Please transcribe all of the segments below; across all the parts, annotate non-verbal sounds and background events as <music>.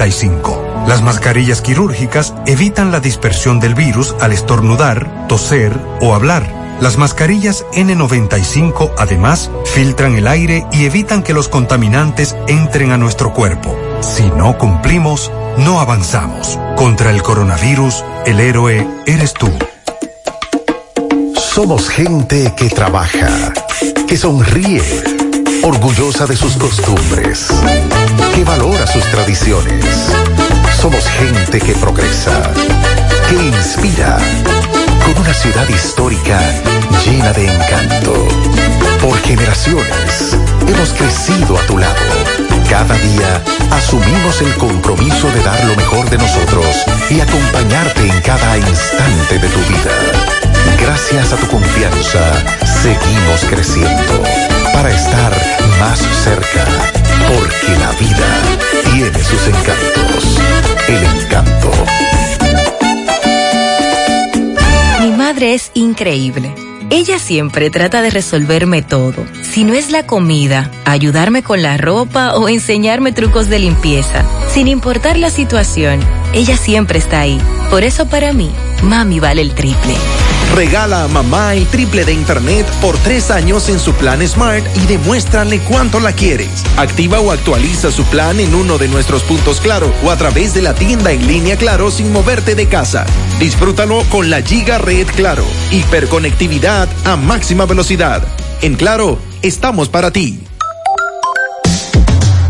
N95. Las mascarillas quirúrgicas evitan la dispersión del virus al estornudar, toser o hablar. Las mascarillas N95 además filtran el aire y evitan que los contaminantes entren a nuestro cuerpo. Si no cumplimos, no avanzamos. Contra el coronavirus, el héroe eres tú. Somos gente que trabaja, que sonríe, orgullosa de sus costumbres, que valora sus tradiciones. Somos gente que progresa, que inspira, con una ciudad histórica llena de encanto. Por generaciones hemos crecido a tu lado. Cada día asumimos el compromiso de dar lo mejor de nosotros y acompañarte en cada instante de tu vida. Gracias a tu confianza, seguimos creciendo para estar más cerca, porque la vida tiene sus encantos. El encanto. Mi madre es increíble. Ella siempre trata de resolverme todo. Si no es la comida, ayudarme con la ropa o enseñarme trucos de limpieza. Sin importar la situación, ella siempre está ahí. Por eso para mí, mami vale el triple. Regala a mamá el triple de internet por tres años en su plan Smart y demuéstrale cuánto la quieres. Activa o actualiza su plan en uno de nuestros puntos Claro o a través de la tienda en línea Claro sin moverte de casa. Disfrútalo con la Giga Red Claro. Hiperconectividad a máxima velocidad. En Claro, estamos para ti.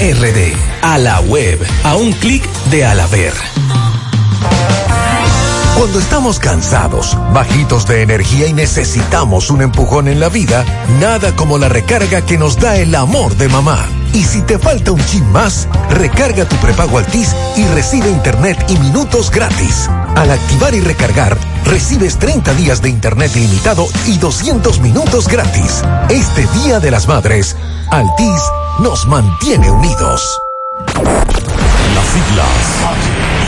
RD. A la web. A un clic de Alaber. Cuando estamos cansados, bajitos de energía y necesitamos un empujón en la vida, nada como la recarga que nos da el amor de mamá. Y si te falta un chin más, recarga tu prepago Altis y recibe internet y minutos gratis. Al activar y recargar, recibes 30 días de internet ilimitado y 200 minutos gratis. Este Día de las Madres, Altis nos mantiene unidos. Las siglas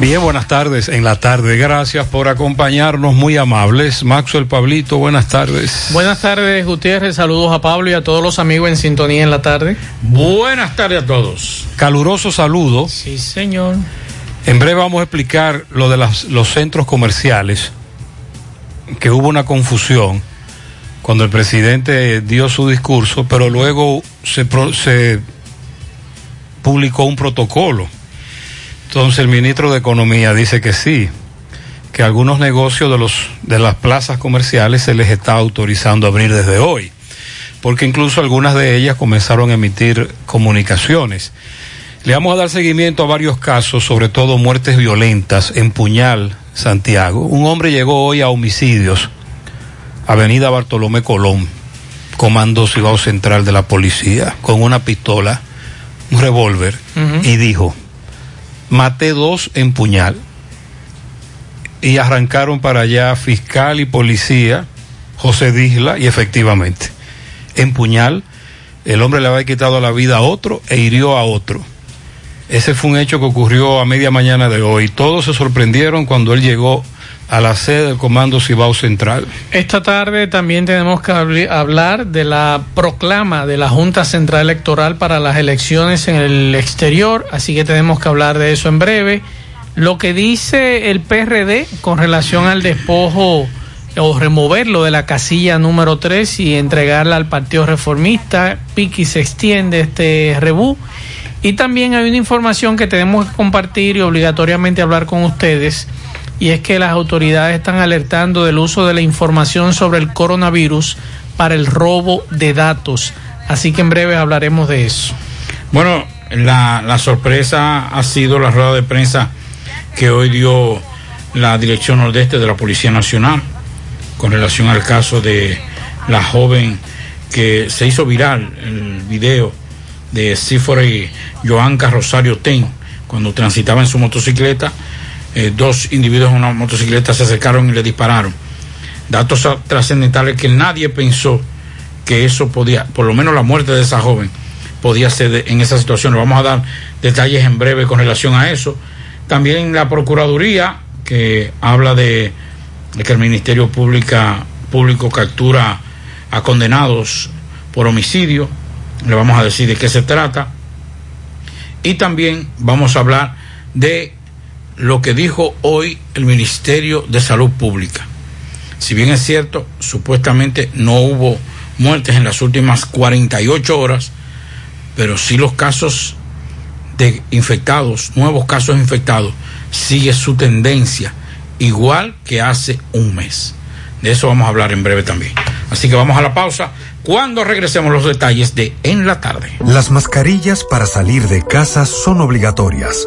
Bien, buenas tardes en la tarde. Gracias por acompañarnos, muy amables. Maxwell Pablito, buenas tardes. Buenas tardes, Gutiérrez. Saludos a Pablo y a todos los amigos en sintonía en la tarde. Buenas tardes a todos. Caluroso saludo. Sí, señor. En breve vamos a explicar lo de las, los centros comerciales, que hubo una confusión cuando el presidente dio su discurso, pero luego se, se publicó un protocolo entonces el ministro de Economía dice que sí, que algunos negocios de, los, de las plazas comerciales se les está autorizando a abrir desde hoy, porque incluso algunas de ellas comenzaron a emitir comunicaciones. Le vamos a dar seguimiento a varios casos, sobre todo muertes violentas en Puñal, Santiago. Un hombre llegó hoy a homicidios, Avenida Bartolomé Colón, Comando Cibao Central de la Policía, con una pistola, un revólver, uh -huh. y dijo, maté dos en puñal. Y arrancaron para allá fiscal y policía, José Disla, y efectivamente, en puñal, el hombre le había quitado la vida a otro e hirió a otro. Ese fue un hecho que ocurrió a media mañana de hoy. Todos se sorprendieron cuando él llegó a la sede del Comando Cibao Central. Esta tarde también tenemos que hablar de la proclama de la Junta Central Electoral para las elecciones en el exterior, así que tenemos que hablar de eso en breve. Lo que dice el PRD con relación al despojo o removerlo de la casilla número 3 y entregarla al Partido Reformista, Piqui se extiende este rebú. Y también hay una información que tenemos que compartir y obligatoriamente hablar con ustedes, y es que las autoridades están alertando del uso de la información sobre el coronavirus para el robo de datos. Así que en breve hablaremos de eso. Bueno, la, la sorpresa ha sido la rueda de prensa que hoy dio la Dirección Nordeste de la Policía Nacional con relación al caso de la joven que se hizo viral el video de Cifora y Joanca Rosario Ten cuando transitaba en su motocicleta. Eh, dos individuos en una motocicleta se acercaron y le dispararon. Datos trascendentales que nadie pensó que eso podía, por lo menos la muerte de esa joven, podía ser en esa situación. Le vamos a dar detalles en breve con relación a eso. También la Procuraduría, que habla de, de que el Ministerio Pública, Público captura a condenados por homicidio. Le vamos a decir de qué se trata. Y también vamos a hablar de lo que dijo hoy el Ministerio de Salud Pública. Si bien es cierto, supuestamente no hubo muertes en las últimas 48 horas, pero sí los casos de infectados, nuevos casos infectados, sigue su tendencia, igual que hace un mes. De eso vamos a hablar en breve también. Así que vamos a la pausa. Cuando regresemos los detalles de En la tarde. Las mascarillas para salir de casa son obligatorias,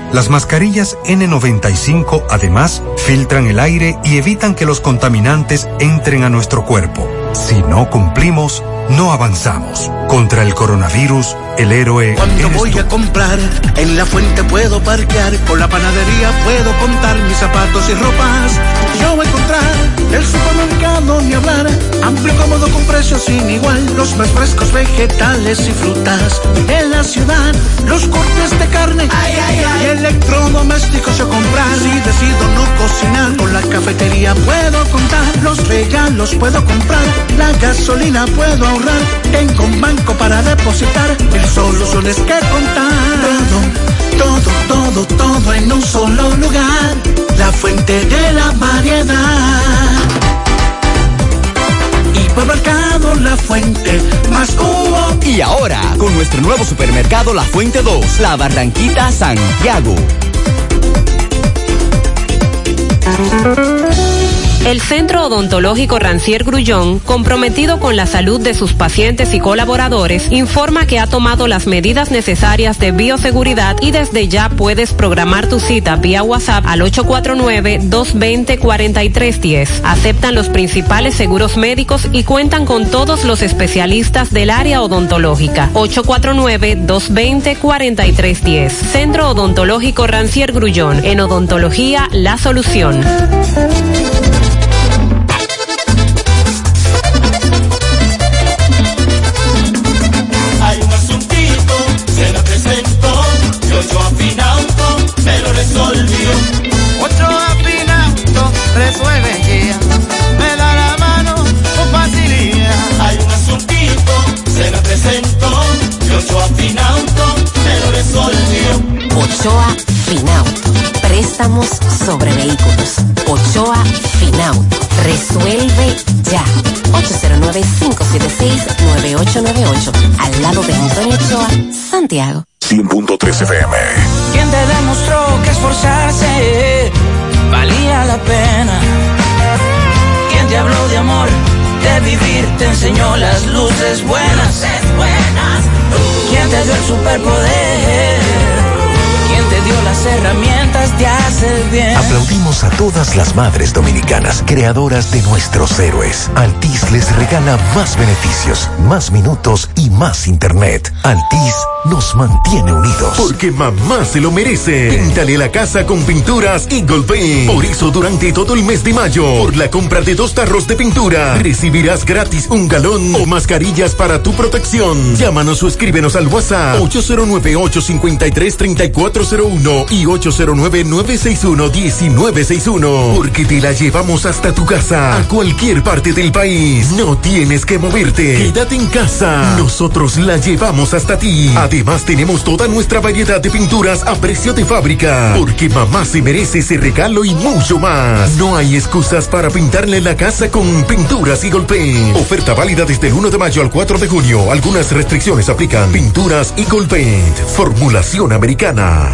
Las mascarillas N95 además filtran el aire y evitan que los contaminantes entren a nuestro cuerpo. Si no cumplimos, no avanzamos. Contra el coronavirus, el héroe. Cuando voy a comprar, en la fuente puedo parquear, con la panadería puedo contar mis zapatos y ropas. Yo voy a encontrar el supermercado ni hablar, amplio cómodo con precios sin igual, los más frescos vegetales y frutas. En la ciudad, los cortes de carne ay, ay, ay. y electrodomésticos yo comprar. Si decido no cocinar, con la cafetería puedo contar, los regalos puedo comprar, la gasolina puedo ahorrar, tengo un banco para depositar, el soluciones que contar. Todo, todo, todo, todo en un solo lugar. La fuente de la variedad. Hipermercado La Fuente, más cubo. Y ahora, con nuestro nuevo supermercado La Fuente 2, La Barranquita Santiago. El Centro Odontológico Rancier Grullón, comprometido con la salud de sus pacientes y colaboradores, informa que ha tomado las medidas necesarias de bioseguridad y desde ya puedes programar tu cita vía WhatsApp al 849-220-4310. Aceptan los principales seguros médicos y cuentan con todos los especialistas del área odontológica. 849-220-4310. Centro Odontológico Rancier Grullón. En odontología, la solución. Préstamos sobre vehículos. Ochoa Finauto. Resuelve ya. 809-576-9898. Al lado de Antonio Ochoa, Santiago. 100.3 FM. ¿Quién te demostró que esforzarse valía la pena? ¿Quién te habló de amor, de vivir, te enseñó las luces buenas? ¿Quién te dio el superpoder? ¿Quién te dio las herramientas de hacer? hace bien. Aplaudimos a todas las madres dominicanas, creadoras de nuestros héroes. Altis les regala más beneficios, más minutos y más internet. Altis nos mantiene unidos. Porque mamá se lo merece. Píntale la casa con pinturas Eagle Paint. Por eso durante todo el mes de mayo, por la compra de dos tarros de pintura, recibirás gratis un galón o mascarillas para tu protección. Llámanos o escríbenos al WhatsApp 809-853-3401 y 809-961-1961. Porque te la llevamos hasta tu casa, a cualquier parte del país. No tienes que moverte. Quédate en casa. Nosotros la llevamos hasta ti. Además tenemos toda nuestra variedad de pinturas a precio de fábrica. Porque mamá se merece ese regalo y mucho más. No hay excusas para pintarle la casa con pinturas y golpe. Oferta válida desde el 1 de mayo al 4 de junio. Algunas restricciones aplican. Pinturas y Paint. Formulación americana.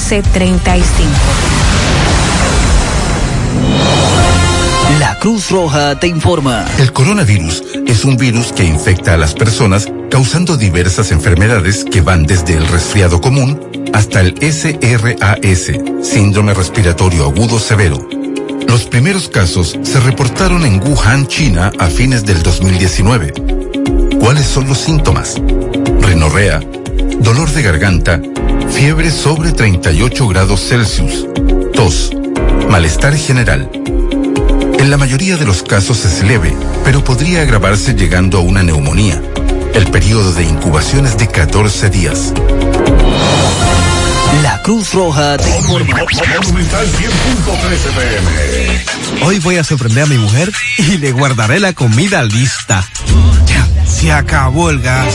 809-736-1335. La Cruz Roja te informa. El coronavirus es un virus que infecta a las personas causando diversas enfermedades que van desde el resfriado común hasta el SRAS, síndrome respiratorio agudo severo. Los primeros casos se reportaron en Wuhan, China, a fines del 2019. ¿Cuáles son los síntomas? Rinorrea, dolor de garganta, fiebre sobre 38 grados Celsius, tos, malestar general. En la mayoría de los casos es leve, pero podría agravarse llegando a una neumonía. El periodo de incubación es de 14 días. La Cruz Roja te. Hoy voy a sorprender a mi mujer y le guardaré la comida lista. Ya, se acabó el gas.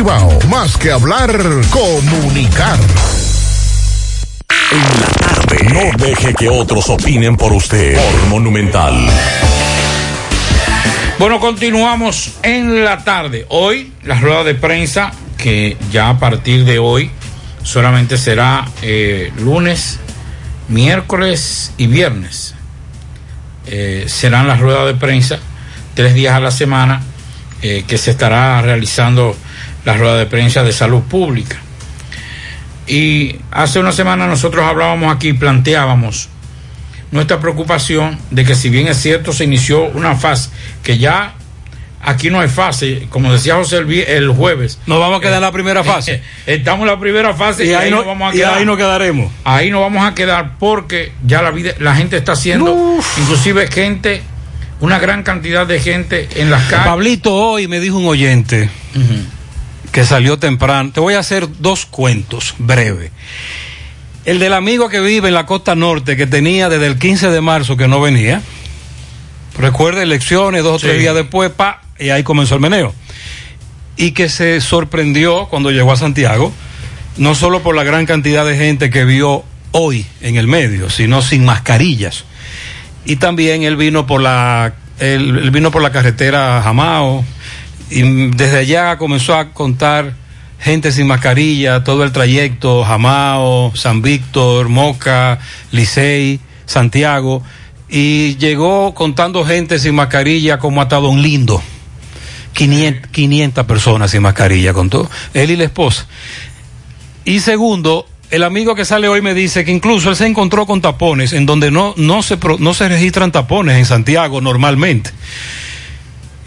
Más que hablar, comunicar. En la tarde. No deje que otros opinen por usted. Por Monumental. Bueno, continuamos en la tarde. Hoy, la rueda de prensa, que ya a partir de hoy solamente será eh, lunes, miércoles y viernes. Eh, serán las ruedas de prensa tres días a la semana eh, que se estará realizando la rueda de prensa de salud pública. Y hace una semana nosotros hablábamos aquí, planteábamos nuestra preocupación de que si bien es cierto se inició una fase que ya aquí no hay fase, como decía José el, el jueves. Nos vamos a quedar en la primera fase. Estamos en la primera fase Y ahí no- nos vamos a y quedar. ahí nos quedaremos. Ahí nos vamos a quedar porque ya la vida, la gente está haciendo, inclusive gente, una gran cantidad de gente en las calles. Pablito hoy me dijo un oyente que salió temprano. Te voy a hacer dos cuentos breves. El del amigo que vive en la costa norte, que tenía desde el 15 de marzo que no venía. Recuerda elecciones, dos o tres días después, pa, y ahí comenzó el meneo. Y que se sorprendió cuando llegó a Santiago, no solo por la gran cantidad de gente que vio hoy en el medio, sino sin mascarillas. Y también él vino por la, él, él vino por la carretera Jamao, y desde allá comenzó a contar gente sin mascarilla, todo el trayecto, Jamao, San Víctor, Moca, Licey, Santiago, y llegó contando gente sin mascarilla como hasta Don Lindo. 500, 500 personas sin mascarilla contó, él y la esposa. Y segundo, el amigo que sale hoy me dice que incluso él se encontró con tapones en donde no, no, se, no se registran tapones en Santiago normalmente.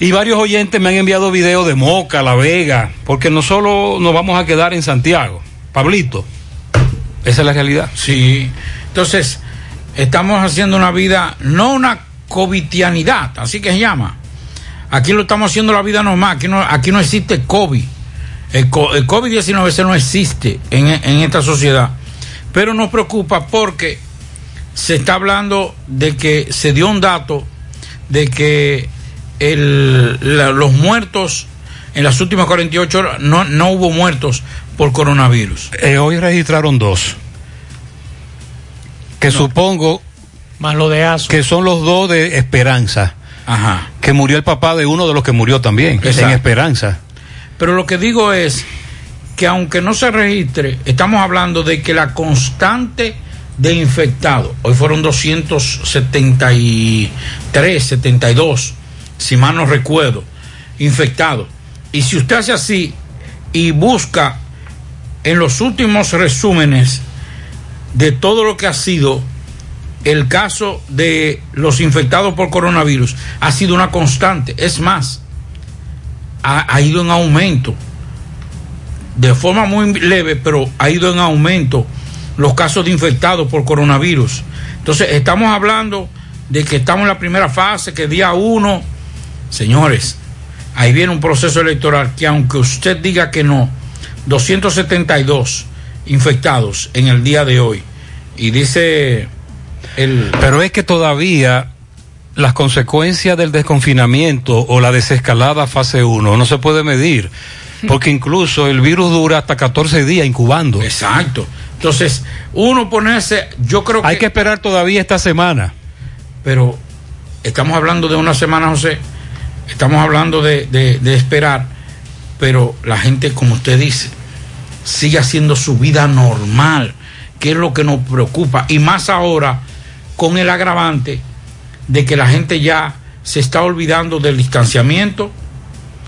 Y varios oyentes me han enviado videos de Moca, La Vega, porque no solo nos vamos a quedar en Santiago. Pablito, esa es la realidad. Sí. Entonces, estamos haciendo una vida, no una covitianidad, así que se llama. Aquí lo estamos haciendo la vida normal, aquí no, aquí no existe COVID. El, el COVID-19 ese no existe en, en esta sociedad. Pero nos preocupa porque se está hablando de que se dio un dato de que el- la- los muertos en las últimas 48 horas no, no hubo muertos por coronavirus. Eh, hoy registraron dos. Que supongo. Más lo de ASO. Que son los dos de Esperanza. Ajá. Que murió el papá de uno de los que murió también. En Exacto. Esperanza. Pero lo que digo es que aunque no se registre, estamos hablando de que la constante de infectados, hoy fueron 273, 72, si mal no recuerdo, infectados. Y si usted hace así y busca en los últimos resúmenes de todo lo que ha sido el caso de los infectados por coronavirus, ha sido una constante. Es más, ha, ha ido en aumento de forma muy leve, pero ha ido en aumento los casos de infectados por coronavirus. Entonces, estamos hablando de que estamos en la primera fase, que día uno, señores, ahí viene un proceso electoral que aunque usted diga que no, 272 infectados en el día de hoy. Y dice el... Pero es que todavía las consecuencias del desconfinamiento o la desescalada fase 1 no se puede medir. <laughs> Porque incluso el virus dura hasta 14 días incubando. Exacto. Entonces, uno ponerse, yo creo que... Hay que esperar todavía esta semana. Pero estamos hablando de una semana, José. Estamos hablando de, de- de esperar. Pero la gente, como usted dice, sigue haciendo su vida normal, que es lo que nos preocupa. Y más ahora con el agravante de que la gente ya se está olvidando del distanciamiento,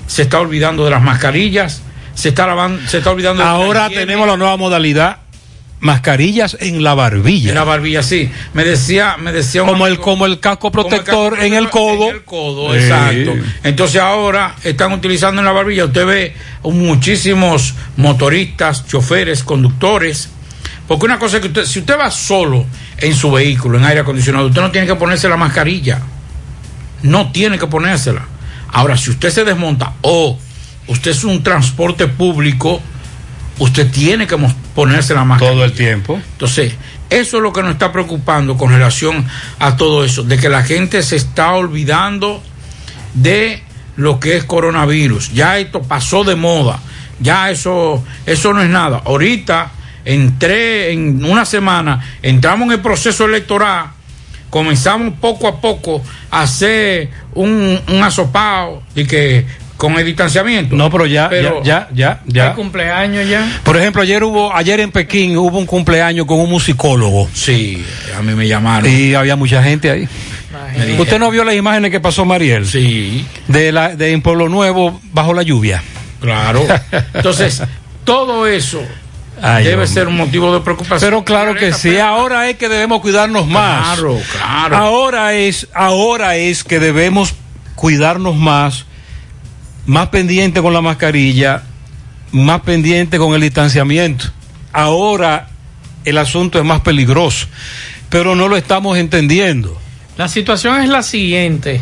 se está olvidando de las mascarillas, se está, lavan- se está olvidando de Ahora higiene. tenemos la nueva modalidad, mascarillas en la barbilla. En la barbilla, sí. Me decía, me decía un como el como el casco el protector casco en el codo. en el codo, Sí. exacto. Entonces ahora están utilizando en la barbilla. Usted ve muchísimos motoristas, choferes, conductores. Porque una cosa es que usted, si usted va solo en su vehículo, en aire acondicionado, usted no tiene que ponerse la mascarilla. No tiene que ponérsela. Ahora, si usted se desmonta o usted es un transporte público, usted tiene que ponerse la mascarilla. Todo el tiempo. Entonces, eso es lo que nos está preocupando con relación a todo eso, de que la gente se está olvidando de lo que es coronavirus. Ya esto pasó de moda. Ya eso, eso no es nada. Ahorita, entré en una semana, entramos en el proceso electoral, comenzamos poco a poco a hacer un, un asopado y que con el distanciamiento. No, pero ya, Pero- ya, ya, ya, ¿Hay ya. cumpleaños ya? Por ejemplo, ayer hubo, ayer en Pekín hubo un cumpleaños con un musicólogo. Sí, a mí me llamaron. Y había mucha gente ahí. ¿Usted no vio las imágenes que pasó Mariel? Sí. De la, de en Pueblo Nuevo bajo la lluvia. Claro. <laughs> Entonces, todo eso Ay, debe hombre. ser un motivo de preocupación. Pero claro que sí, ahora es que debemos cuidarnos más. Claro, claro. Ahora es, ahora es que debemos cuidarnos más más pendiente con la mascarilla, más pendiente con el distanciamiento. Ahora el asunto es más peligroso, pero no lo estamos entendiendo. La situación es la siguiente.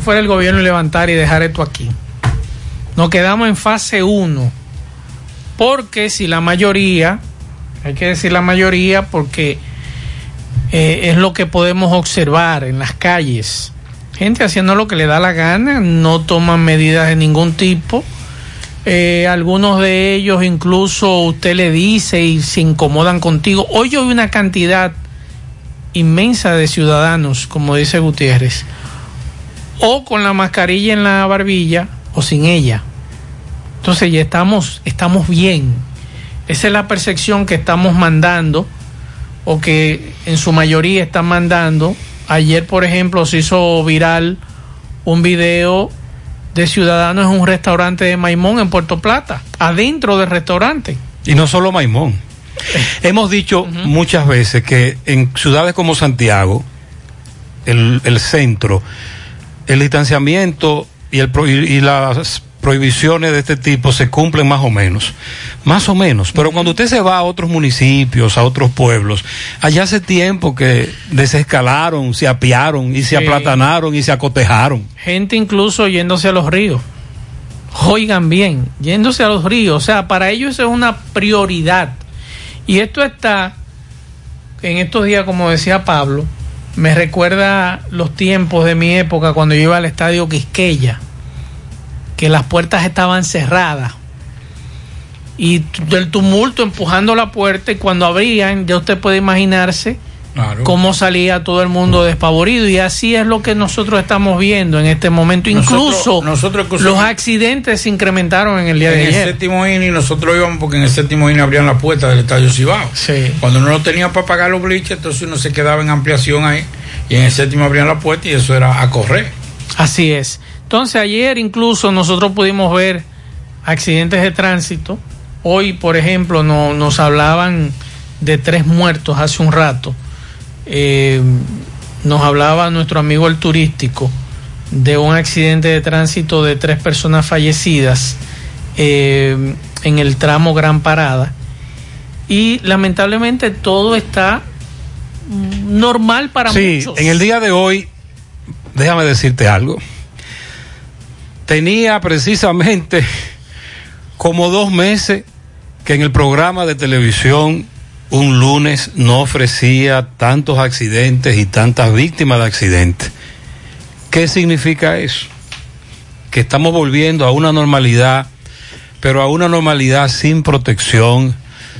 Fuera el gobierno levantar y dejar esto aquí. Nos quedamos en fase 1. Porque si la mayoría, hay que decir la mayoría porque eh, es lo que podemos observar en las calles. Gente haciendo lo que le da la gana, no toman medidas de ningún tipo. Eh, algunos de ellos incluso usted le dice y se incomodan contigo. Hoy yo vi una cantidad inmensa de ciudadanos, como dice Gutiérrez, o con la mascarilla en la barbilla o sin ella. Entonces ya estamos, estamos bien. Esa es la percepción que estamos mandando o que en su mayoría están mandando. Ayer, por ejemplo, se hizo viral un video de ciudadanos en un restaurante de Maimón en Puerto Plata, adentro del restaurante. Y no solo Maimón. Hemos dicho muchas veces que en ciudades como Santiago, el, el centro, el distanciamiento y, el, y las prohibiciones de este tipo se cumplen más o menos. Más o menos. Pero cuando usted se va a otros municipios, a otros pueblos, allá hace tiempo que desescalaron, se apiaron y se Sí. aplatanaron y se acotejaron. Gente incluso yéndose a los ríos. Oigan bien, yéndose a los ríos. O sea, para ellos eso es una prioridad. Y esto está, en estos días, como decía Pablo, me recuerda los tiempos de mi época cuando yo iba al estadio Quisqueya, que las puertas estaban cerradas. Y del tumulto empujando la puerta y cuando abrían, ya usted puede imaginarse cómo salía todo el mundo despavorido y así es lo que nosotros estamos viendo en este momento. Incluso nosotros los accidentes se incrementaron en el día en de el ayer. séptimo inning nosotros íbamos porque en el séptimo inning abrían la puerta del estadio Cibao. Cuando no lo tenía para pagar los bleachers, entonces uno se quedaba en ampliación ahí y en el séptimo abrían la puerta y eso era a correr. Así es. Entonces ayer incluso nosotros pudimos ver accidentes de tránsito. Hoy, por ejemplo, no- nos hablaban de tres muertos hace un rato. Eh, nos hablaba nuestro amigo el turístico de un accidente de tránsito de tres personas fallecidas eh, en el tramo Gran Parada. Y lamentablemente todo está normal para sí, muchos. en el día de hoy, déjame decirte algo. Tenía precisamente como dos meses que en el programa de televisión un lunes no ofrecía tantos accidentes y tantas víctimas de accidentes. ¿Qué significa eso? Que estamos volviendo a una normalidad, pero a una normalidad sin protección,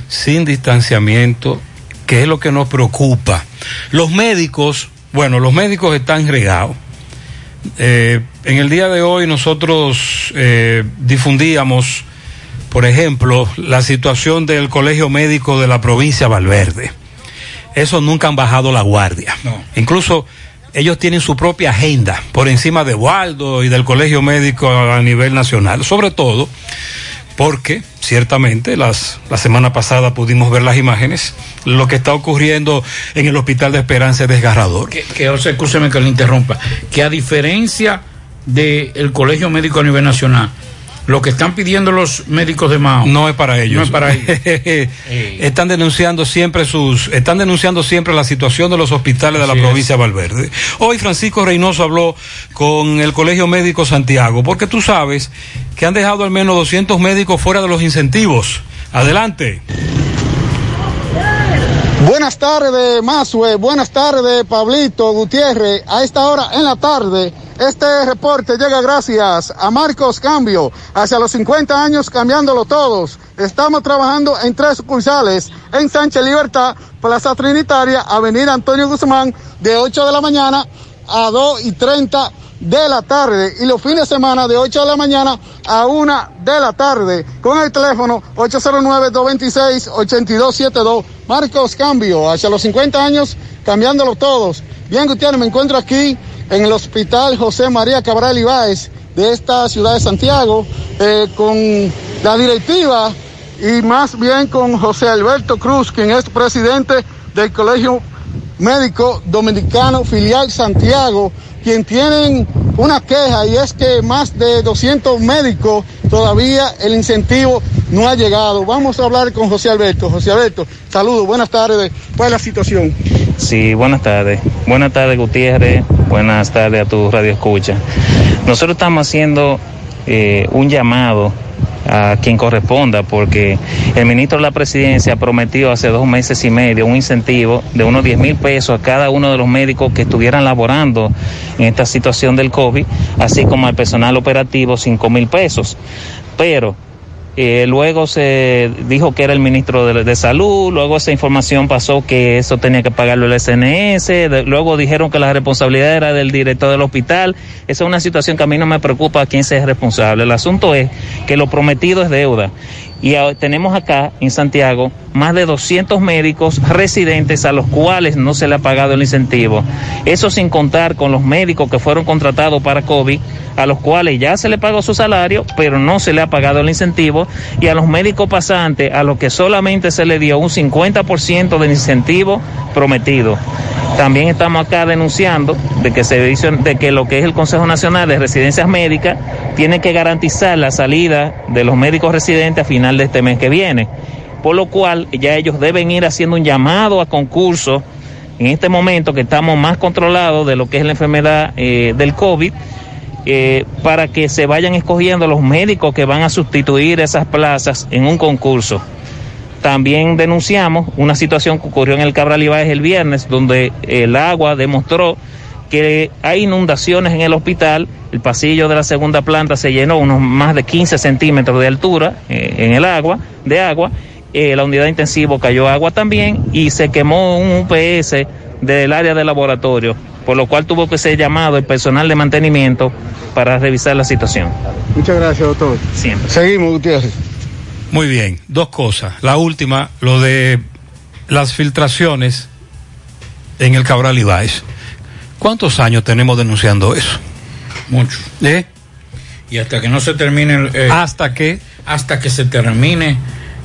sin distanciamiento, que es lo que nos preocupa. Los médicos, bueno, los médicos están regados. Eh, en el día de hoy nosotros eh, difundíamos, por ejemplo, la situación del Colegio Médico de la provincia de Valverde. Esos nunca han bajado la guardia. Incluso ellos tienen su propia agenda por encima de Waldo y del Colegio Médico a nivel nacional. Sobre todo porque ciertamente las, la semana pasada pudimos ver las imágenes. Lo que está ocurriendo en el Hospital de Esperanza es desgarrador. Que, que o sea, escúcheme que le interrumpa, que a diferencia del Colegio Médico a nivel nacional, lo que están pidiendo los médicos de Mao no es para ellos. No es para <laughs> ellos. están denunciando siempre sus, están denunciando siempre la situación de los hospitales de la es. provincia de Valverde. Hoy Francisco Reynoso habló con el Colegio Médico Santiago, porque tú sabes que han dejado al menos 200 médicos fuera de los incentivos. Adelante. Buenas tardes, Mazue. Buenas tardes, Pablito Gutiérrez. A esta hora en la tarde, este reporte llega gracias a Marcos Cambio. Hacia los 50 años, cambiándolo todos. Estamos trabajando en tres sucursales. En Sánchez Libertad, Plaza Trinitaria, Avenida Antonio Guzmán, de 8 de la mañana a 2 y 30 de la tarde y los fines de semana de 8 de la mañana a 1 de la tarde con el teléfono 809-226-8272. Marcos Cambio, hacia los 50 años, cambiándolo todos. Bien, Gutiérrez, me encuentro aquí en el Hospital José María Cabral Ibáez de esta ciudad de Santiago eh, con la directiva y más bien con José Alberto Cruz, quien es presidente del Colegio Médico Dominicano Filial Santiago, quien tienen una queja y es que más de 200 médicos todavía el incentivo no ha llegado. Vamos a hablar con José Alberto. José Alberto, saludos, buenas tardes. ¿Cuál es la situación? Sí, buenas tardes. Buenas tardes, Gutiérrez. Buenas tardes a tu radio escucha. Nosotros estamos haciendo eh, un llamado a quien corresponda, porque el ministro de la presidencia prometió hace dos meses y medio un incentivo de unos 10 mil pesos a cada uno de los médicos que estuvieran laborando en esta situación del COVID, así como al personal operativo 5 mil pesos. Pero eh, luego se dijo que era el ministro de, de, Salud, luego esa información pasó que eso tenía que pagarlo el SNS, luego dijeron que la responsabilidad era del director del hospital. Esa es una situación que a mí no me preocupa a quién sea responsable. El asunto es que lo prometido es deuda. Y tenemos acá en Santiago más de 200 médicos residentes a los cuales no se le ha pagado el incentivo. Eso sin contar con los médicos que fueron contratados para COVID, a los cuales ya se le pagó su salario, pero no se le ha pagado el incentivo, y a los médicos pasantes, a los que solamente se le dio un 50% del incentivo prometido. También estamos acá denunciando de que se de que lo que es el Consejo Nacional de Residencias Médicas tiene que garantizar la salida de los médicos residentes a final de este mes que viene. Por lo cual ya ellos deben ir haciendo un llamado a concurso en este momento que estamos más controlados de lo que es la enfermedad eh, del COVID. Eh, para que se vayan escogiendo los médicos que van a sustituir esas plazas en un concurso. También denunciamos una situación que ocurrió en el Cabral Ibáez el viernes, donde el agua demostró que hay inundaciones en el hospital, el pasillo de la segunda planta se llenó unos más de 15 centímetros de altura eh, en el agua, de agua, eh, la unidad intensivo cayó agua también y se quemó un UPS del área de laboratorio, por lo cual tuvo que ser llamado el personal de mantenimiento para revisar la situación. Muchas gracias, doctor. Siempre. Seguimos, Gutiérrez. Muy bien, dos cosas. La última, lo de las filtraciones en el Cabral Ibáez. ¿Cuántos años tenemos denunciando eso? Mucho. ¿Eh? Y hasta que no se termine. Eh, ¿Hasta que? Hasta que se termine,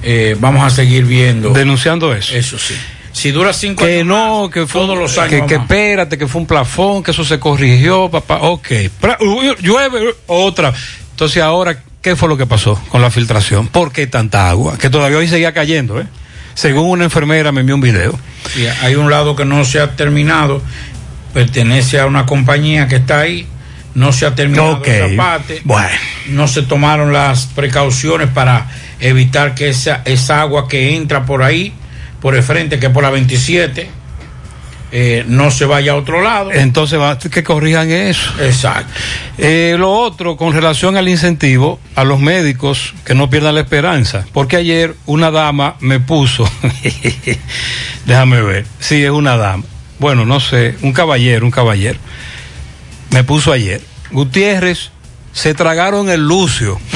eh, vamos a seguir viendo. Denunciando eso. Eso sí. Si dura cinco que años. no, más, que fue todos los años. que, que espérate, que fue un plafón, que eso se corrigió, papá. Ok. Pra- uy, llueve otra. Entonces ahora, ¿qué fue lo que pasó con la filtración? ¿Por qué tanta agua? Que todavía hoy seguía cayendo, ¿eh? Según una enfermera me envió un video. Sí, hay un lado que no se ha terminado, pertenece a una compañía que está ahí, no se ha terminado Ok. esa parte, Bueno. no se tomaron las precauciones para evitar que esa, esa agua que entra por ahí, por el frente, que es por la 27, eh, no se vaya a otro lado. Entonces va, que corrijan eso. Exacto. Eh, lo otro, con relación al incentivo, a los médicos que no pierdan la esperanza, porque ayer una dama me puso, <laughs> déjame ver, sí, es una dama, bueno, no sé, un caballero, un caballero, me puso ayer, Gutiérrez, se tragaron el Lucio. <laughs>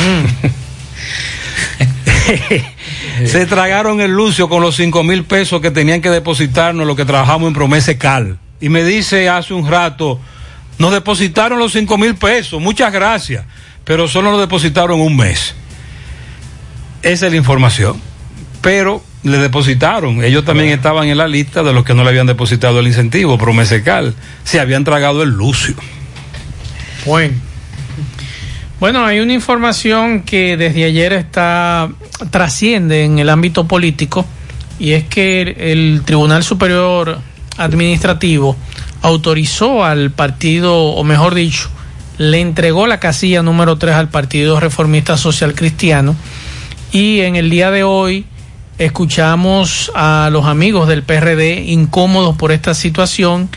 se tragaron el Lucio con los cinco mil pesos que tenían que depositarnos los que trabajamos en Promese Cal. Y me dice hace un rato, nos depositaron los cinco mil pesos, muchas gracias, pero solo nos depositaron un mes. Esa es la información. Pero le depositaron, ellos también estaban en la lista de los que no le habían depositado el incentivo, Promesecal. Se habían tragado el Lucio. Bueno. Bueno, hay una información que desde ayer está trasciende en el ámbito político y es que el, el Tribunal Superior Administrativo autorizó al partido, o mejor dicho, le entregó la casilla número 3 al Partido Reformista Social Cristiano y en el día de hoy escuchamos a los amigos del PRD incómodos por esta situación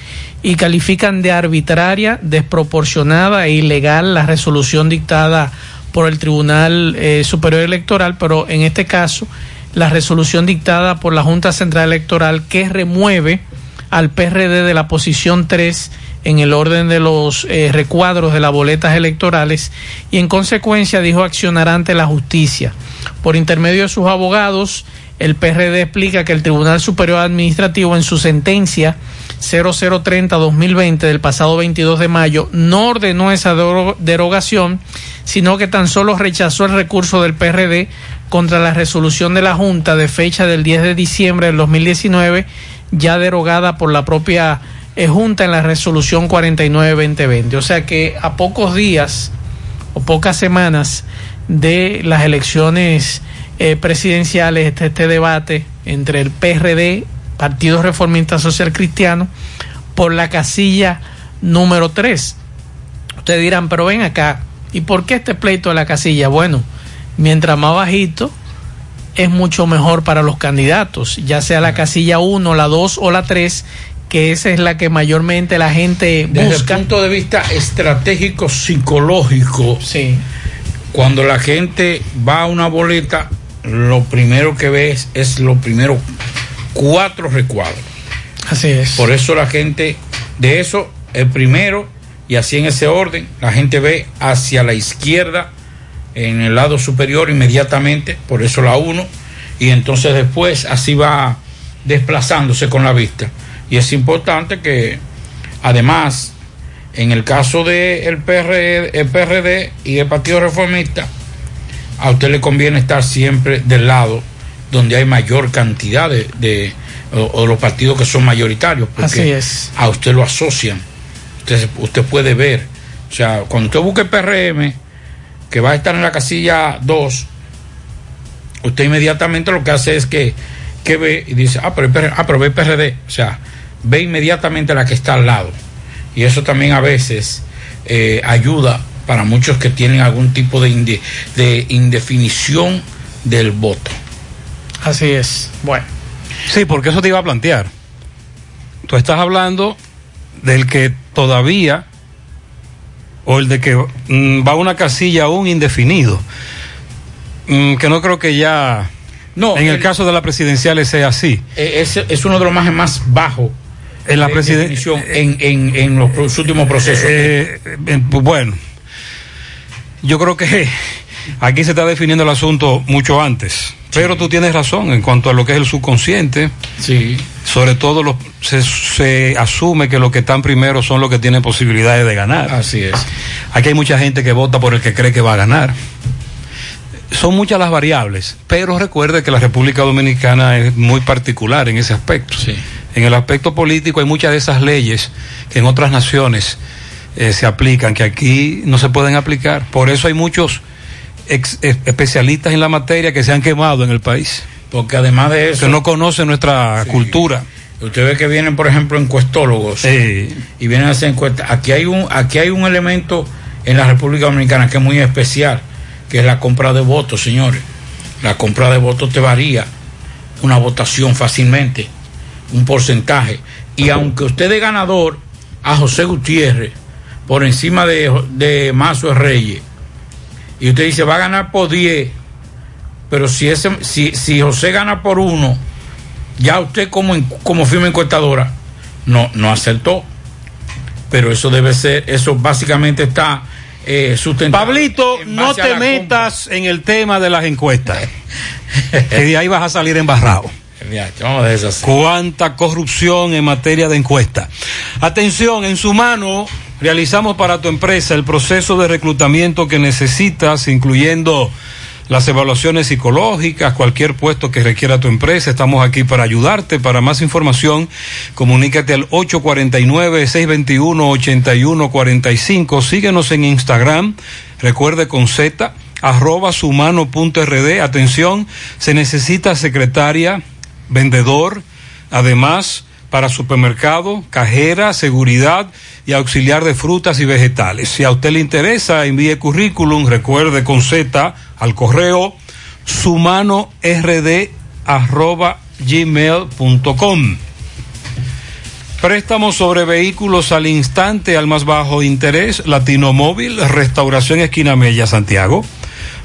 y califican de arbitraria, desproporcionada e ilegal la resolución dictada por el Tribunal eh, Superior Electoral, pero en este caso la resolución dictada por la Junta Central Electoral que remueve al PRD de la posición 3 en el orden de los eh, recuadros de las boletas electorales y en consecuencia dijo accionar ante la justicia. Por intermedio de sus abogados, el PRD explica que el Tribunal Superior Administrativo en su sentencia 0030-2020 del pasado 22 de mayo no ordenó esa derogación, sino que tan solo rechazó el recurso del PRD contra la resolución de la Junta de fecha del 10 de diciembre del 2019, ya derogada por la propia eh, junta en la resolución 49-2020. O sea que a pocos días o pocas semanas de las elecciones eh, presidenciales, este, este debate entre el PRD, Partido Reformista Social Cristiano, por la casilla número 3. Ustedes dirán, pero ven acá, ¿y por qué este pleito de la casilla? Bueno, mientras más bajito, es mucho mejor para los candidatos, ya sea la casilla 1, la 2 o la 3, que esa es la que mayormente la gente Desde el punto de vista estratégico psicológico, sí. cuando la gente va a una boleta, lo primero que ves es lo primero cuatro recuadros. Así es. Por eso la gente, de eso, el primero, y así en ese orden, la gente ve hacia la izquierda, en el lado superior inmediatamente, por eso la 1, y entonces después así va desplazándose con la vista. Y es importante que, además, en el caso del PRD, el PRD y el Partido Reformista, a usted le conviene estar siempre del lado donde hay mayor cantidad de, de o, o los partidos que son mayoritarios, porque Así es. a usted lo asocian. Usted, usted puede ver, o sea, cuando usted busque el PRM, que va a estar en la casilla 2, usted inmediatamente lo que hace es que, que ve y dice, ah pero, el PR, ah, pero ve el PRD, o sea, ve inmediatamente la que está al lado. Y eso también a veces eh, ayuda para muchos que tienen algún tipo de, inde, de indefinición del voto. Así es. Bueno. Sí, porque eso te iba a plantear. Tú estás hablando del que todavía, o el de que mm, va a una casilla aún indefinido. Mm, que no creo que ya. No, en el, el- caso de la presidencial sea así. Eh, Es, es uno de los más, más bajos En la de presiden- definición en, en, en los últimos procesos. Eh, eh, bueno, yo creo que <laughs> aquí se está definiendo el asunto mucho antes. Pero tú tienes razón en cuanto a lo que es el subconsciente. Sí. Sobre todo los- se, se asume que los que están primero son los que tienen posibilidades de ganar. Así es. Aquí hay mucha gente que vota por el que cree que va a ganar. Son muchas las variables, pero recuerde que la República Dominicana es muy particular en ese aspecto. En el aspecto político hay muchas de esas leyes que en otras naciones eh, se aplican, que aquí no se pueden aplicar. Por eso hay muchos ex- eh, especialistas en la materia que se han quemado en el país. Porque además de eso... Que no conocen nuestra cultura. Usted ve que vienen, por ejemplo, encuestólogos y vienen a hacer encuestas. Aquí hay un, aquí hay un elemento en la República Dominicana que es muy especial, que es la compra de votos, señores. La compra de votos te varía una votación fácilmente, un porcentaje. Y aunque usted es ganador a José Gutiérrez por encima de, de Mazo Reyes, y usted dice va a ganar por 10, pero si, ese, si, si José gana por uno, ya usted como, como firma encuestadora no, no acertó. Pero eso debe ser, eso básicamente está eh, sustentado. Pablito, no te metas en el tema de las encuestas. <laughs> que de ahí vas a salir embarrado. Cuánta corrupción en materia de encuesta. Atención, en su mano realizamos para tu empresa el proceso de reclutamiento que necesitas, incluyendo las evaluaciones psicológicas, cualquier puesto que requiera tu empresa. Estamos aquí para ayudarte. Para más información, comunícate al 849-621-8145. Síguenos en Instagram. Recuerde con Z arroba sumano.rd. Atención, se necesita secretaria, vendedor, además para supermercado, cajera, seguridad y auxiliar de frutas y vegetales. Si a usted le interesa, envíe currículum, recuerde con Z al correo sumanord arroba gmail.com. Préstamos sobre vehículos al instante al más bajo interés, Latino Móvil, Restauración Esquina Mella, Santiago.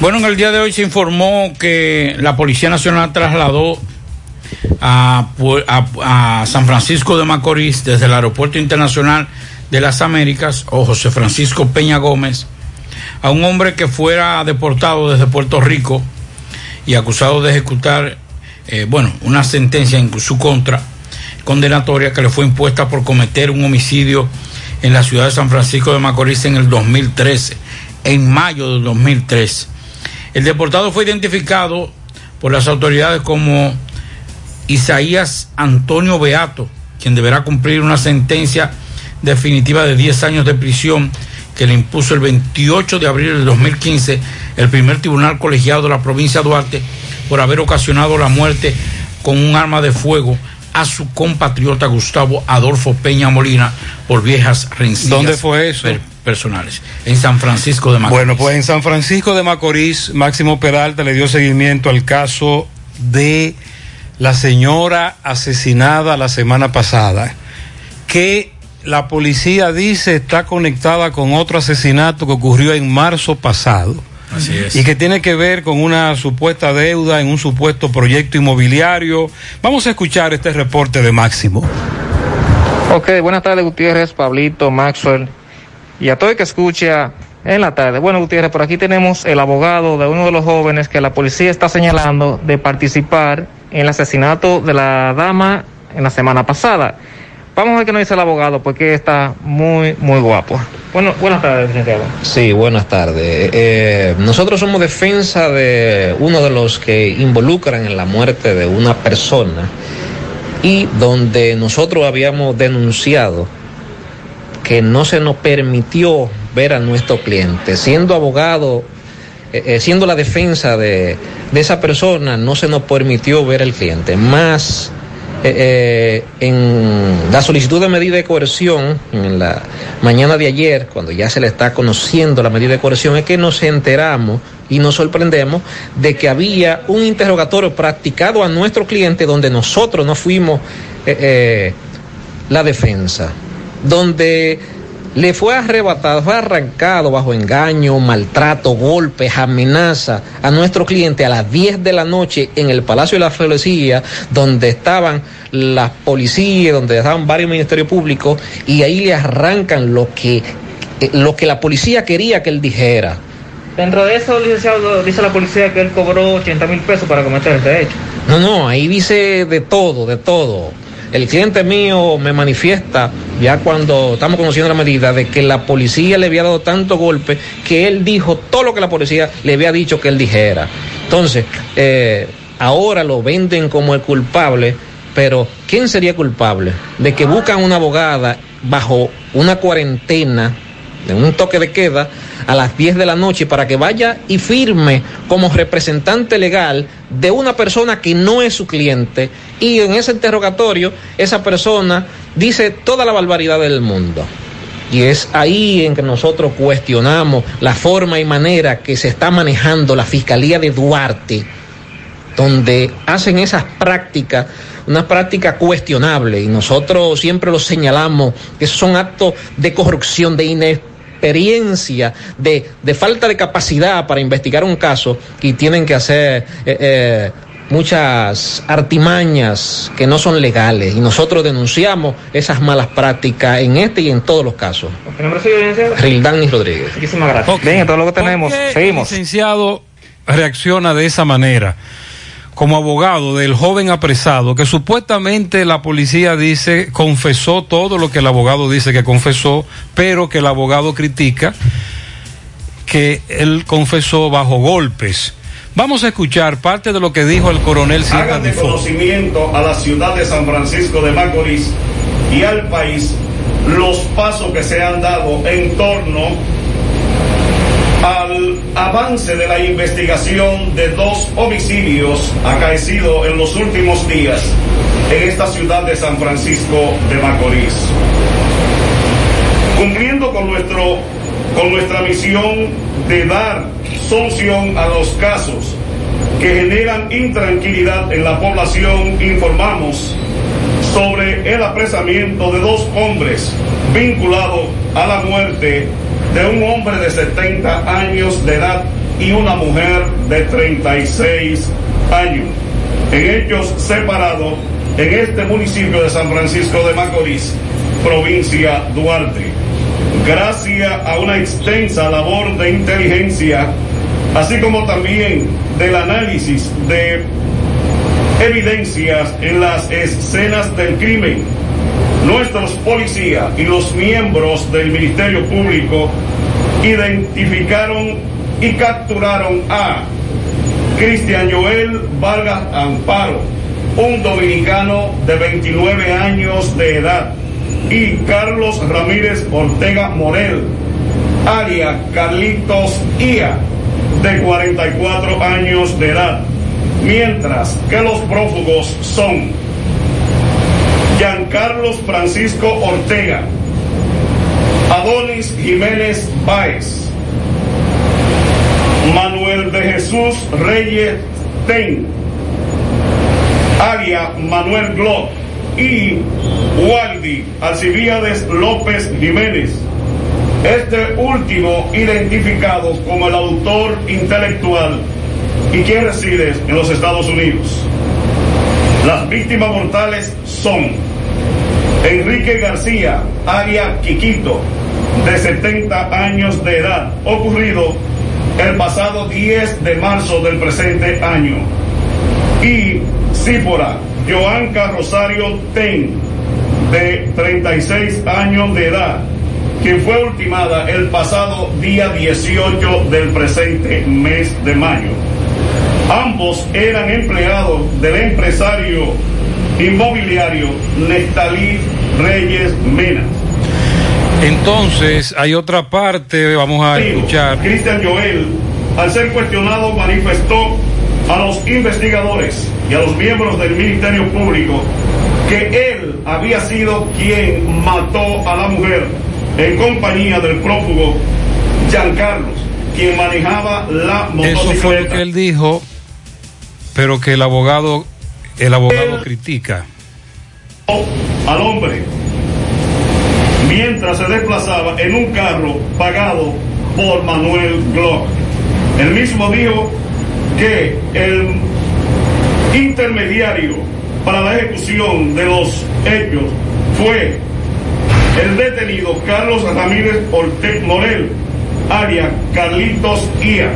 Bueno, en el día de hoy se informó que la Policía Nacional trasladó a, a, San Francisco de Macorís desde el Aeropuerto Internacional de las Américas, o José Francisco Peña Gómez, a un hombre que fuera deportado desde Puerto Rico y acusado de ejecutar, eh, bueno, una sentencia en su contra, condenatoria que le fue impuesta por cometer un homicidio en la ciudad de San Francisco de Macorís en el 2013, en mayo del 2013. El deportado fue identificado por las autoridades como Isaías Antonio Beato, quien deberá cumplir una sentencia definitiva de 10 años de prisión que le impuso el 28 de abril del 2015 el primer tribunal colegiado de la provincia de Duarte por haber ocasionado la muerte con un arma de fuego a su compatriota Gustavo Adolfo Peña Molina por viejas rencillas. ¿Dónde fue eso? Personales, en San Francisco de Macorís. Bueno, pues en San Francisco de Macorís, Máximo Peralta le dio seguimiento al caso de la señora asesinada la semana pasada, que la policía dice está conectada con otro asesinato que ocurrió en marzo pasado. Así es. Y que tiene que ver con una supuesta deuda en un supuesto proyecto inmobiliario. Vamos a escuchar este reporte de Máximo. Ok, buenas tardes Gutiérrez, Pablito, Maxwell y a todo el que escucha en la tarde. Bueno, Gutiérrez, por aquí tenemos el abogado de uno de los jóvenes que la policía está señalando de participar en el asesinato de la dama en la semana pasada. Vamos a ver qué nos dice el abogado, porque está muy, muy guapo. Bueno, buenas tardes, licenciado. Sí, buenas tardes. Eh, nosotros somos defensa de uno de los que involucran en la muerte de una persona y donde nosotros habíamos denunciado que no se nos permitió ver a nuestro cliente. Siendo abogado, eh, eh, siendo la defensa de, esa persona, no se nos permitió ver al cliente. Más eh, en la solicitud de medida de coerción, en la mañana de ayer, cuando ya se le está conociendo la medida de coerción, es que nos enteramos y nos sorprendemos de que había un interrogatorio practicado a nuestro cliente donde nosotros no fuimos la defensa donde le fue arrebatado, fue arrancado bajo engaño, maltrato, golpes, amenaza a nuestro cliente a las 10 de la noche en el Palacio de la Felicía, donde estaban las policías, donde estaban varios ministerios públicos, y ahí le arrancan lo que, lo que la policía quería que él dijera. Dentro de eso, licenciado, dice la policía que él cobró 80 mil pesos para cometer este hecho. No, no, ahí dice de todo, de todo. El cliente mío me manifiesta, ya cuando estamos conociendo la medida, de que la policía le había dado tanto golpe que él dijo todo lo que la policía le había dicho que él dijera. Entonces, eh, ahora lo venden como el culpable, pero ¿quién sería culpable de que buscan una abogada bajo una cuarentena, en un toque de queda, a las 10 de la noche para que vaya y firme como representante legal de una persona que no es su cliente y en ese interrogatorio esa persona dice toda la barbaridad del mundo. Y es ahí en que nosotros cuestionamos la forma y manera que se está manejando la Fiscalía de Duarte, donde hacen esas prácticas, una práctica cuestionable, y nosotros siempre lo señalamos, que son actos de corrupción, de inexperiencia, de, de, falta de capacidad para investigar un caso, y tienen que hacer... Eh, eh, muchas artimañas que no son legales y nosotros denunciamos esas malas prácticas en este y en todos los casos. ¿Qué nombre licenciado? Rildani Rodríguez. Muchísimas gracias. Okay. Bien, todo lo que tenemos. Seguimos. El licenciado reacciona de esa manera como abogado del joven apresado que supuestamente la policía dice confesó todo lo que el abogado dice que confesó, pero que el abogado critica que él confesó bajo golpes. Vamos a escuchar parte de lo que dijo el coronel Hagan de conocimiento a la ciudad de San Francisco de Macorís y al país los pasos que se han dado en torno al avance de la investigación de dos homicidios acaecidos en los últimos días en esta ciudad de San Francisco de Macorís. Cumpliendo con nuestro con nuestra misión de dar solución a los casos que generan intranquilidad en la población, informamos sobre el apresamiento de dos hombres vinculados a la muerte de un hombre de 70 años de edad y una mujer de 36 años. en hechos separados en este municipio de San Francisco de Macorís, provincia Duarte. Gracias a una extensa labor de inteligencia, así como también del análisis de evidencias en las escenas del crimen, nuestros policías y los miembros del Ministerio Público identificaron y capturaron a Cristian Joel Vargas Amparo, un dominicano de 29 años de edad, y Carlos Ramírez Ortega Morel, aria Carlitos Ia, de 44 años de edad, mientras que los prófugos son Giancarlos Francisco Ortega, Adonis Jiménez Báez, Manuel de Jesús Reyes Ten, Aria Manuel Glock y Waldi Alcibiades López Jiménez. Este último identificado como el autor intelectual y quien reside en los Estados Unidos. Las víctimas mortales son Enrique García, Aria Quiquito, de 70 años de edad, ocurrido el pasado 10 de marzo del presente año. Y Sífora, Joanca Rosario Ten, de 36 años de edad, quien fue ultimada el pasado día 18 del presente mes de mayo. Ambos eran empleados del empresario inmobiliario Nestalí Reyes Mena. Entonces, hay otra parte, vamos a escuchar. Cristian Joel, al ser cuestionado, manifestó a los investigadores y a los miembros del Ministerio Público que él había sido quien mató a la mujer en compañía del prófugo Giancarlos, quien manejaba la motocicleta. Eso fue lo que él dijo, pero que el abogado, el abogado critica. al hombre mientras se desplazaba en un carro pagado por Manuel Glock. El mismo dijo que el intermediario para la ejecución de los hechos fue el detenido Carlos Ramírez Ortega Morel, aria Carlitos Ia.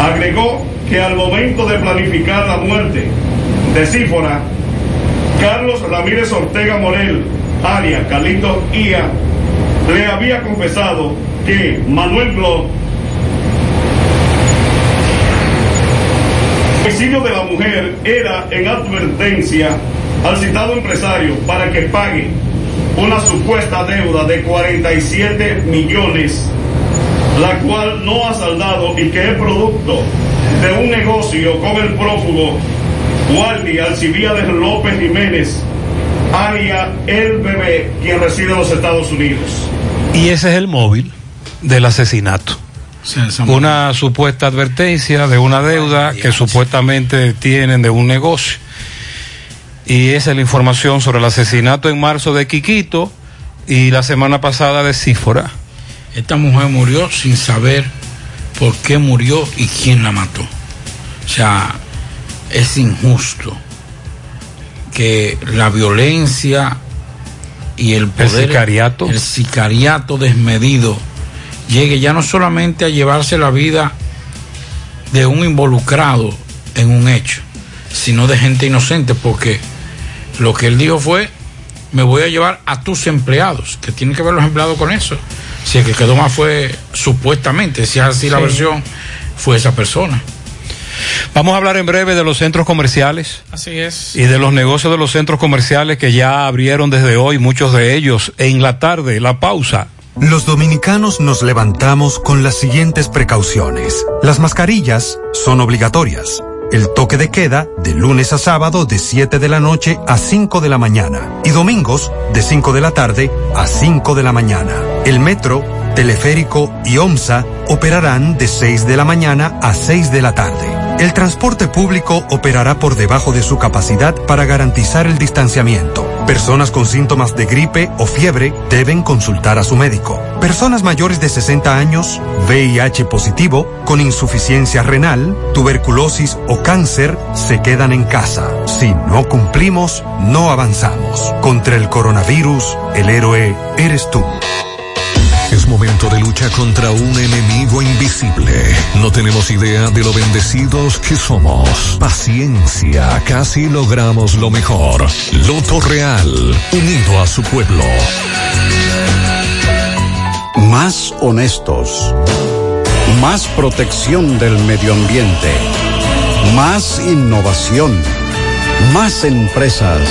Agregó que al momento de planificar la muerte de Sífora, Carlos Ramírez Ortega Morel, aria Carlitos Ia, le había confesado que Manuel Glock, el de la mujer era en advertencia al citado empresario para que pague una supuesta deuda de 47 millones, la cual no ha saldado y que es producto de un negocio con el prófugo Waldi Alcibiades López Jiménez, aria El Bebé, quien reside en los Estados Unidos. Y ese es el móvil del asesinato. Una supuesta advertencia de una deuda que supuestamente tienen de un negocio. Y esa es la información sobre el asesinato en marzo de Quiquito y la semana pasada de Sífora. Esta mujer murió sin saber por qué murió y quién la mató. O sea, es injusto que la violencia y el poder, sicariato. el sicariato desmedido llegue ya no solamente a llevarse la vida de un involucrado en un hecho, sino de gente inocente, porque lo que él dijo fue, me voy a llevar a tus empleados, que tienen que ver los empleados con eso. Si el que quedó más fue supuestamente, si es así la versión, fue esa persona. Vamos a hablar en breve de los centros comerciales. Así es. y de los negocios de los centros comerciales que ya abrieron desde hoy, muchos de ellos en la tarde, la pausa. Los dominicanos nos levantamos con las siguientes precauciones. Las mascarillas son obligatorias. El toque de queda de lunes a sábado de 7 de la noche a 5 de la mañana y domingos de 5 de la tarde a 5 de la mañana. El metro, teleférico y OMSA operarán de 6 de la mañana a 6 de la tarde. El transporte público operará por debajo de su capacidad para garantizar el distanciamiento. Personas con síntomas de gripe o fiebre deben consultar a su médico. Personas mayores de 60 años, VIH positivo, con insuficiencia renal, tuberculosis o cáncer se quedan en casa. Si no cumplimos, no avanzamos. Contra el coronavirus, el héroe eres tú. Momento de lucha contra un enemigo invisible. No tenemos idea de lo bendecidos que somos. Paciencia, casi logramos lo mejor. Loto Real, unido a su pueblo. Más honestos. Más protección del medio ambiente. Más innovación. Más empresas.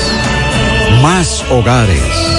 Más hogares.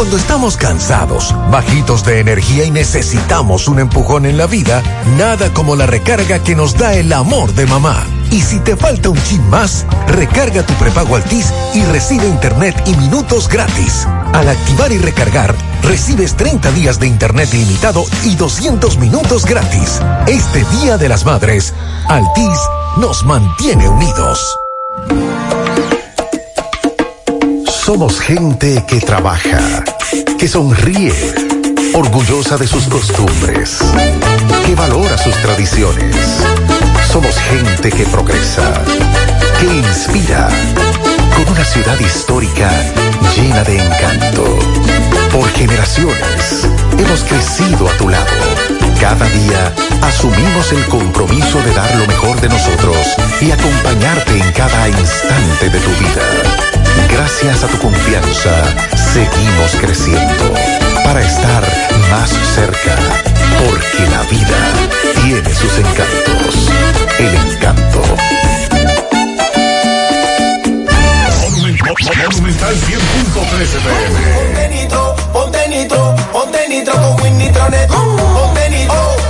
Cuando estamos cansados, bajitos de energía y necesitamos un empujón en la vida, nada como la recarga que nos da el amor de mamá. Y si te falta un chin más, recarga tu prepago Altis y recibe internet y minutos gratis. Al activar y recargar, recibes 30 días de internet ilimitado y 200 minutos gratis. Este Día de las Madres, Altis nos mantiene unidos. Somos gente que trabaja, que sonríe, orgullosa de sus costumbres, que valora sus tradiciones. Somos gente que progresa, que inspira, con una ciudad histórica llena de encanto. Por generaciones hemos crecido a tu lado. Cada día asumimos el compromiso de dar lo mejor de nosotros y acompañarte en cada instante de tu vida. Gracias a tu confianza, seguimos creciendo para estar más cerca, porque la vida tiene sus encantos. El encanto. Monumental 100.13 Ponte nitro, ponte nitro, ponte nitro con Win Nitronet. Ponte nitro, ponte nitro,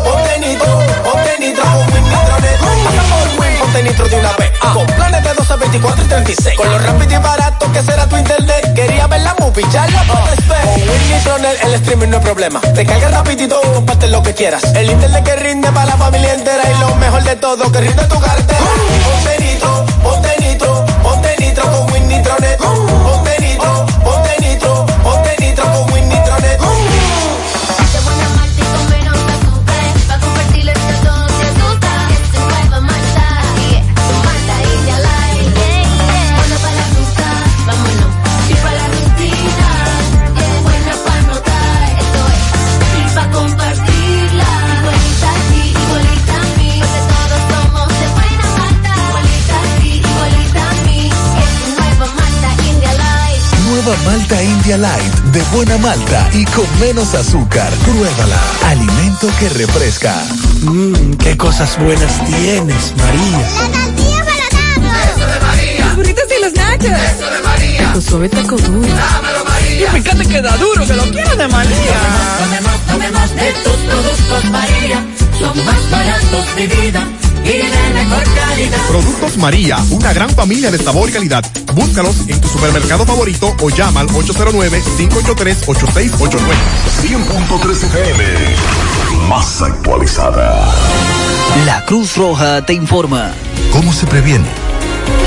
Ponte nitro de una vez. Con planes de 12, 24 y 36. Con lo rápido y barato que será tu internet. Quería ver la movie, ya la puedes ver. Con Win Nitronet el streaming no es problema. Te carga rapidito y comparte lo que quieras. El internet que rinde para la familia entera. Y lo mejor de todo, que rinde tu cartera. Ponte nitro, ponte nitro, ponte nitro con Win Nitronet. Ponte Light de buena malta y con menos azúcar. Pruébala. Alimento que refresca. Mmm, qué cosas buenas tienes, María. La tortilla para Eso de María. Los burritos y los nachos. Eso de María. Tu suave taco duro. Dámelo, María. Y fíjate que da duro, que lo quiero de María. Tomemos, tomemos de tus productos María. Son más baratos de vida y de mejor calidad. Productos María, una gran familia de sabor y calidad. Búscalos en tu supermercado favorito o llama al 809-583-8689. 100.13 FM, más actualizada. La Cruz Roja te informa. ¿Cómo se previene?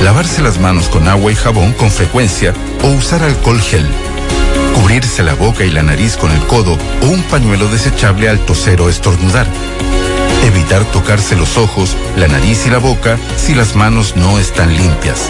Lavarse las manos con agua y jabón con frecuencia o usar alcohol gel. Cubrirse la boca y la nariz con el codo o un pañuelo desechable al toser o estornudar. Evitar tocarse los ojos, la nariz y la boca si las manos no están limpias.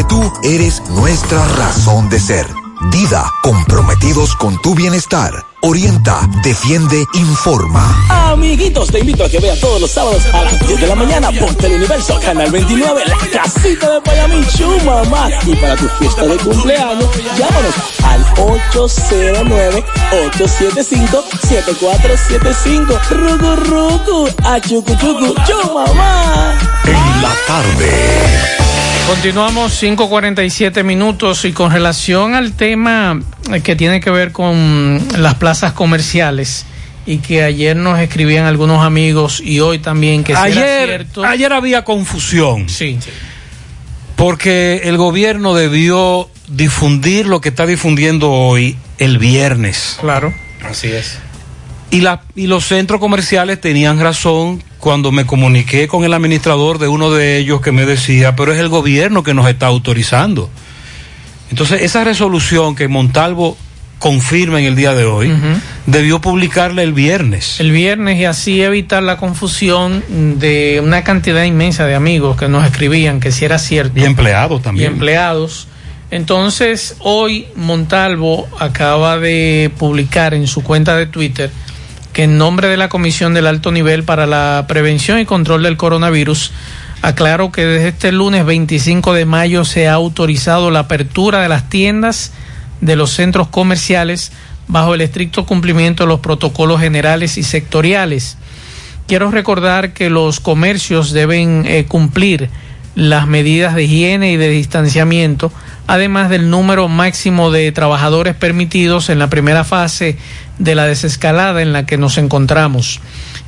tú eres nuestra razón de ser. Dida, comprometidos con tu bienestar. Orienta, defiende, informa. Amiguitos, te invito a que veas todos los sábados a las 10 de la mañana por Teleuniverso, Canal 29, La Casita de Payamichu, mamá. Y para tu fiesta de cumpleaños, llámanos al 809-875-7475. Rugu Rugu, a Chucu Chucu, Chu, mamá. En la tarde. Continuamos 5.47 minutos y con relación al tema eh, que tiene que ver con las plazas comerciales y que ayer nos escribían algunos amigos y hoy también que si era Ayer, cierto. ayer había confusión. Sí. Porque el gobierno debió difundir lo que está difundiendo hoy el viernes. Claro. Así es. Y, la, y los centros comerciales tenían razón cuando me comuniqué con el administrador de uno de ellos que me decía, pero es el gobierno que nos está autorizando. Entonces, esa resolución que Montalvo confirma en el día de hoy, debió publicarla el viernes. El viernes y así evitar la confusión de una cantidad inmensa de amigos que nos escribían que si era cierto. Y empleados y también. empleados. Entonces, hoy Montalvo acaba de publicar en su cuenta de Twitter que en nombre de la Comisión del Alto Nivel para la Prevención y Control del Coronavirus, aclaro que desde este lunes 25 de mayo se ha autorizado la apertura de las tiendas de los centros comerciales bajo el estricto cumplimiento de los protocolos generales y sectoriales. Quiero recordar que los comercios deben eh, cumplir las medidas de higiene y de distanciamiento, además del número máximo de trabajadores permitidos en la primera fase de la desescalada en la que nos encontramos.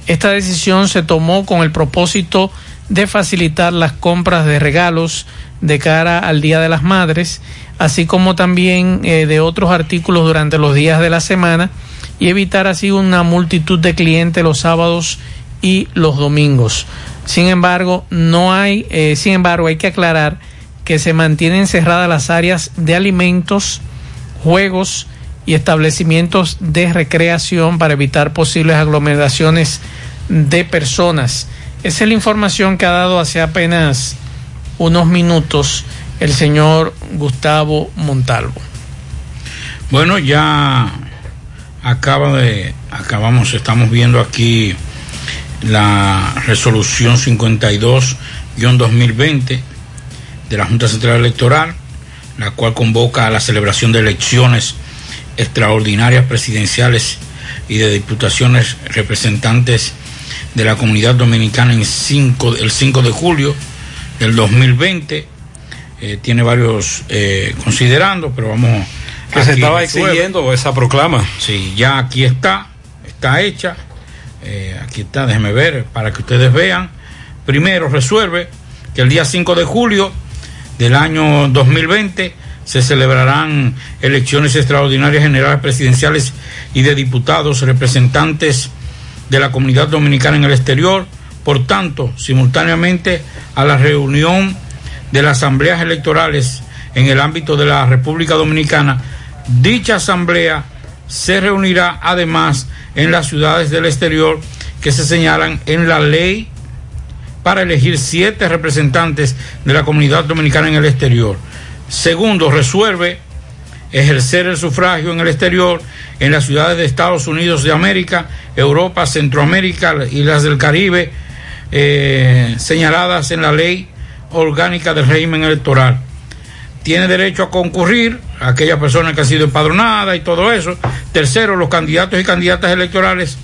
Esta decisión se tomó con el propósito de facilitar las compras de regalos de cara al Día de las Madres, así como también eh, de otros artículos durante los días de la semana y evitar así una multitud de clientes los sábados y los domingos. Sin embargo, no hay, eh, sin embargo, hay que aclarar que se mantienen cerradas las áreas de alimentos, juegos y establecimientos de recreación para evitar posibles aglomeraciones de personas. Esa es la información que ha dado hace apenas unos minutos el señor Gustavo Montalvo. Bueno, ya acaba de, acabamos, estamos viendo aquí la resolución 52-2020 de la Junta Central Electoral, la cual convoca a la celebración de elecciones extraordinarias presidenciales y de diputaciones representantes de la comunidad dominicana en 5, el 5 de julio del 2020. Eh, tiene varios eh, considerando, pero vamos Que se estaba exigiendo esa proclama. Sí, ya aquí está, está hecha. Eh, aquí está, déjenme ver para que ustedes vean. Primero, resuelve que el día 5 de julio del año 2020 se celebrarán elecciones extraordinarias generales presidenciales y de diputados representantes de la comunidad dominicana en el exterior. Por tanto, simultáneamente a la reunión de las asambleas electorales en el ámbito de la República Dominicana, dicha asamblea se reunirá además en las ciudades del exterior que se señalan en la ley para elegir siete representantes de la comunidad dominicana en el exterior. Segundo, resuelve ejercer el sufragio en el exterior en las ciudades de Estados Unidos de América, Europa, Centroamérica y las del Caribe, eh, señaladas en la ley orgánica del régimen electoral. Tiene derecho a concurrir aquella persona que ha sido empadronada y todo eso. Tercero, los candidatos y candidatas electorales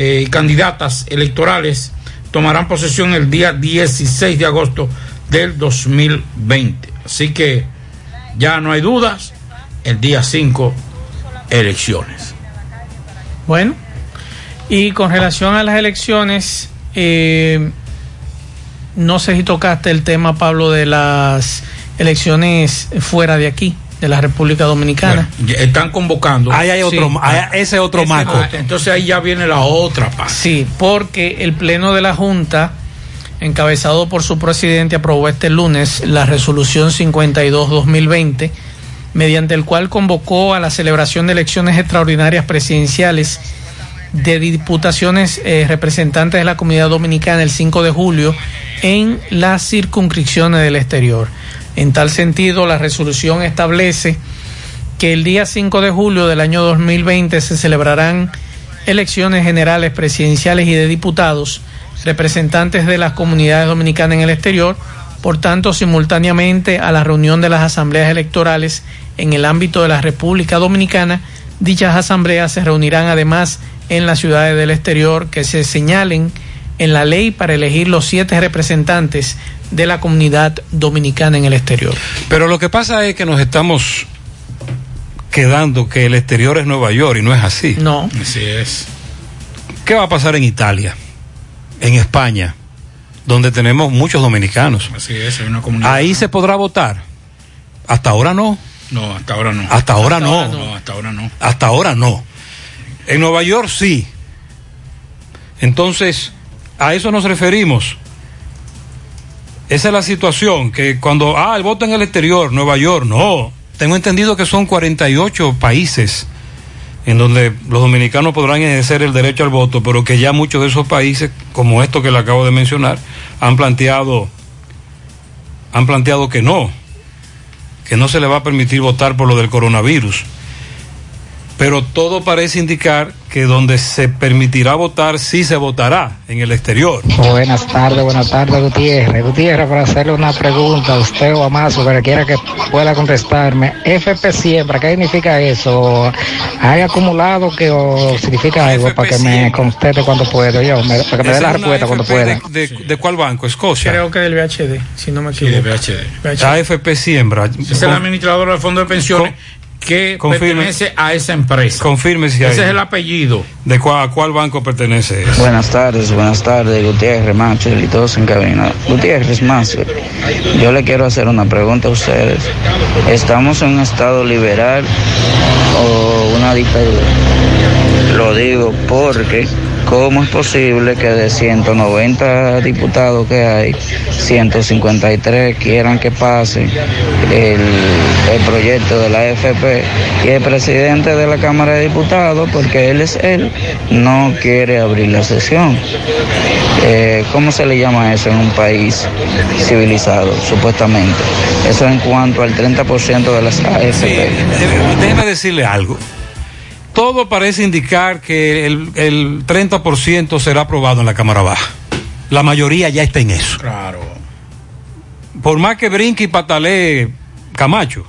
eh, candidatas electorales tomarán posesión el día 16 de agosto del 2020. Así que ya no hay dudas, el día 5 elecciones. Bueno, y con relación a las elecciones, eh, no sé si tocaste el tema, Pablo, de las elecciones fuera de aquí, de la República Dominicana. Están convocando. Ahí hay otro, Sí. ahí- ese otro marco. Entonces ahí ya viene la otra parte. Sí, porque el Pleno de la Junta, encabezado por su presidente, aprobó este lunes la resolución 52-2020, mediante el cual convocó a la celebración de elecciones extraordinarias presidenciales de diputaciones eh, representantes de la comunidad dominicana el 5 de julio en las circunscripciones del exterior. En tal sentido, la resolución establece que el día 5 de julio del año 2020 se celebrarán elecciones generales presidenciales y de diputados, representantes de las comunidades dominicanas en el exterior, por tanto, simultáneamente a la reunión de las asambleas electorales en el ámbito de la República Dominicana, dichas asambleas se reunirán además en las ciudades del exterior que se señalen en la ley para elegir los siete representantes de la comunidad dominicana en el exterior. Pero lo que pasa es que nos estamos quedando que el exterior es Nueva York y no es así. No. Así es. ¿Qué va a pasar en Italia? En España, donde tenemos muchos dominicanos. Así es, hay una comunidad. Ahí se podrá votar. Hasta ahora no. No, hasta ahora no. Hasta ahora no. No, hasta ahora no. Hasta ahora no. En Nueva York sí. Entonces, a eso nos referimos. Esa es la situación, que cuando, ah, el voto en el exterior, Nueva York, no. Tengo entendido que son 48 países en donde los dominicanos podrán ejercer el derecho al voto, pero que ya muchos de esos países, como esto que le acabo de mencionar, han planteado, han planteado que no, que no se le va a permitir votar por lo del coronavirus pero todo parece indicar que donde se permitirá votar sí se votará en el exterior. Buenas tardes, buenas tardes, Gutiérrez. Gutiérrez, para hacerle una pregunta a usted o a Mazo, cualquiera que pueda contestarme. FP siembra, ¿qué significa eso? ¿Hay acumulado que o significa algo para que me conteste cuando pueda? Yo, me- para que me dé la respuesta cuando pueda. De, de- de cuál banco? Escocia. Creo que del VHD, si no me Sí, equivoco. de VHD. AFP Siembra. Ese es el administrador del fondo de pensiones que confirme. pertenece a esa empresa. Confirme si hay. Ese es el apellido. ¿De cuál, a cuál banco pertenece eso? Buenas tardes, buenas tardes, Gutiérrez, Macho y todos en cabina. Gutiérrez, Macho, yo le quiero hacer una pregunta a ustedes. ¿Estamos en un estado liberal o una dictadura? Lo digo porque, ¿cómo es posible que de 190 diputados que hay, 153 quieran que pase el, el proyecto de la AFP y el presidente de la Cámara de Diputados, porque él es él, no quiere abrir la sesión? Eh, ¿Cómo se le llama eso en un país civilizado, supuestamente? Eso en cuanto al 30% de las AFP. Déjeme decirle algo. Todo parece indicar que el, el 30% será aprobado en la Cámara Baja. La mayoría ya está en eso. Claro. Por más que brinque y patalee Camacho,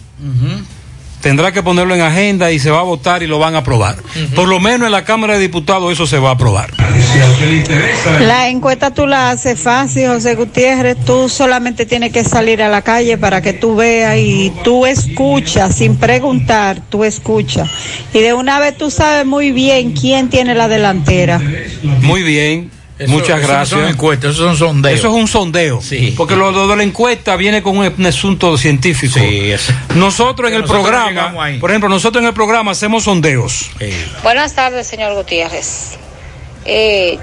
tendrá que ponerlo en agenda y se va a votar y lo van a aprobar. Por lo menos en la Cámara de Diputados eso se va a aprobar. La encuesta tú la haces fácil, José Gutiérrez. Tú solamente tienes que salir a la calle para que tú veas y tú escuchas, sin preguntar, tú escuchas. Y de una vez tú sabes muy bien quién tiene la delantera. Muy bien. Eso- Muchas eso no gracias. son encuestas, eso son sondeos. Eso es un sondeo. Porque lo, lo de la encuesta viene con un, un asunto científico. Nosotros en el Nosotros programa, por ejemplo, nosotros en el programa hacemos sondeos. Buenas tardes, señor Gutiérrez. Eh,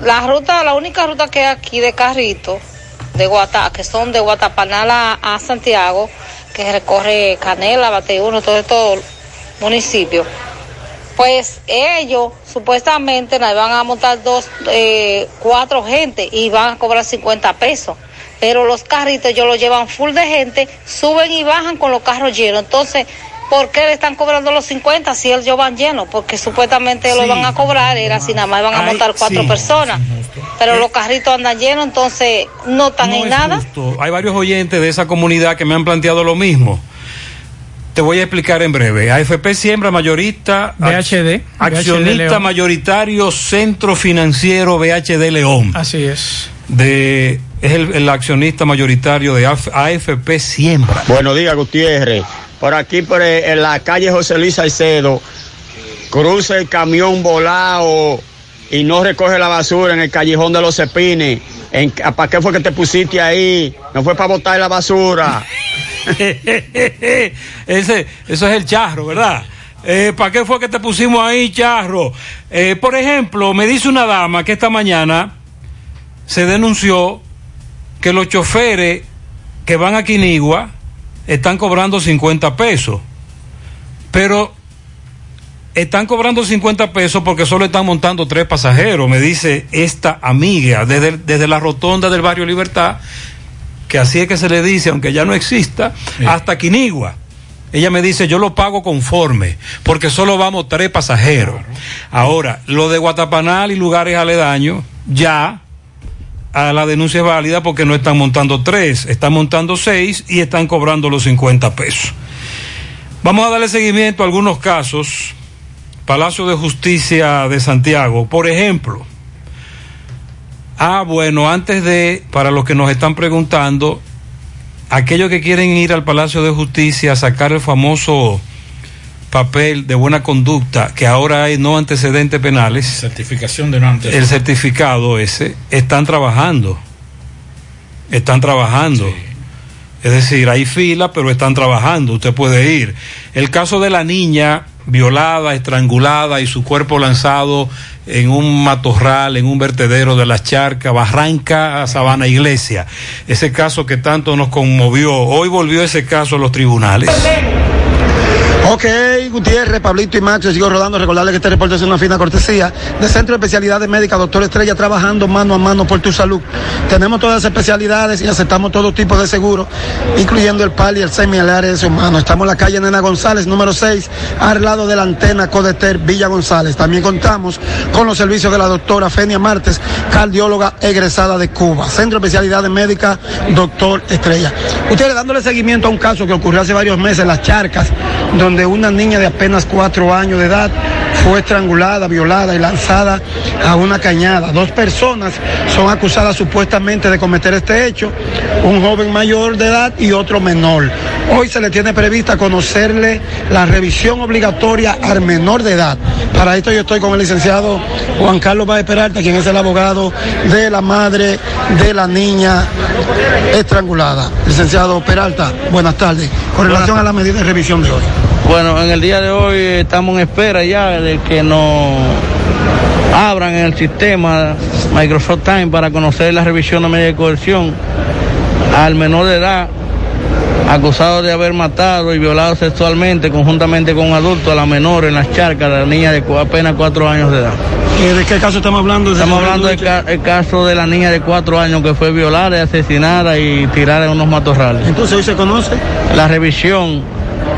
la ruta, la única ruta que hay aquí de carrito, de Guata, que son de Guatapanal a, a Santiago, que recorre Canela, Bateyuno, todo estos municipios. Pues ellos supuestamente nos van a montar dos, eh, cuatro gente y van a cobrar 50 pesos. Pero los carritos ellos los llevan full de gente, suben y bajan con los carros llenos. Entonces, ¿por qué le están cobrando los 50 si ellos van llenos? Porque supuestamente lo van a cobrar, era si nada más van a Ay, montar cuatro sí. personas. Pero los carritos andan llenos, entonces no están No en es nada. justo. Hay varios oyentes de esa comunidad que me han planteado lo mismo. Te voy a explicar en breve. AFP Siembra Mayorista, VHD, accionista mayoritario Centro Financiero VHD León. Así es. De, es el, el accionista mayoritario de AF- AFP Siembra. Buenos días, Gutiérrez. Por aquí, por en la calle José Luis Salcedo, cruza el camión volado y no recoge la basura en el callejón de los Cepines. ¿En- ¿Para qué fue que te pusiste ahí? No fue para botar la basura. <laughs> Ese, eso es el charro, ¿verdad? Eh, ¿Para qué fue que te pusimos ahí, charro? Eh, por ejemplo, me dice una dama que esta mañana se denunció que los choferes que van a Quinigua están cobrando 50 pesos. Pero están cobrando 50 pesos porque solo están montando tres pasajeros, me dice esta amiga desde, desde la rotonda del barrio Libertad, que así es que se le dice, aunque ya no exista, hasta Quinigua. Ella me dice, yo lo pago conforme, porque solo vamos tres pasajeros. Ahora, lo de Guatapanal y lugares aledaños, ya a la denuncia es válida porque no están montando tres, están montando seis y están cobrando los 50 pesos. Vamos a darle seguimiento a algunos casos. Palacio de Justicia de Santiago, por ejemplo. Ah, bueno, antes de, para los que nos están preguntando, aquellos que quieren ir al Palacio de Justicia a sacar el famoso papel de buena conducta, que ahora hay no antecedentes penales, Certificación de no antes. el certificado ese, están trabajando. Están trabajando. Es decir, hay fila, pero están trabajando. Usted puede ir. El caso de la niña violada, estrangulada y su cuerpo lanzado en un matorral, en un vertedero de las charcas, Barranca, Sabana Iglesia. Ese caso que tanto nos conmovió. Hoy volvió ese caso a los tribunales. Ok, Gutiérrez, Pablito y Macho, sigo rodando. Recordarle que este reporte es una fina cortesía de Centro de Especialidades Médicas, doctor Estrella, trabajando mano a mano por tu salud. Tenemos todas las especialidades y aceptamos todo tipo de seguros, incluyendo el PAL y el SEMI, el área de humano. Estamos en la calle Nena González, número 6, al lado de la antena Codeter Villa González. También contamos con los servicios de la doctora Fenia Martes, cardióloga egresada de Cuba. Centro de Especialidades Médicas, doctor Estrella. Ustedes dándole seguimiento a un caso que ocurrió hace varios meses en las charcas, donde una niña de apenas cuatro años de edad fue estrangulada, violada y lanzada a una cañada. Dos personas son acusadas supuestamente de cometer este hecho, un joven mayor de edad y otro menor. Hoy se le tiene prevista conocerle la revisión obligatoria al menor de edad. Para esto yo estoy con el licenciado Juan Carlos Báez Peralta, quien es el abogado de la madre de la niña estrangulada. Licenciado Peralta, buenas tardes. Con relación a la medida de revisión de hoy. Bueno, en el día de hoy estamos en espera ya de que nos abran en el sistema Microsoft Time para conocer la revisión de medida de coerción al menor de edad acusado de haber matado y violado sexualmente conjuntamente con un adulto a la menor en las charcas, la niña de apenas cuatro años de edad. Eh, ¿De qué caso estamos hablando? Estamos hablando del ca- el caso de la niña de cuatro años que fue violada asesinada y tirada en unos matorrales. Entonces hoy se conoce. La revisión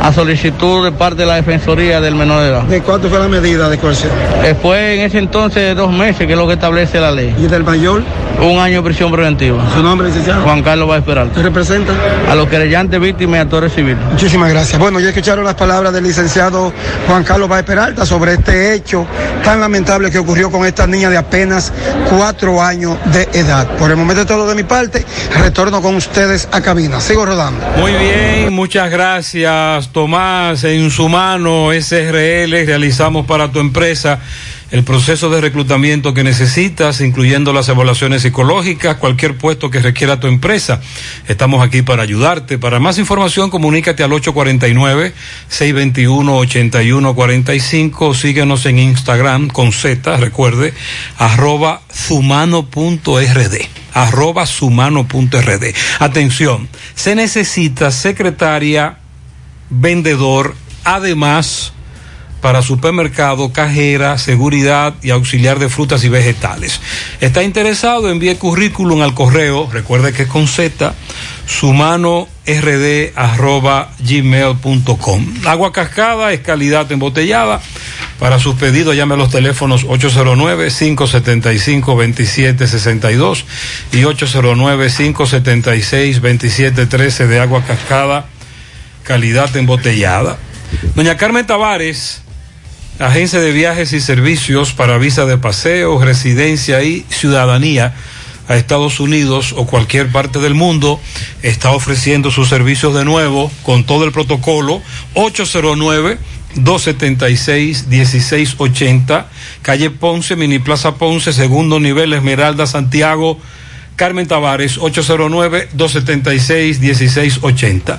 a solicitud de parte de la Defensoría del Menor de Edad. ¿De cuánto fue la medida de coerción? Eh, Fue en ese entonces de dos meses, que es lo que establece la ley. ¿Y del mayor? Un año de prisión preventiva. ¿Su nombre, licenciado? Juan Carlos Báez Peralta. ¿Qué representa? A los querellantes, víctimas y actores civiles. Muchísimas gracias. Bueno, ya escucharon las palabras del licenciado Juan Carlos Báez Peralta sobre este hecho tan lamentable que ocurrió con esta niña de apenas cuatro años de edad. Por el momento es todo de mi parte. Retorno con ustedes a cabina. Sigo rodando. Muy bien, muchas gracias Tomás. En su mano SRL realizamos para tu empresa el proceso de reclutamiento que necesitas, incluyendo las evaluaciones psicológicas, cualquier puesto que requiera tu empresa. Estamos aquí para ayudarte. Para más información, comunícate al 849-621-8145. Síguenos en Instagram con Z, recuerde, arroba sumano.rd sumano.rd. Atención, se necesita secretaria, vendedor, además para supermercado, cajera, seguridad y auxiliar de frutas y vegetales. ¿Está interesado? Envíe currículum al correo, recuerde que es con Z, sumano rd arroba gmail.com. Agua cascada es calidad embotellada. Para sus pedidos llame a los teléfonos 809-575-2762 y 809-576-2713 de agua cascada, calidad embotellada. Doña Carmen Tavares, agencia de viajes y servicios para visa de paseo, residencia y ciudadanía a Estados Unidos o cualquier parte del mundo, está ofreciendo sus servicios de nuevo con todo el protocolo 809 276-1680, calle Ponce, Mini Plaza Ponce, segundo nivel, Esmeralda, Santiago, Carmen Tavares, 809-276-1680.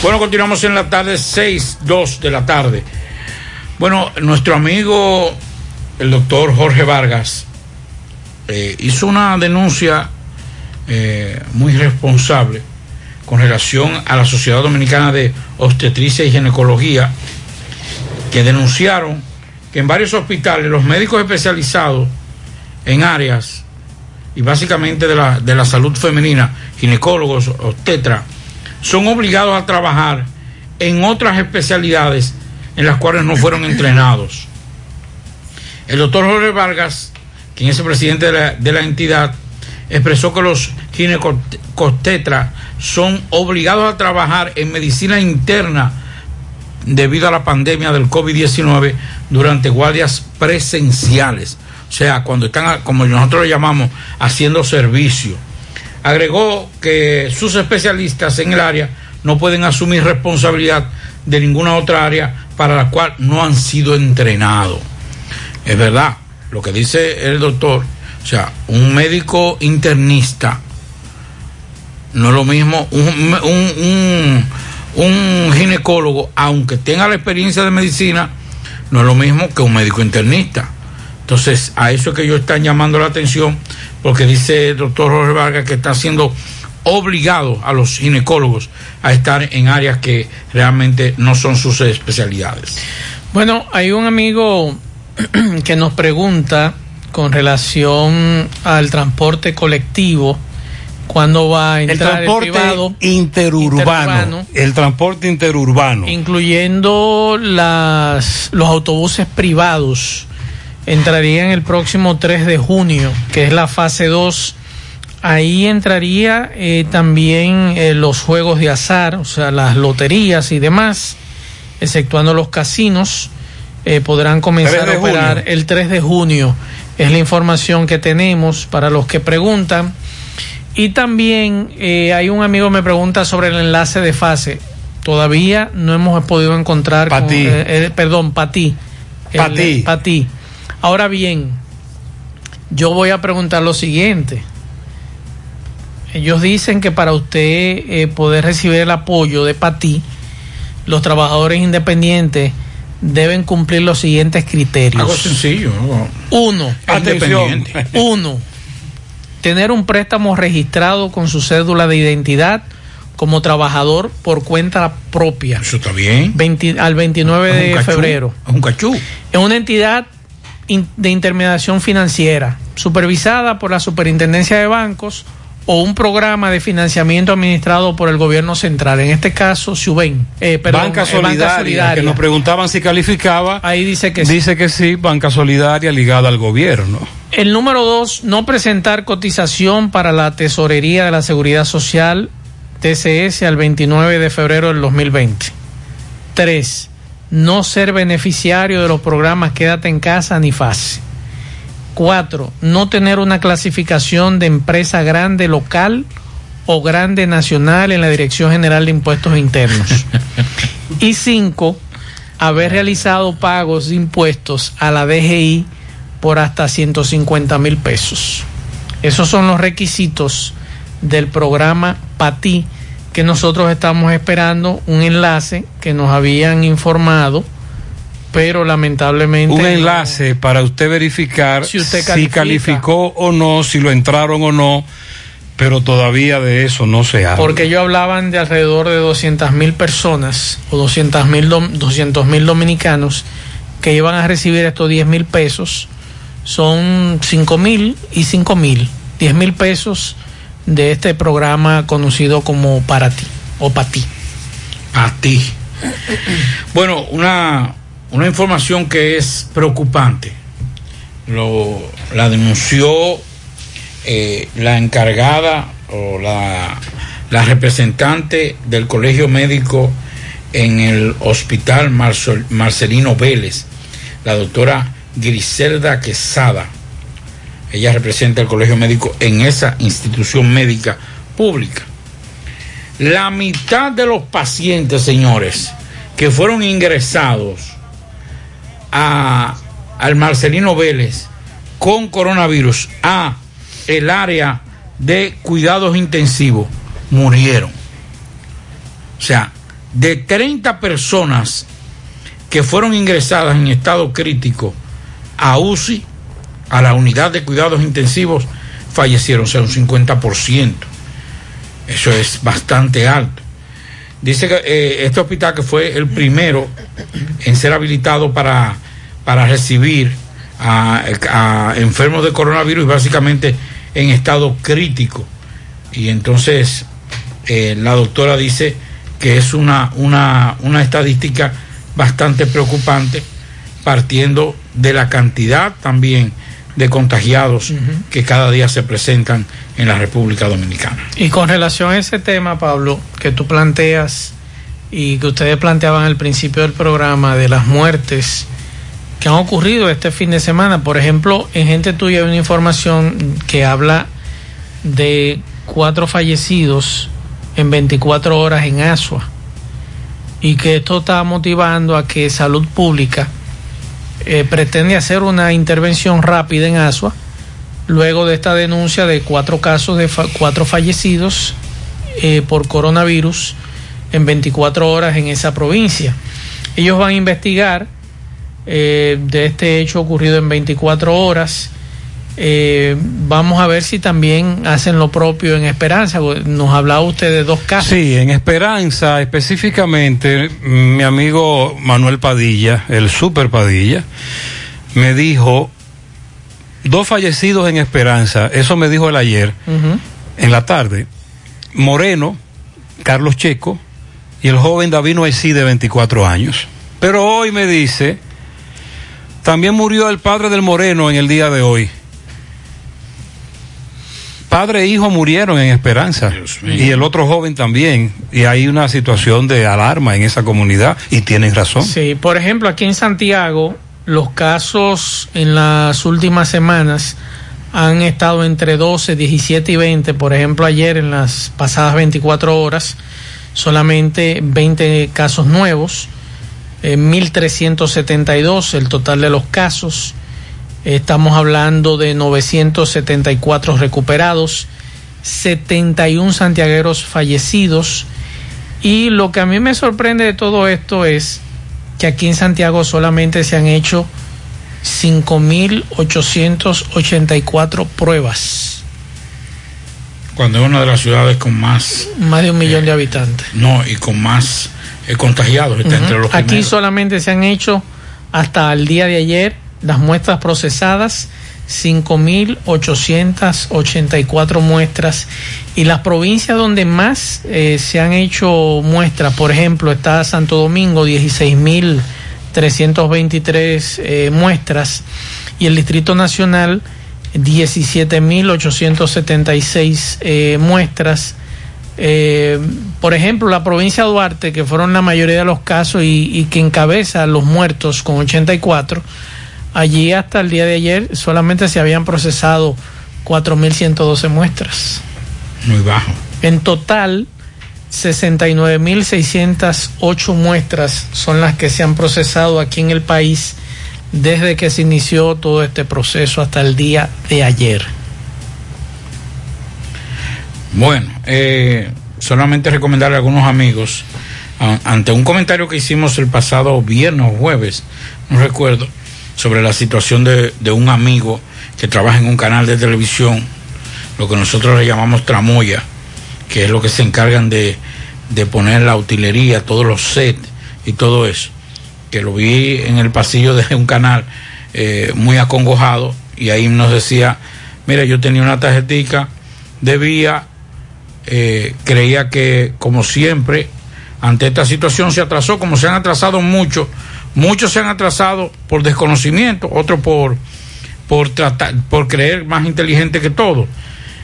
Bueno, continuamos en la tarde, 6, 2 de la tarde. Bueno, nuestro amigo, el doctor Jorge Vargas, eh, hizo una denuncia eh, muy responsable con relación a la Sociedad Dominicana de Obstetricia y Ginecología, que denunciaron que en varios hospitales los médicos especializados en áreas y básicamente de la, de la salud femenina, ginecólogos, obstetras, son obligados a trabajar en otras especialidades en las cuales no fueron entrenados. El doctor Jorge Vargas, quien es el presidente de la, entidad, expresó que los ginecostetras son obligados a trabajar en medicina interna debido a la pandemia del COVID-19 durante guardias presenciales. O sea, cuando están, como nosotros lo llamamos, haciendo servicio. Agregó que sus especialistas en el área no pueden asumir responsabilidad de ninguna otra área para la cual no han sido entrenados. Es verdad, lo que dice el doctor, o sea, un médico internista no es lo mismo, un, un, un, un ginecólogo, aunque tenga la experiencia de medicina, no es lo mismo que un médico internista. Entonces, a eso es que ellos están llamando la atención, porque dice el doctor Jorge Vargas que está siendo obligado a los ginecólogos a estar en áreas que realmente no son sus especialidades. Bueno, hay un amigo <clears throat> que nos pregunta con relación al transporte colectivo, cuándo va a El entrar el, transporte privado, interurbano, interurbano, El transporte interurbano. incluyendo las, los autobuses privados, entrarían el próximo 3 de junio, que es la fase 2. Ahí entraría eh, también eh, los juegos de azar, o sea, las loterías y demás, exceptuando los casinos, eh, podrán 3 comenzar a operar junio. el 3 de junio. Es la información que tenemos para los que preguntan. Y también hay un amigo que me pregunta sobre el enlace de fase. Todavía no hemos podido encontrar. con- Patí. perdón, Patí. Patí. Ahora bien, yo voy a preguntar lo siguiente. Ellos dicen que para usted eh, poder recibir el apoyo de Patí, los trabajadores independientes deben cumplir los siguientes criterios. Algo sencillo. ¿no? Uno, Atención. Uno, tener un préstamo registrado con su cédula de identidad como trabajador por cuenta propia. Eso está bien. 20 al 29 Es un de cachú, febrero. Es un cachú. En una entidad de intermediación financiera supervisada por la Superintendencia de Bancos o un programa de financiamiento administrado por el gobierno central, en este caso Suben, eh, perdón, Banca eh, Solidaria, que nos preguntaban si calificaba. Ahí dice que sí. Dice que sí, Banca Solidaria ligada al gobierno. El número dos, no presentar cotización para la Tesorería de la Seguridad Social, TCS, al 29 de febrero del 2020. Tres, no ser beneficiario de los programas Quédate en casa ni FASE. Cuatro, no tener una clasificación de empresa grande local o grande nacional en la Dirección General de Impuestos Internos. <laughs> y cinco, haber realizado pagos de impuestos a la DGI por hasta 150 mil pesos. Esos son los requisitos del programa PATI que nosotros estamos esperando un enlace que nos habían informado, pero lamentablemente Un enlace para usted verificar Si usted si calificó o no, si lo entraron o no, pero todavía de eso no se habla. porque ellos hablaban de alrededor de 200 mil personas o 200 mil 200 mil dominicanos que iban a recibir estos 10 mil pesos. Son 5 mil y 5 mil. 10 mil pesos de este programa conocido como Para ti o Para ti. A ti. Bueno, una, una información que es preocupante. Lo, la denunció eh, la encargada o la, la representante del colegio médico en el hospital Marcel- Marcelino Vélez, la doctora Griselda Quesada. Ella representa el colegio médico en esa institución médica pública. La mitad de los pacientes, señores, que fueron ingresados a, al Marcelino Vélez con coronavirus a el área de cuidados intensivos murieron. O sea, de 30 personas que fueron ingresadas en estado crítico a UCI, a la unidad de cuidados intensivos, fallecieron, o sea, un 50%. Eso es bastante alto. Dice que eh, este hospital que fue el primero en ser habilitado para, para recibir a, enfermos de coronavirus, básicamente en estado crítico. Y entonces eh, la doctora dice que es una, una, una estadística bastante preocupante, partiendo de la cantidad también de contagiados que cada día se presentan en la República Dominicana. Y con relación a ese tema, Pablo, que tú planteas y que ustedes planteaban al principio del programa de las muertes que han ocurrido este fin de semana, por ejemplo, en Gente Tuya hay una información que habla de cuatro fallecidos en 24 horas en Asua y que esto está motivando a que Salud Pública eh, pretende hacer una intervención rápida en Asua luego de esta denuncia de cuatro casos de fa- cuatro fallecidos eh, por coronavirus en 24 horas en esa provincia. Ellos van a investigar eh, de este hecho ocurrido en 24 horas. Eh, vamos a ver si también hacen lo propio en Esperanza. Nos hablaba usted de dos casos. Sí, en Esperanza específicamente, mi amigo Manuel Padilla, el super Padilla, me dijo, dos fallecidos en Esperanza, eso me dijo él ayer, en la tarde, Moreno, Carlos Checo y el joven David Noesí de 24 años. Pero hoy me dice, también murió el padre del Moreno en el día de hoy. Padre e hijo murieron en Esperanza y el otro joven también. Y hay una situación de alarma en esa comunidad y tienen razón. Sí, por ejemplo, aquí en Santiago, los casos en las últimas semanas han estado entre 12, 17 y 20. Por ejemplo, ayer en las pasadas 24 horas, solamente 20 casos nuevos, eh, 1.372 el total de los casos. Estamos hablando de 974 recuperados, 71 santiagueros fallecidos. Y lo que a mí me sorprende de todo esto es que aquí en Santiago solamente se han hecho 5.884 pruebas, Cuando es una de las ciudades con más, más de un millón de habitantes. no, y con más eh, contagiados, está entre los Aquí primeros. solamente se han hecho hasta el día de ayer las muestras procesadas, 5.884 muestras. Y las provincias donde más eh, se han hecho muestras, por ejemplo, está Santo Domingo, 16.323 eh, muestras. Y el Distrito Nacional, 17.876 eh, muestras. Eh, por ejemplo, la provincia de Duarte, que fueron la mayoría de los casos y, y que encabeza los muertos con 84, allí hasta el día de ayer solamente se habían procesado 4.112 muestras. Muy bajo. En total, 69.608 muestras son las que se han procesado aquí en el país desde que se inició todo este proceso hasta el día de ayer. Bueno, eh, solamente recomendarle a algunos amigos, a- ante un comentario que hicimos el pasado viernes o jueves, no recuerdo, sobre la situación de, de un amigo que trabaja en un canal de televisión, lo que nosotros le llamamos tramoya, que es lo que se encargan de, de poner la utilería, todos los sets y todo eso, que lo vi en el pasillo de un canal eh, muy acongojado y ahí nos decía, mira, yo tenía una tarjetica, debía, eh, creía que como siempre, ante esta situación se atrasó, como se han atrasado muchos, muchos se han atrasado por desconocimiento, otros por, por tratar, por creer más inteligente que todo.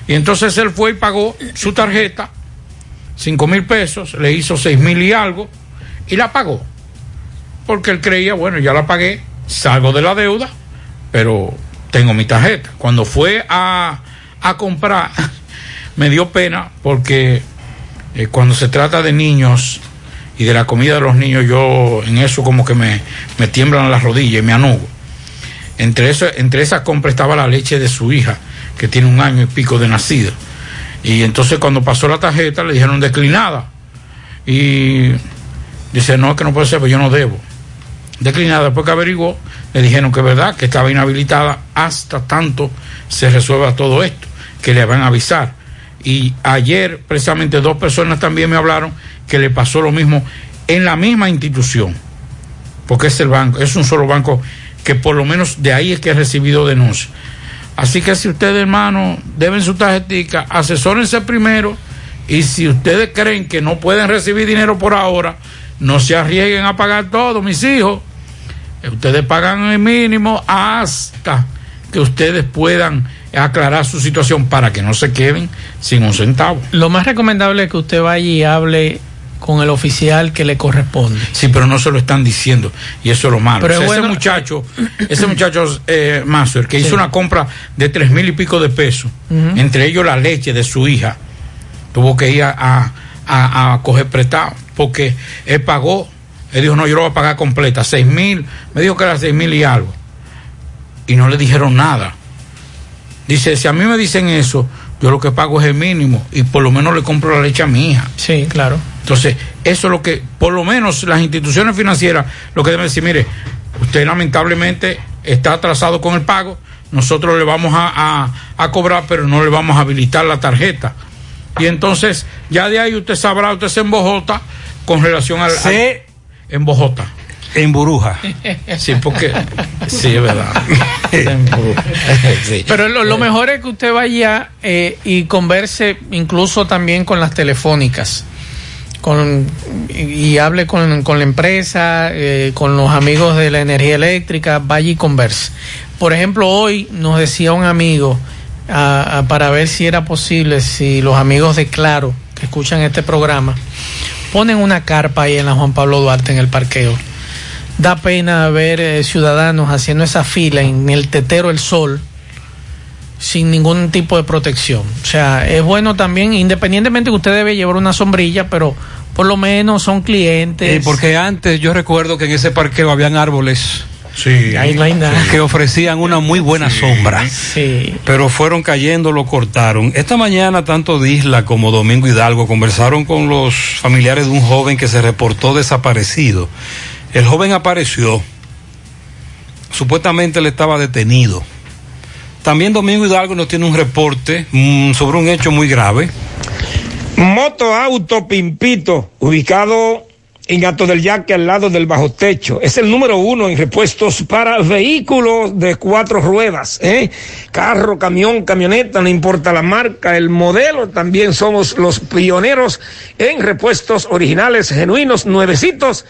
Y entonces él fue y pagó su tarjeta, cinco mil pesos, le hizo seis mil y algo, y la pagó. Porque él creía, bueno, ya la pagué, salgo de la deuda, pero tengo mi tarjeta. Cuando fue a, a comprar, <laughs> me dio pena porque eh, cuando se trata de niños y de la comida de los niños, yo en eso como que me, me tiemblan las rodillas y me anugo. Entre, eso, entre esas compras estaba la leche de su hija, que tiene un año y pico de nacida. Y entonces cuando pasó la tarjeta le dijeron declinada. Y dice, no, que no puede ser, pues yo no debo. Declinada, después que averiguó, le dijeron que es verdad, que estaba inhabilitada hasta tanto se resuelva todo esto, que le van a avisar. Y ayer precisamente dos personas también me hablaron que le pasó lo mismo en la misma institución, porque es el banco, es un solo banco que por lo menos de ahí es que ha recibido denuncia. Así que si ustedes, hermano, deben su tarjetita, asesórense primero y si ustedes creen que no pueden recibir dinero por ahora, no se arriesguen a pagar todo, mis hijos. Ustedes pagan el mínimo hasta que ustedes puedan aclarar su situación para que no se queden sin un centavo. Lo más recomendable es que usted vaya y hable con el oficial que le corresponde. Sí, pero no se lo están diciendo y eso es lo malo. Pero O sea, bueno, ese muchacho, ese muchacho eh, Master, que Sí. hizo una compra de tres mil y pico de pesos, entre ellos la leche de su hija, tuvo que ir a, a- a- a coger prestado porque él pagó, él dijo, no, yo lo voy a pagar completa, seis mil, me dijo que era seis mil y algo, y no le dijeron nada. Dice, si a mí me dicen eso, yo lo que pago es el mínimo y por lo menos le compro la leche a mi hija. Sí, claro. Entonces, eso es lo que, por lo menos las instituciones financieras, lo que deben decir, mire, usted lamentablemente está atrasado con el pago, nosotros le vamos a, a- a cobrar, pero no le vamos a habilitar la tarjeta. Y entonces, ya de ahí usted sabrá, usted se embojota con relación al... Se embojota. En Buruja. <laughs> Sí, porque... Sí, es verdad. <laughs> <laughs> Sí. Pero lo, lo mejor es que usted vaya eh, y converse incluso también con las telefónicas. Con, y, hable con, con la empresa, eh, con los amigos de la energía eléctrica, vaya y converse. Por ejemplo, hoy nos decía un amigo para ver si era posible, si los amigos de Claro que escuchan este programa ponen una carpa ahí en la Juan Pablo Duarte en el parqueo. Da pena ver eh, ciudadanos haciendo esa fila en el tetero El Sol sin ningún tipo de protección. O sea, es bueno también, independientemente que usted debe llevar una sombrilla, pero por lo menos son clientes. Eh, porque antes yo recuerdo que en ese parqueo habían árboles. Sí. Ahí no hay nada. Que ofrecían una muy buena sombra. Sí. Pero fueron cayendo, lo cortaron. Esta mañana tanto Disla como Domingo Hidalgo conversaron con los familiares de un joven que se reportó desaparecido. El joven apareció. Supuestamente él estaba detenido. También Domingo Hidalgo nos tiene un reporte mm, sobre un hecho muy grave. Moto Auto Pimpito, ubicado en Gato del Yaque al lado del bajo techo. Es el número uno en repuestos para vehículos de cuatro ruedas, ¿eh? Carro, camión, camioneta, no importa la marca, el modelo, también somos los pioneros en repuestos originales, genuinos, nuevecitos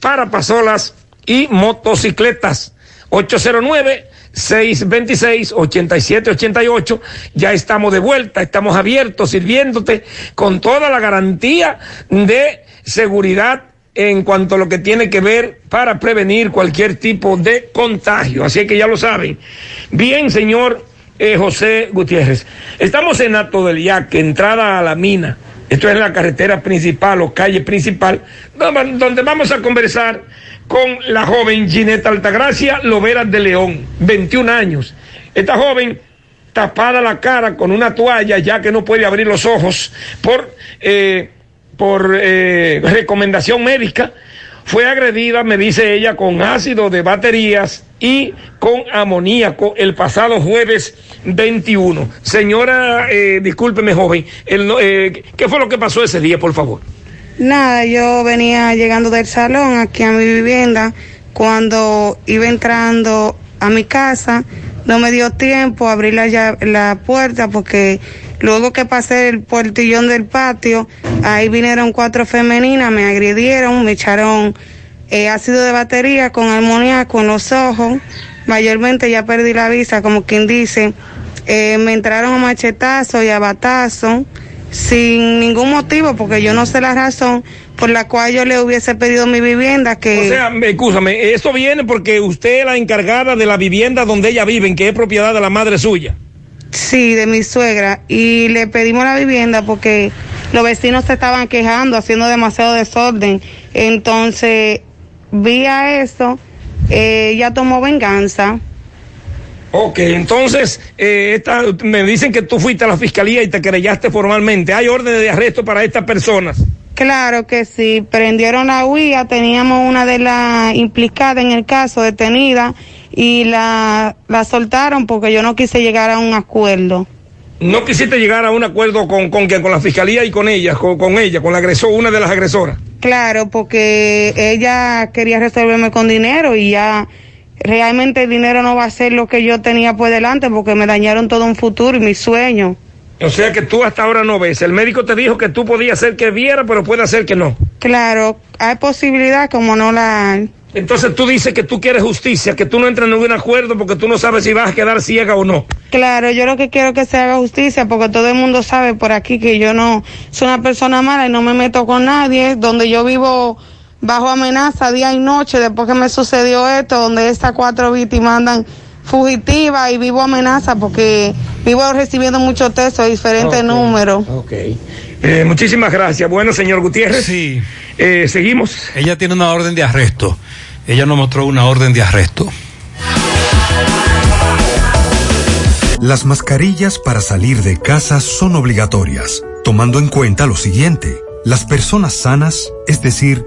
para pasolas y motocicletas. 809 626-8788. Ya estamos de vuelta, estamos abiertos, sirviéndote con toda la garantía de seguridad en cuanto a lo que tiene que ver para prevenir cualquier tipo de contagio. Así que ya lo saben. Bien, señor eh, José Gutiérrez. Estamos en Ato del Yaque, entrada a la mina. Esto es la carretera principal o calle principal, donde vamos a conversar con la joven Gineta Altagracia Lovera de León, 21 años. Esta joven tapada la cara con una toalla ya que no puede abrir los ojos por, eh, por eh, recomendación médica, fue agredida, me dice ella, con ácido de baterías y con amoníaco el pasado jueves 21. Señora, eh, discúlpeme joven, el eh, ¿qué fue lo que pasó ese día, por favor? Nada, yo venía llegando del salón aquí a mi vivienda. Cuando iba entrando a mi casa, no me dio tiempo a abrir la, la puerta porque luego que pasé el portillón del patio, ahí vinieron cuatro femeninas, me agredieron, me echaron eh, ácido de batería con amoníaco en los ojos. Mayormente ya perdí la vista, como quien dice. eh, me entraron a machetazo y a batazo sin ningún motivo, porque yo no sé la razón por la cual yo le hubiese pedido mi vivienda que... O sea, me- escúchame, eso viene porque usted es la encargada de la vivienda donde ella vive, que es propiedad de la madre suya. Sí, de mi suegra. Y le pedimos la vivienda porque los vecinos se estaban quejando, haciendo demasiado desorden. Entonces, vía eso, eh, ella tomó venganza. Ok, entonces, eh, esta- me dicen que tú fuiste a la fiscalía y te querellaste formalmente. ¿Hay órdenes de arresto para estas personas? Claro que sí, prendieron la huía, teníamos una de las implicadas en el caso detenida y la, la soltaron porque yo no quise llegar a un acuerdo. ¿No quisiste llegar a un acuerdo con, con, quién? con la fiscalía y con ella, con, con ella, con la agresor, una de las agresoras? Claro, porque ella quería resolverme con dinero y ya realmente el dinero no va a ser lo que yo tenía por delante porque me dañaron todo un futuro y mi sueño. O sea que tú hasta ahora no ves. El médico te dijo que tú podías ser que viera, pero puede ser que no. Claro, hay posibilidad como no la hay. Entonces tú dices que tú quieres justicia, que tú no entras en ningún acuerdo porque tú no sabes si vas a quedar ciega o no. Claro, yo lo que quiero es que se haga justicia porque todo el mundo sabe por aquí que yo no soy una persona mala y no me meto con nadie, donde yo vivo bajo amenaza día y noche después que me sucedió esto, donde estas cuatro víctimas andan fugitivas y vivo amenaza porque vivo recibiendo muchos textos de diferentes números. Ok. Eh, muchísimas gracias. Bueno, señor Gutiérrez. Sí. Eh, seguimos. Ella tiene una orden de arresto. Ella nos mostró una orden de arresto. Las mascarillas para salir de casa son obligatorias, tomando en cuenta lo siguiente. Las personas sanas, es decir,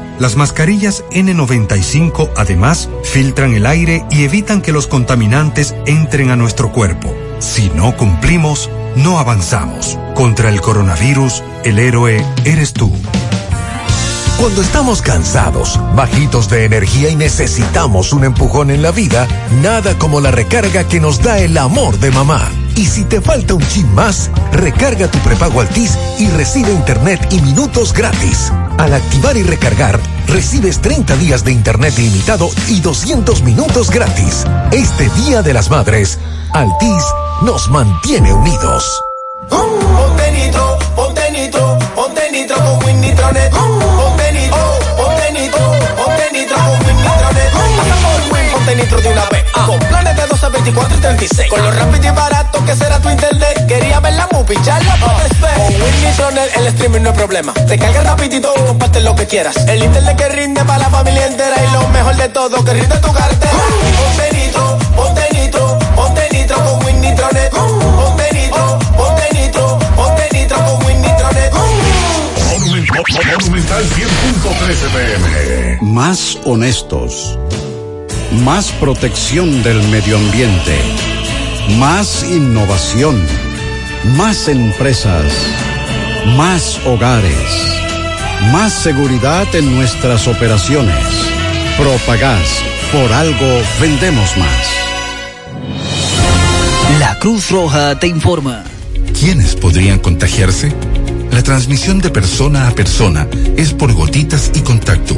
Las mascarillas N95 además filtran el aire y evitan que los contaminantes entren a nuestro cuerpo. Si no cumplimos, no avanzamos. Contra el coronavirus, el héroe eres tú. Cuando estamos cansados, bajitos de energía y necesitamos un empujón en la vida, nada como la recarga que nos da el amor de mamá. Y si te falta un chin más, recarga tu prepago Altis y recibe internet y minutos gratis. Al activar y recargar, recibes 30 días de internet ilimitado y 200 minutos gratis. Este Día de las Madres, Altis nos mantiene unidos. Ponte nitro, ponte nitro, ponte nitro con de una vez. Con planes de 12, 24 y 36. Con lo rápido y barato que será tu internet. Quería ver la movie, ya la puedes ver. Con Win Nitronet el streaming no es problema. Te carga rapidito y comparte lo que quieras. El internet que rinde para la familia entera. Y lo mejor de todo, que rinde tu cartera. Ponte nitro, ponte nitro, ponte nitro con Win Nitronet. Ponte nitro, ponte nitro, ponte nitro con Win Nitronet. Monumental 100.13 pm. Más honestos. Más protección del medio ambiente. Más innovación. Más empresas. Más hogares. Más seguridad en nuestras operaciones. Propagás. Por algo vendemos más. La Cruz Roja te informa. ¿Quiénes podrían contagiarse? La transmisión de persona a persona es por gotitas y contacto.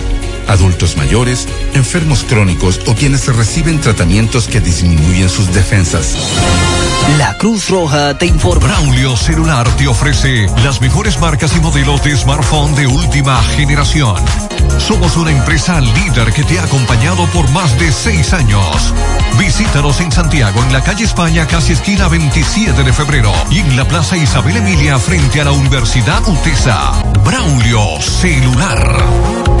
Adultos mayores, enfermos crónicos o quienes reciben tratamientos que disminuyen sus defensas. La Cruz Roja te informa. Braulio Celular te ofrece las mejores marcas y modelos de smartphone de última generación. Somos una empresa líder que te ha acompañado por más de seis años. Visítanos en Santiago, en la calle España, casi esquina 27 de febrero, y en la Plaza Isabel Emilia, frente a la Universidad UTESA. Braulio Celular.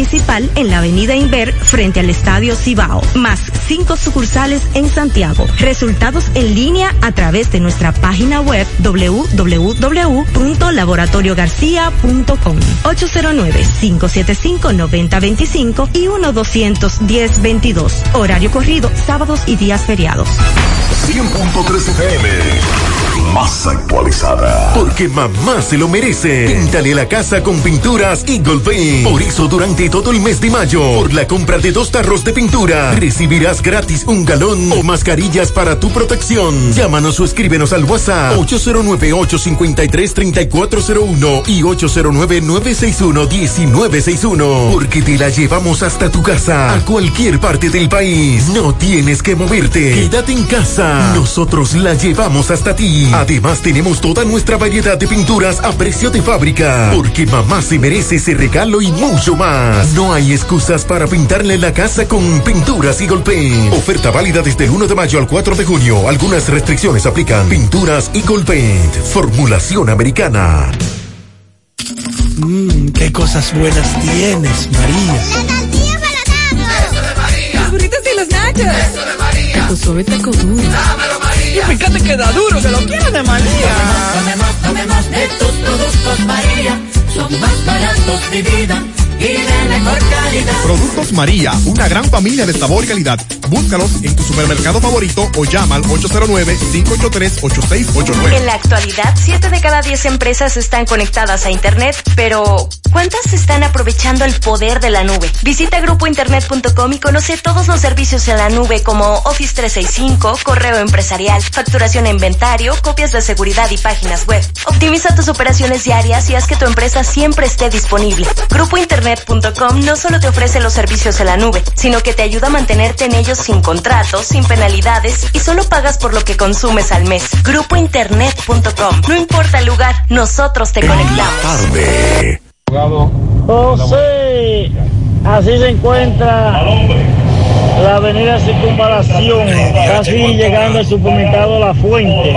en la avenida Inver frente al Estadio Cibao, más cinco sucursales en Santiago. Resultados en línea a través de nuestra página web www.laboratoriogarcia.com 809-575-9025 y 1-210-22. Horario corrido, sábados y días feriados. 100.3 FM. Más actualizada. Porque mamá se lo merece. Píntale la casa con pinturas Eagle Paint. Por eso durante todo el mes de mayo, por la compra de dos tarros de pintura, recibirás gratis un galón o mascarillas para tu protección. Llámanos o escríbenos al WhatsApp 809-853-3401 y 809-961-1961. Porque te la llevamos hasta tu casa, a cualquier parte del país. No tienes que moverte. Quédate en casa. Nosotros la llevamos hasta ti. Además, tenemos toda nuestra variedad de pinturas a precio de fábrica. Porque mamá se merece ese regalo y mucho más. No hay excusas para pintarle la casa con pinturas y golpe. Oferta válida desde el 1 de mayo al 4 de junio. Algunas restricciones aplican. Pinturas y Paint. Formulación americana. Mmm, qué cosas buenas tienes, María. La tortilla para Eso de María. Los burritos y los nachos. Eso de María. Tu suave taco duro. Dámelo, María. Y fíjate que da duro, que lo quiero de María. Tomemos, tomemos, de tus productos, María. Son más baratos de vida Productos María, una gran familia de sabor y calidad. Búscalos en tu supermercado favorito o llama al 809-583-8689. En la actualidad, 7 de cada 10 empresas están conectadas a Internet, pero ¿cuántas están aprovechando el poder de la nube? Visita grupointernet.com y conoce todos los servicios en la nube como Office 365, correo empresarial, facturación e inventario, copias de seguridad y páginas web. Optimiza tus operaciones diarias y haz que tu empresa siempre esté disponible. Grupointernet.com no solo te ofrece los servicios en la nube, sino que te ayuda a mantenerte en ellos sin contratos, sin penalidades y solo pagas por lo que consumes al mes. Grupointernet.com. No importa el lugar, nosotros te conectamos. Tarde. José, así se encuentra la avenida Circunvalación, casi llegando al supermercado La Fuente.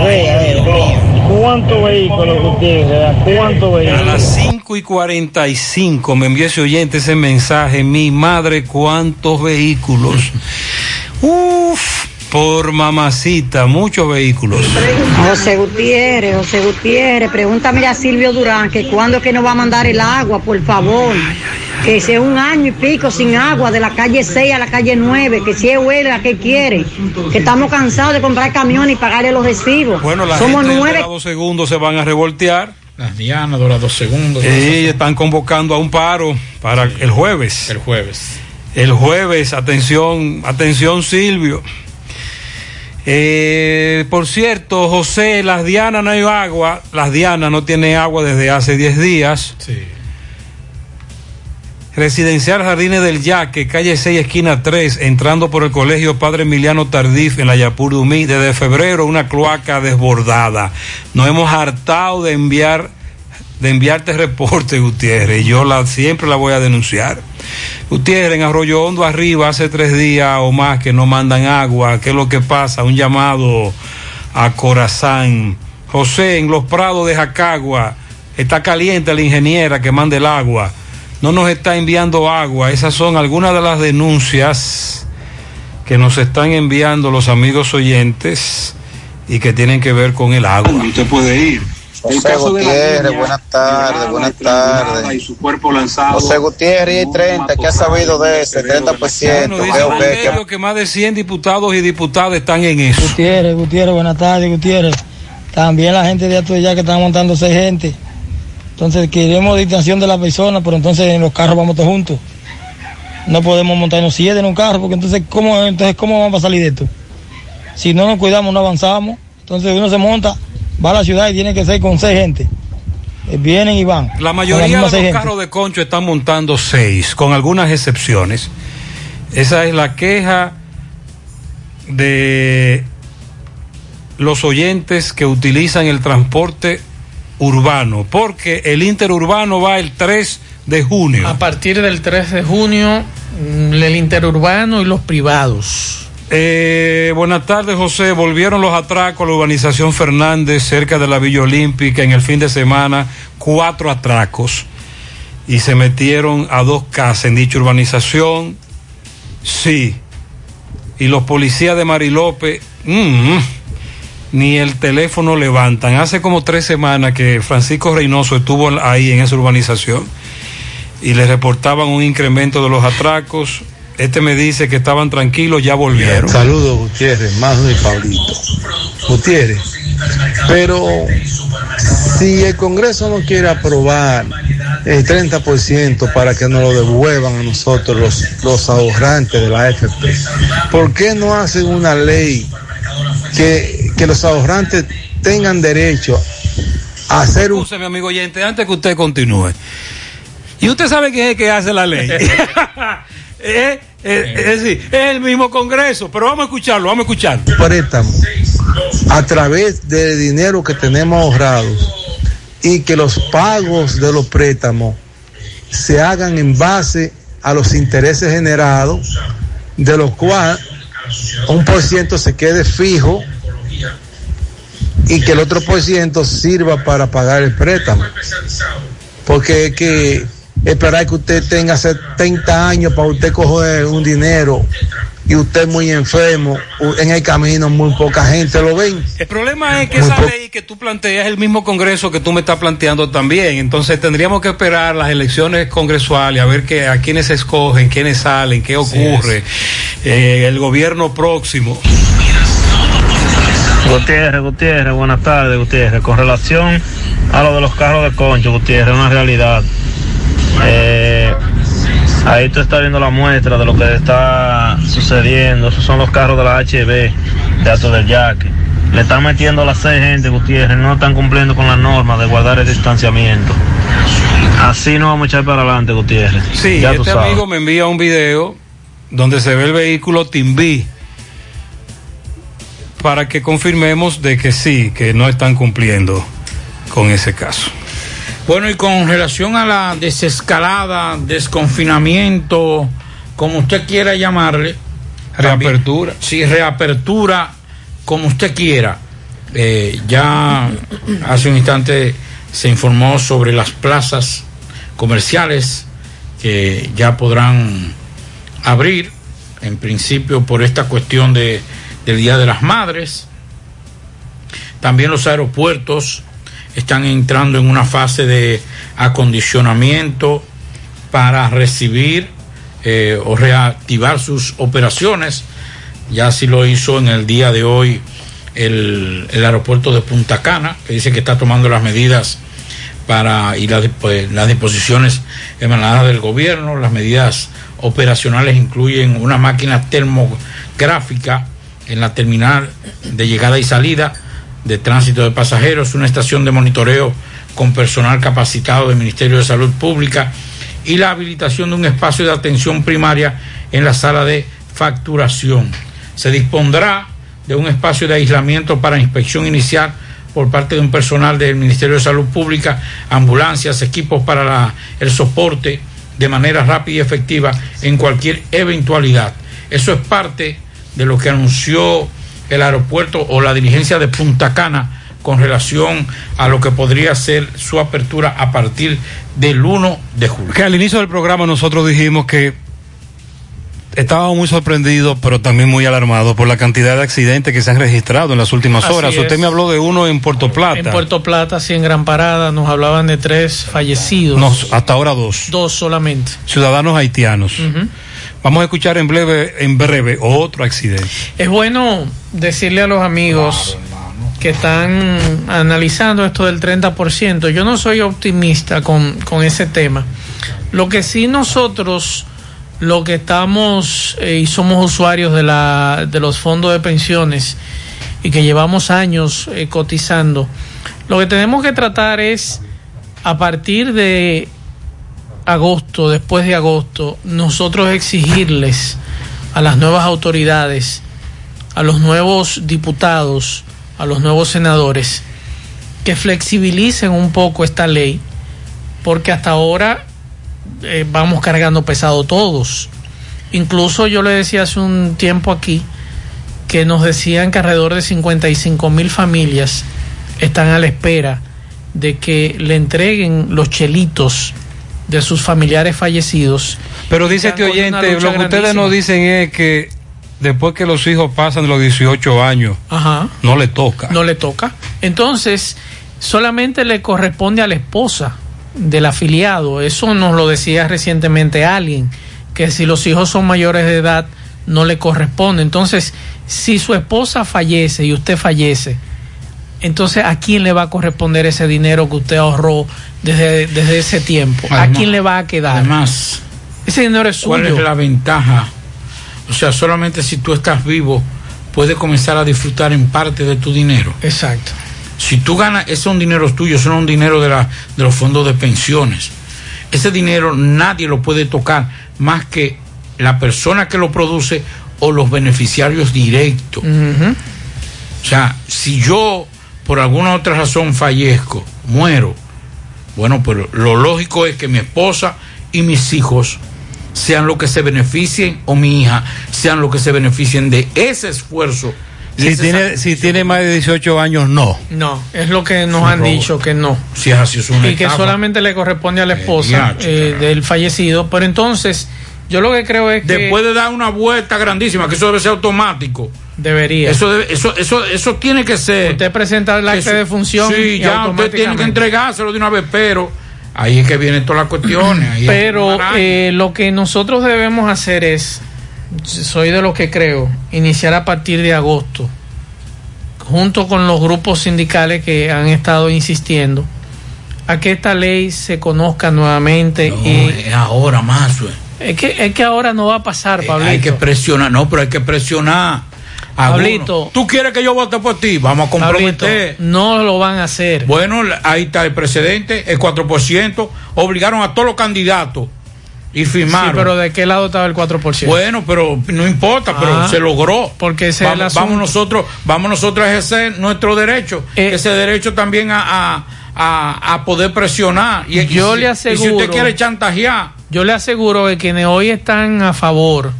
¿Cuántos vehículos, Gutiérrez? ¿Cuántos A vehículos? las 5 y 45 me envió ese oyente ese mensaje. Mi madre, ¿cuántos vehículos? Uf, por mamacita, muchos vehículos. José Gutiérrez, José Gutiérrez, pregúntame a Silvio Durán que cuándo es que nos va a mandar el agua, por favor. Que si es un año y pico sin agua, de la calle 6 a la calle 9, que si es huelga, que quiere. Que estamos cansados de comprar camiones y pagarle los recibos. Bueno, la Somos gente nueve. de dos segundos se van a revoltear. Las dianas dura dos segundos. Sí, están convocando a un paro para el jueves. El jueves. El jueves, atención, atención Silvio. Eh, por cierto, José, las Dianas no hay agua. Las Dianas no tiene agua desde hace 10 días. Sí. Residencial Jardines del Yaque, calle 6, esquina 3, entrando por el colegio Padre Emiliano Tardif en la Yapur Dumí. Desde febrero, una cloaca desbordada. Nos hemos hartado de enviar, de enviarte reporte, Gutiérrez. Yo la, siempre la voy a denunciar. Gutiérrez, en Arroyo Hondo arriba, hace tres días o más que no mandan agua. ¿Qué es lo que pasa? Un llamado a Corazán. José, en los prados de Jacagua, está caliente la ingeniera que manda el agua no nos está enviando agua. Esas son algunas de las denuncias que nos están enviando los amigos oyentes y que tienen que ver con el agua. Usted puede ir. El José de la Gutiérrez, niña buenas tardes, buenas tardes. y su cuerpo lanzado. José Gutiérrez y 30, ¿qué ha sabido de ese? 30%. Bueno, dice Veo que- más de 100 diputados y diputadas están en eso. Gutiérrez, Gutiérrez, buenas tardes, Gutiérrez. También la gente de Atuya que están montando seis gente. Entonces queremos distancia de la persona, pero entonces en los carros vamos todos juntos. No podemos montarnos siete en un carro, porque entonces ¿cómo, entonces, ¿cómo vamos a salir de esto? Si no nos cuidamos, no avanzamos. Entonces uno se monta, va a la ciudad y tiene que ser con seis gente. eh, vienen y van. La mayoría de los gente. carros de concho están montando seis, con algunas excepciones. Esa es la queja de los oyentes que utilizan el transporte urbano, porque el interurbano va el 3 de junio. A partir del 3 de junio, mm, el interurbano y los privados. Eh, buenas tardes, José. Volvieron los atracos a la urbanización Fernández, cerca de la Villa Olímpica, en el fin de semana, cuatro atracos. Y se metieron a dos casas en dicha urbanización. Sí. Y los policías de Marilope, mm, ni el teléfono levantan. Hace como tres semanas que Francisco Reynoso estuvo ahí en esa urbanización y le reportaban un incremento de los atracos. Este me dice que estaban tranquilos, ya volvieron. Saludos, Gutiérrez, Mazo y Pablito. Gutiérrez, pero si el Congreso no quiere aprobar el 30% para que nos lo devuelvan a nosotros los, los ahorrantes de la AFP, ¿por qué no hacen una ley que, que los ahorrantes tengan derecho a hacer un... mi amigo oyente, antes que usted continúe. ¿Y usted sabe quién es el que hace la ley? <laughs> <laughs> Eh, eh, es decir, es el mismo Congreso, pero vamos a escucharlo, vamos a escucharlo. préstamo a través del dinero que tenemos ahorrado y que los pagos de los préstamos se hagan en base a los intereses generados, de los cuales un por ciento se quede fijo y que el otro por ciento sirva para pagar el préstamo. Porque es que esperar que usted tenga 70 años para usted coger un dinero y usted muy enfermo, en el camino muy poca gente lo ven. El problema es que Muy esa ley que tú planteas es el mismo Congreso que tú me estás planteando también. Entonces tendríamos que esperar las elecciones congresuales a ver que, a quiénes se escogen, quiénes salen, qué ocurre, eh, el gobierno próximo. Gutiérrez, Gutiérrez, buenas tardes, Gutiérrez. Con relación a lo de los carros de concho, Gutiérrez, una realidad. Eh, ahí tú estás viendo la muestra de lo que está sucediendo. Esos son los carros de la HB, de Alto del Yaque. Le están metiendo las seis gente, Gutiérrez, no están cumpliendo con la norma de guardar el distanciamiento. Así no vamos a echar para adelante, Gutiérrez. Sí, ya tú este amigo me envía un video donde se ve el vehículo Timbí para que confirmemos de que sí, que no están cumpliendo con ese caso. Bueno, y con relación a la desescalada, desconfinamiento, como usted quiera llamarle. Reapertura. también- sí, reapertura, como usted quiera. Eh, ya hace un instante se informó sobre las plazas comerciales que ya podrán abrir, en principio por esta cuestión de, del Día de las Madres. También los aeropuertos están entrando en una fase de acondicionamiento para recibir eh, o reactivar sus operaciones. Ya así lo hizo en el día de hoy el, aeropuerto de Punta Cana, que dice que está tomando las medidas para y las, pues, las disposiciones emanadas del gobierno. Las medidas operacionales incluyen una máquina termográfica en la terminal de llegada y salida de tránsito de pasajeros, una estación de monitoreo con personal capacitado del Ministerio de Salud Pública y la habilitación de un espacio de atención primaria en la sala de facturación. Se dispondrá de un espacio de aislamiento para inspección inicial por parte de un personal del Ministerio de Salud Pública, ambulancias, equipos para el soporte de manera rápida y efectiva en cualquier eventualidad. Eso es parte de lo que anunció el aeropuerto o la dirigencia de Punta Cana con relación a lo que podría ser su apertura a partir del 1 de julio. Que al inicio del programa nosotros dijimos que estábamos muy sorprendidos, pero también muy alarmados por la cantidad de accidentes que se han registrado en las últimas Así horas. es. Usted me habló de uno en Puerto Plata. En Puerto Plata, sí, en Gran Parada, nos hablaban de tres fallecidos. No, hasta ahora dos. Dos solamente. Ciudadanos haitianos. Vamos a escuchar en breve, en breve otro accidente. Es bueno decirle a los amigos que están analizando esto del 30%. Yo no soy optimista con, con ese tema. Lo que sí nosotros, lo que estamos eh, y somos usuarios de, la, de los fondos de pensiones y que llevamos años eh, cotizando, lo que tenemos que tratar es a partir de agosto, después de agosto, nosotros exigirles a las nuevas autoridades, a los nuevos diputados, a los nuevos senadores, que flexibilicen un poco esta ley, porque hasta ahora eh, vamos cargando pesado todos. Incluso yo le decía hace un tiempo aquí que nos decían que alrededor de 55 mil familias están a la espera de que le entreguen los chelitos de sus familiares fallecidos. Pero dice este oyente, lo que ustedes nos dicen es que después que los hijos pasan de los 18 años, Ajá. no le toca. no le toca. Entonces, solamente le corresponde a la esposa del afiliado. Eso nos lo decía recientemente alguien, que si los hijos son mayores de edad, no le corresponde. Entonces, si su esposa fallece y usted fallece, entonces, ¿a quién le va a corresponder ese dinero que usted ahorró desde, desde ese tiempo? ¿A quién le va a quedar? Además, ese dinero es ¿cuál suyo. es la ventaja? O sea, solamente si tú estás vivo, puedes comenzar a disfrutar en parte de tu dinero. Exacto. Si tú ganas, ese es un dinero tuyo, eso no es un dinero de, la, de los fondos de pensiones. Ese dinero nadie lo puede tocar más que la persona que lo produce o los beneficiarios directos. O sea, si yo por alguna otra razón fallezco, muero, bueno, pero lo lógico es que mi esposa y mis hijos sean los que se beneficien, o mi hija sean los que se beneficien de ese esfuerzo. Si ese tiene, si tiene más de 18 años, no. No, es lo que nos han robo. dicho que no. Si es así, es una y que solamente le corresponde a la esposa diacho, eh, del fallecido. Pero entonces, yo lo que creo es que Después de dar una vuelta grandísima, que eso debe ser automático. Debería. Eso, debe- eso, eso, eso tiene que ser. usted presenta el acta de función Sí, y ya usted tiene que entregárselo de una vez, pero ahí es que vienen todas las cuestiones. ahí Pero eh, lo que nosotros debemos hacer es, soy de lo que creo, iniciar a partir de agosto, junto con los grupos sindicales que han estado insistiendo, a que esta ley se conozca nuevamente. No, y es ahora más. es que, es que ahora no va a pasar, Pablito. Hay que presionar, no, pero hay que presionar. Pablito. ¿Tú quieres que yo vote por ti? Vamos a Pablito, comprometer. no lo van a hacer. Bueno, ahí está el precedente, el 4%. Obligaron a todos los candidatos y Sí, firmaron. pero ¿de qué lado estaba el 4%? Bueno, pero no importa, pero Ah, se logró. porque ese es el vamos, nosotros, vamos nosotros a ejercer nuestro derecho, Eh, ese derecho también a, a, a- a poder presionar. Y, Yo si- le Y si aseguro- usted quiere chantajear, Yo le aseguro que quienes hoy están a favor,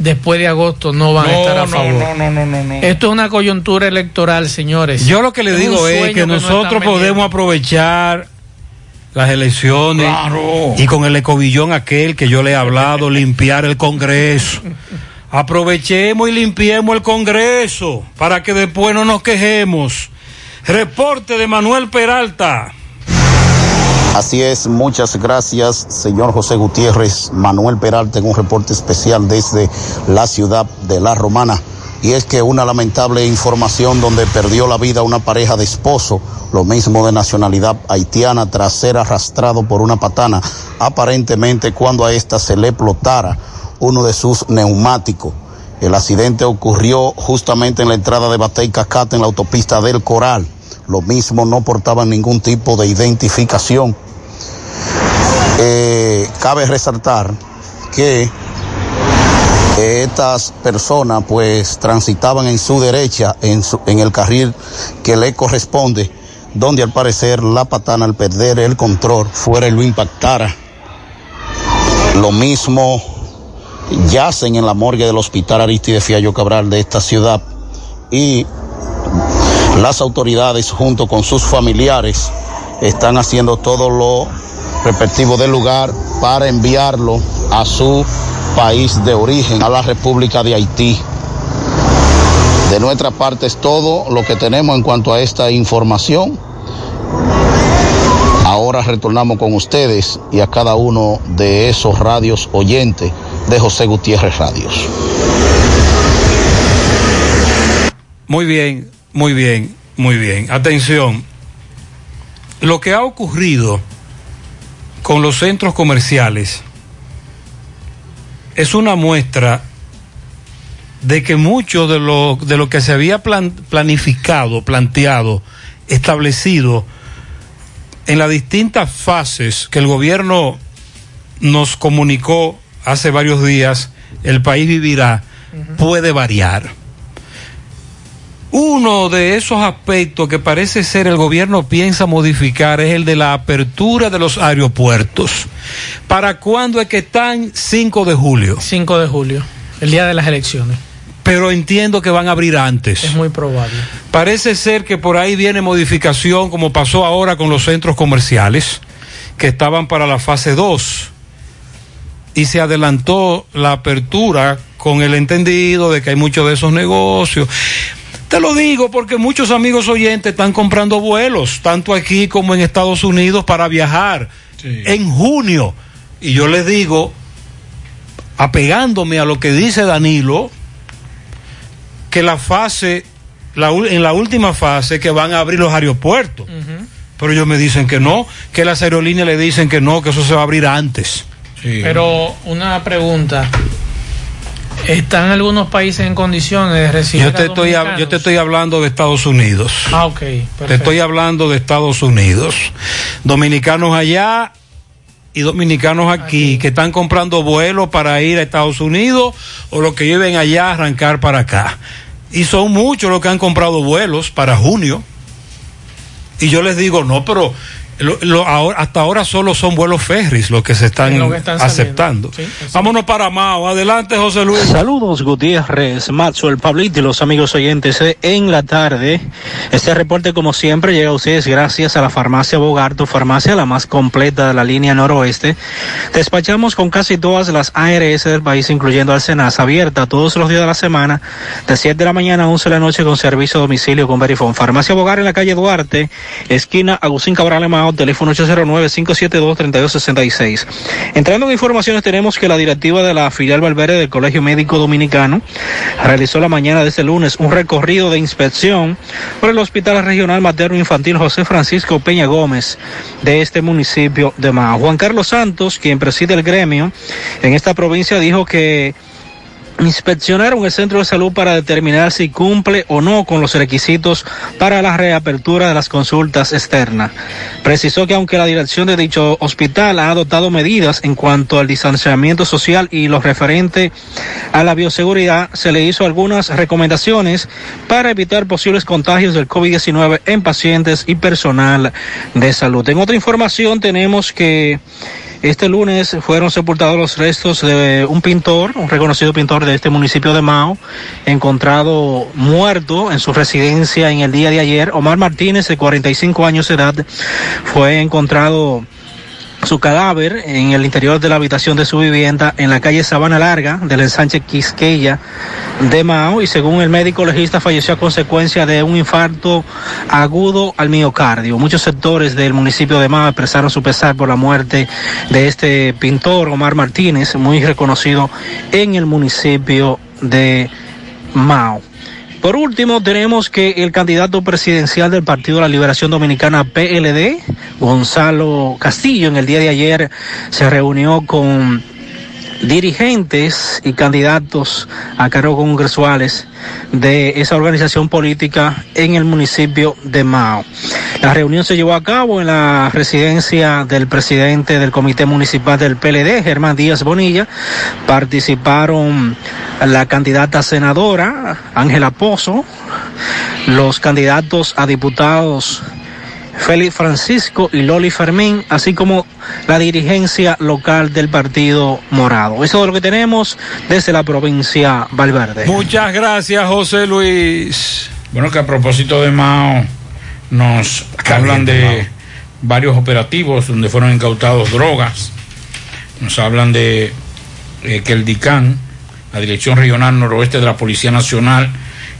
después de agosto no van a estar a no, favor. no, no, no, no, no. Esto es una coyuntura electoral, señores. Yo lo que le digo es que nos nosotros vendiendo. podemos aprovechar las elecciones Claro. y con el ecobillón aquel que yo le he hablado, <laughs> limpiar el Congreso. Aprovechemos y limpiemos el Congreso para que después no nos quejemos. Reporte de Manuel Peralta. Así es, muchas gracias, señor José Gutiérrez, Manuel Peralta, en un reporte especial desde la ciudad de La Romana. Y es que una lamentable información donde perdió la vida una pareja de esposo, lo mismo de nacionalidad haitiana, tras ser arrastrado por una patana, aparentemente cuando a esta se le explotara uno de sus neumáticos. El accidente ocurrió justamente en la entrada de Batey Cacata en la autopista del Coral. Lo mismo no portaban ningún tipo de identificación. Eh, cabe resaltar que estas personas pues transitaban en su derecha, en, en el carril que le corresponde, donde al parecer la patana al perder el control fuera y lo impactara. Lo mismo yacen en la morgue del hospital Aristide Fiallo Cabral de esta ciudad y las autoridades junto con sus familiares están haciendo todo lo respectivo del lugar para enviarlo a su país de origen, a la República de Haití. De nuestra parte es todo lo que tenemos en cuanto a esta información. Ahora retornamos con ustedes y a cada uno de esos radios oyentes de José Gutiérrez Radios. Muy bien, muy bien, muy bien. Atención. Lo que ha ocurrido con los centros comerciales es una muestra de que mucho de lo, de lo que se había plan- planificado, planteado, establecido en las distintas fases que el gobierno nos comunicó hace varios días, el país vivirá, puede variar. Uno de esos aspectos que parece ser el gobierno piensa modificar es el de la apertura de los aeropuertos. ¿Para cuándo es que están 5 de julio? 5 de julio, el día de las elecciones. Pero entiendo que van a abrir antes. Es muy probable. Parece ser que por ahí viene modificación, como pasó ahora con los centros comerciales, que estaban para la fase 2. Y se adelantó la apertura con el entendido de que hay muchos de esos negocios. Te lo digo porque muchos amigos oyentes están comprando vuelos, tanto aquí como en Estados Unidos, para viajar en junio. Y yo les digo, apegándome a lo que dice Danilo, que la fase, la, en la última fase, que van a abrir los aeropuertos. Pero ellos me dicen que no, que las aerolíneas le dicen que no, que eso se va a abrir antes. Pero una pregunta. ¿Están algunos países en condiciones de recibir Yo te, a estoy, yo te estoy hablando de Estados Unidos. Ah, ok. Te estoy hablando de Estados Unidos. Dominicanos allá y dominicanos aquí, que están comprando vuelos para ir a Estados Unidos o los que viven allá a arrancar para acá. Y son muchos los que han comprado vuelos para junio. Y yo les digo, no, pero lo- lo- ahora- hasta ahora solo son vuelos ferries los que se están, Lo que están aceptando. Vámonos para Mao. Adelante, José Luis. Saludos Gutiérrez, Maxwell, Pablito y los amigos oyentes en la tarde. Este reporte como siempre llega a ustedes gracias a la farmacia Bogarto, farmacia la más completa de la línea noroeste. Despachamos con casi todas las ARS del país, incluyendo Alcenas, abierta todos los días de la semana, de 7 de la mañana a 11 de la noche con servicio a domicilio con Verifone. Farmacia Bogar en la calle Duarte, esquina Agustín Cabral Mao, teléfono 809-572-3266. Entrando en informaciones, tenemos que la directiva de la filial Valverde del Colegio Médico Dominicano realizó la mañana de este lunes un recorrido de inspección por el Hospital Regional Materno Infantil José Francisco Peña Gómez de este municipio de Mao. Juan Carlos Santos, quien preside el gremio en esta provincia, dijo que inspeccionaron el centro de salud para determinar si cumple o no con los requisitos para la reapertura de las consultas externas. Precisó que aunque la dirección de dicho hospital ha adoptado medidas en cuanto al distanciamiento social y lo referente a la bioseguridad, se le hizo algunas recomendaciones para evitar posibles contagios del COVID-19 en pacientes y personal de salud. En otra información tenemos que este lunes fueron sepultados los restos de un pintor, un reconocido pintor de este municipio de Mao, encontrado muerto en su residencia en el día de ayer. Omar Martínez, de 45 años de edad, fue encontrado su cadáver en el interior de la habitación de su vivienda en la calle Sabana Larga del ensanche Quisqueya de Mao y según el médico legista falleció a consecuencia de un infarto agudo al miocardio. Muchos sectores del municipio de Mao expresaron su pesar por la muerte de este pintor Omar Martínez, muy reconocido en el municipio de Mao. Por último, tenemos que el candidato presidencial del Partido de la Liberación Dominicana, PLD, Gonzalo Castillo, en el día de ayer se reunió con dirigentes y candidatos a cargo congresuales de esa organización política en el municipio de Mao. La reunión se llevó a cabo en la residencia del presidente del Comité Municipal del PLD, Germán Díaz Bonilla. Participaron la candidata senadora, Ángela Pozo, los candidatos a diputados Félix Francisco y Loli Fermín, así como la dirigencia local del Partido Morado. Eso es lo que tenemos desde la provincia Valverde. Muchas gracias, José Luis. Bueno, que a propósito de Mao, nos hablan de varios operativos donde fueron incautados drogas. Nos hablan de eh, que el DICAN, la Dirección Regional Noroeste de la Policía Nacional,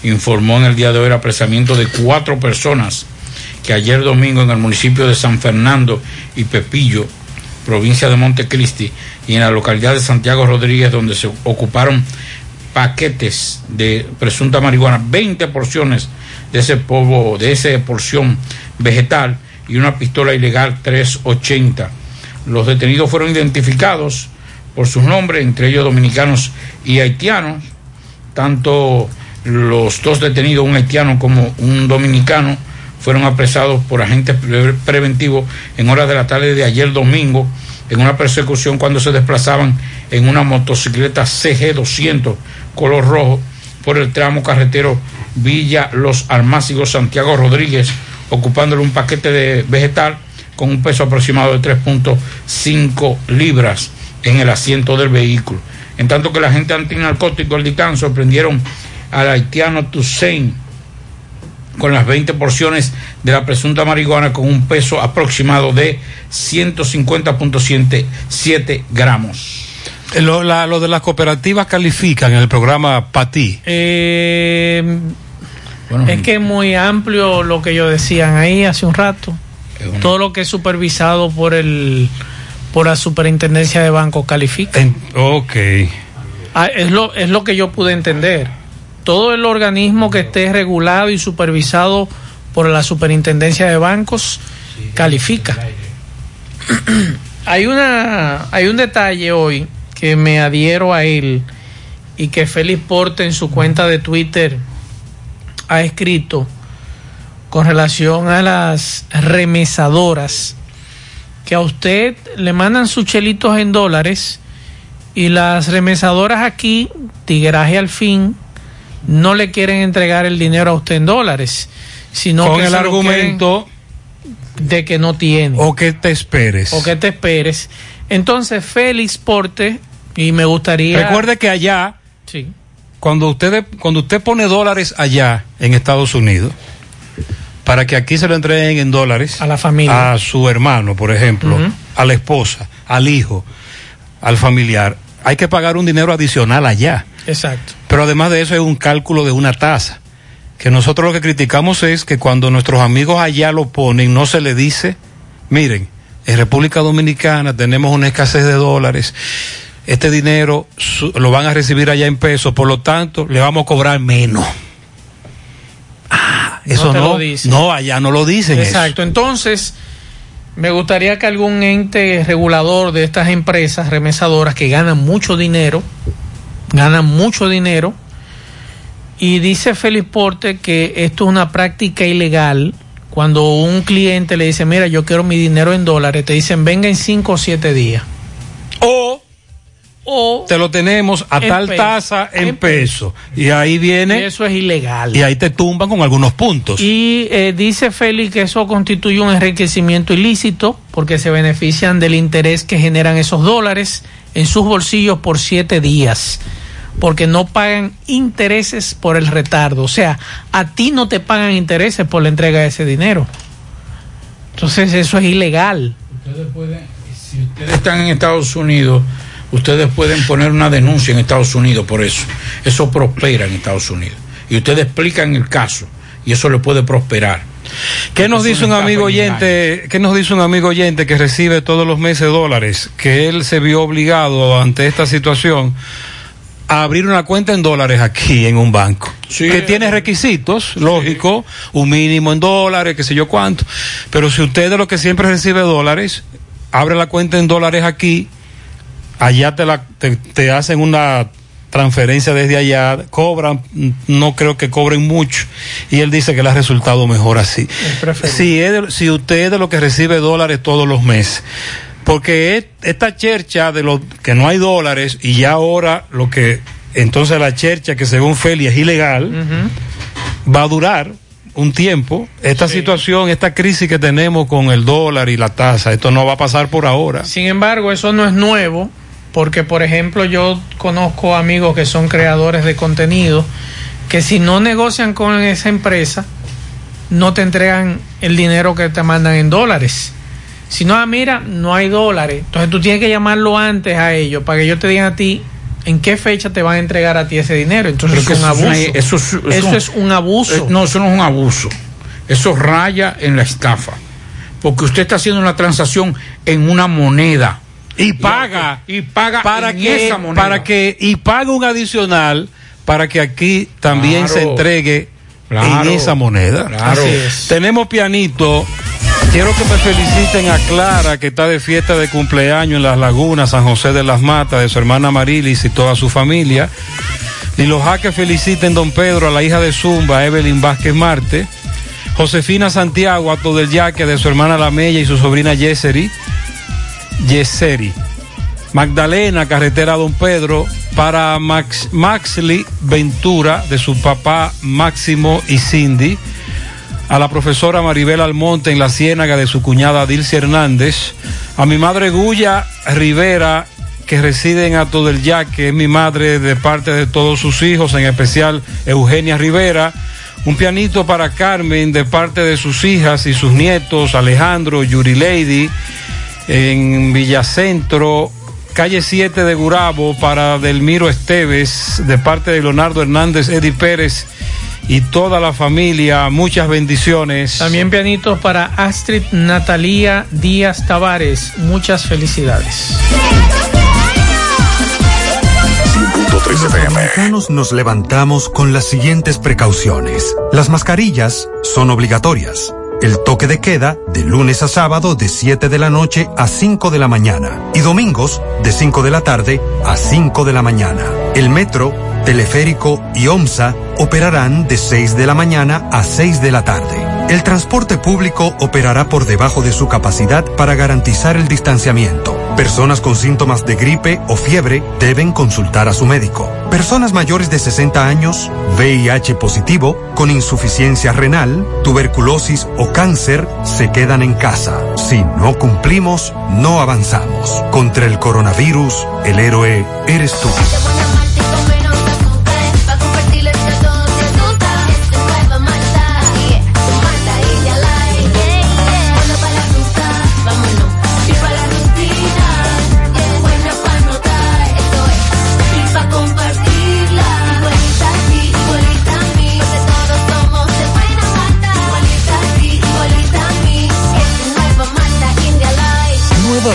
informó en el día de hoy el apresamiento de cuatro personas que ayer domingo en el municipio de San Fernando y Pepillo, provincia de Montecristi, y en la localidad de Santiago Rodríguez, donde se ocuparon paquetes de presunta marihuana, 20 porciones de ese polvo, de esa porción vegetal y una pistola ilegal 380. Los detenidos fueron identificados por sus nombres, entre ellos dominicanos y haitianos, tanto los dos detenidos, un haitiano como un dominicano, fueron apresados por agentes pre- preventivos en horas de la tarde de ayer domingo en una persecución cuando se desplazaban en una motocicleta CG200 color rojo por el tramo carretero Villa Los Almácigos Santiago Rodríguez, ocupándole un paquete de vegetal con un peso aproximado de 3.5 libras en el asiento del vehículo. En tanto que la gente antinarcótico del DICAN sorprendieron al haitiano Toussaint con las 20 porciones de la presunta marihuana con un peso aproximado de 150.7 gramos. Lo, la- lo de las cooperativas califican en el programa PATI. Eh, es que es muy amplio lo que ellos decían ahí hace un rato. Todo lo que es supervisado por el por la superintendencia de bancos califica. ok. Ah, es lo es lo que yo pude entender. Todo el organismo que esté regulado y supervisado por la superintendencia de bancos califica. <clears throat> hay una hay un detalle hoy que me adhiero a él y que Félix Porte en su cuenta de Twitter ha escrito con relación a las remesadoras que a usted le mandan sus chelitos en dólares y las remesadoras aquí, tigraje al fin, no le quieren entregar el dinero a usted en dólares, sino Con que el argumento de que no tiene. O que te esperes. O que te esperes. Entonces, Félix Porte, y me gustaría... Recuerde que allá, Sí. cuando usted, cuando usted pone dólares allá en Estados Unidos, para que aquí se lo entreguen en dólares a la familia, a su hermano, por ejemplo, a la esposa, al hijo, al familiar, hay que pagar un dinero adicional allá. Exacto. Pero además de eso es un cálculo de una tasa. Que nosotros lo que criticamos es que cuando nuestros amigos allá lo ponen, no se le dice, miren, en República Dominicana tenemos una escasez de dólares, este dinero lo van a recibir allá en pesos, por lo tanto le vamos a cobrar menos. Ah, eso no, lo dicen. no, allá no lo dicen. eso. Exacto. Entonces, me gustaría que algún ente regulador de estas empresas remesadoras que ganan mucho dinero, ganan mucho dinero, y dice Félix Porte que esto es una práctica ilegal. Cuando un cliente le dice, mira, yo quiero mi dinero en dólares, te dicen, venga en cinco o siete días. O, o te lo tenemos a tal peso, tasa en, en peso. Y ahí viene. Y eso es ilegal. Y ahí te tumban con algunos puntos. Y eh, dice Félix que eso constituye un enriquecimiento ilícito porque se benefician del interés que generan esos dólares en sus bolsillos por siete días. Porque no pagan intereses por el retardo. O sea, a ti no te pagan intereses por la entrega de ese dinero. Entonces eso es ilegal. Ustedes pueden, si ustedes están en Estados Unidos, ustedes pueden poner una denuncia en Estados Unidos por eso. Eso prospera en Estados Unidos. Y ustedes explican el caso y eso le puede prosperar. ¿Qué nos dice un amigo oyente? ¿Qué nos dice un amigo oyente que recibe todos los meses dólares? Que él se vio obligado ante esta situación a abrir una cuenta en dólares aquí en un banco. que tiene requisitos, lógico, un mínimo en dólares, qué sé yo cuánto. Pero si usted de lo que siempre recibe dólares, abre la cuenta en dólares aquí, allá te, la, te, te hacen una transferencia desde allá, cobran, no creo que cobren mucho, y él dice que le ha resultado mejor así. Si, es de- si usted es de lo que recibe dólares todos los meses, porque es- esta chercha de lo que no hay dólares y ya ahora lo que, entonces la chercha que según Feli es ilegal, va a durar un tiempo. Esta situación, esta crisis que tenemos con el dólar y la tasa, esto no va a pasar por ahora. Sin embargo, eso no es nuevo, porque por ejemplo yo conozco amigos que son creadores de contenido, que si no negocian con esa empresa, no te entregan el dinero que te mandan en dólares. Si no, ah, mira, no hay dólares. Entonces tú tienes que llamarlo antes a ellos para que ellos te digan a ti en qué fecha te van a entregar a ti ese dinero. Entonces Pero es un eso abuso. es eso es- Eso eso- es un abuso. Eh, No, eso no es un abuso. Eso raya en la estafa. Porque usted está haciendo una transacción en una moneda. Y paga. Y paga para en que, esa moneda. para que y paga un adicional para que aquí también Claro. se entregue Claro. en esa moneda. Claro. Así es. Tenemos pianito. Quiero que me feliciten a Clara, que está de fiesta de cumpleaños en Las Lagunas, San José de las Matas, de su hermana Marilis y toda su familia. Y los que feliciten Don Pedro, a la hija de Zumba, Evelyn Vázquez Marte. Josefina Santiago, Ato del Yaque, de su hermana Lamella y su sobrina Yeseri. Yeseri. Magdalena, carretera Don Pedro, para Max, Maxley Ventura, de su papá Máximo y Cindy. A la profesora Maribel Almonte en la ciénaga de su cuñada Dilcia Hernández. A mi madre Guya Rivera, que reside en Ato del Yaque, es mi madre de parte de todos sus hijos, en especial Eugenia Rivera. Un pianito para Carmen de parte de sus hijas y sus nietos, Alejandro, Yuri Lady, en Villacentro, calle 7 de Gurabo, para Delmiro Esteves, de parte de Leonardo Hernández, Eddie Pérez y toda la familia. Muchas bendiciones. También pianitos para Astrid Natalia Díaz Tavares. Muchas felicidades. Los dominicanos nos levantamos con las siguientes precauciones. Las mascarillas son obligatorias. El toque de queda de lunes a sábado de 7 de la noche a 5 de la mañana y domingos de 5 de la tarde a 5 de la mañana. El metro, teleférico y OMSA operarán de 6 de la mañana a 6 de la tarde. El transporte público operará por debajo de su capacidad para garantizar el distanciamiento. Personas con síntomas de gripe o fiebre deben consultar a su médico. Personas mayores de 60 años, VIH positivo, con insuficiencia renal, tuberculosis o cáncer se quedan en casa. Si no cumplimos, no avanzamos. Contra el coronavirus, el héroe eres tú.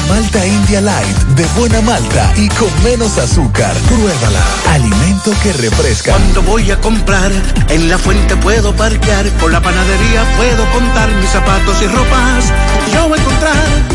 Malta India Light de buena malta y con menos azúcar. Pruébala. Alimento que refresca. Cuando voy a comprar, en la fuente puedo parquear, con la panadería puedo contar mis zapatos y ropas. Yo voy a encontrar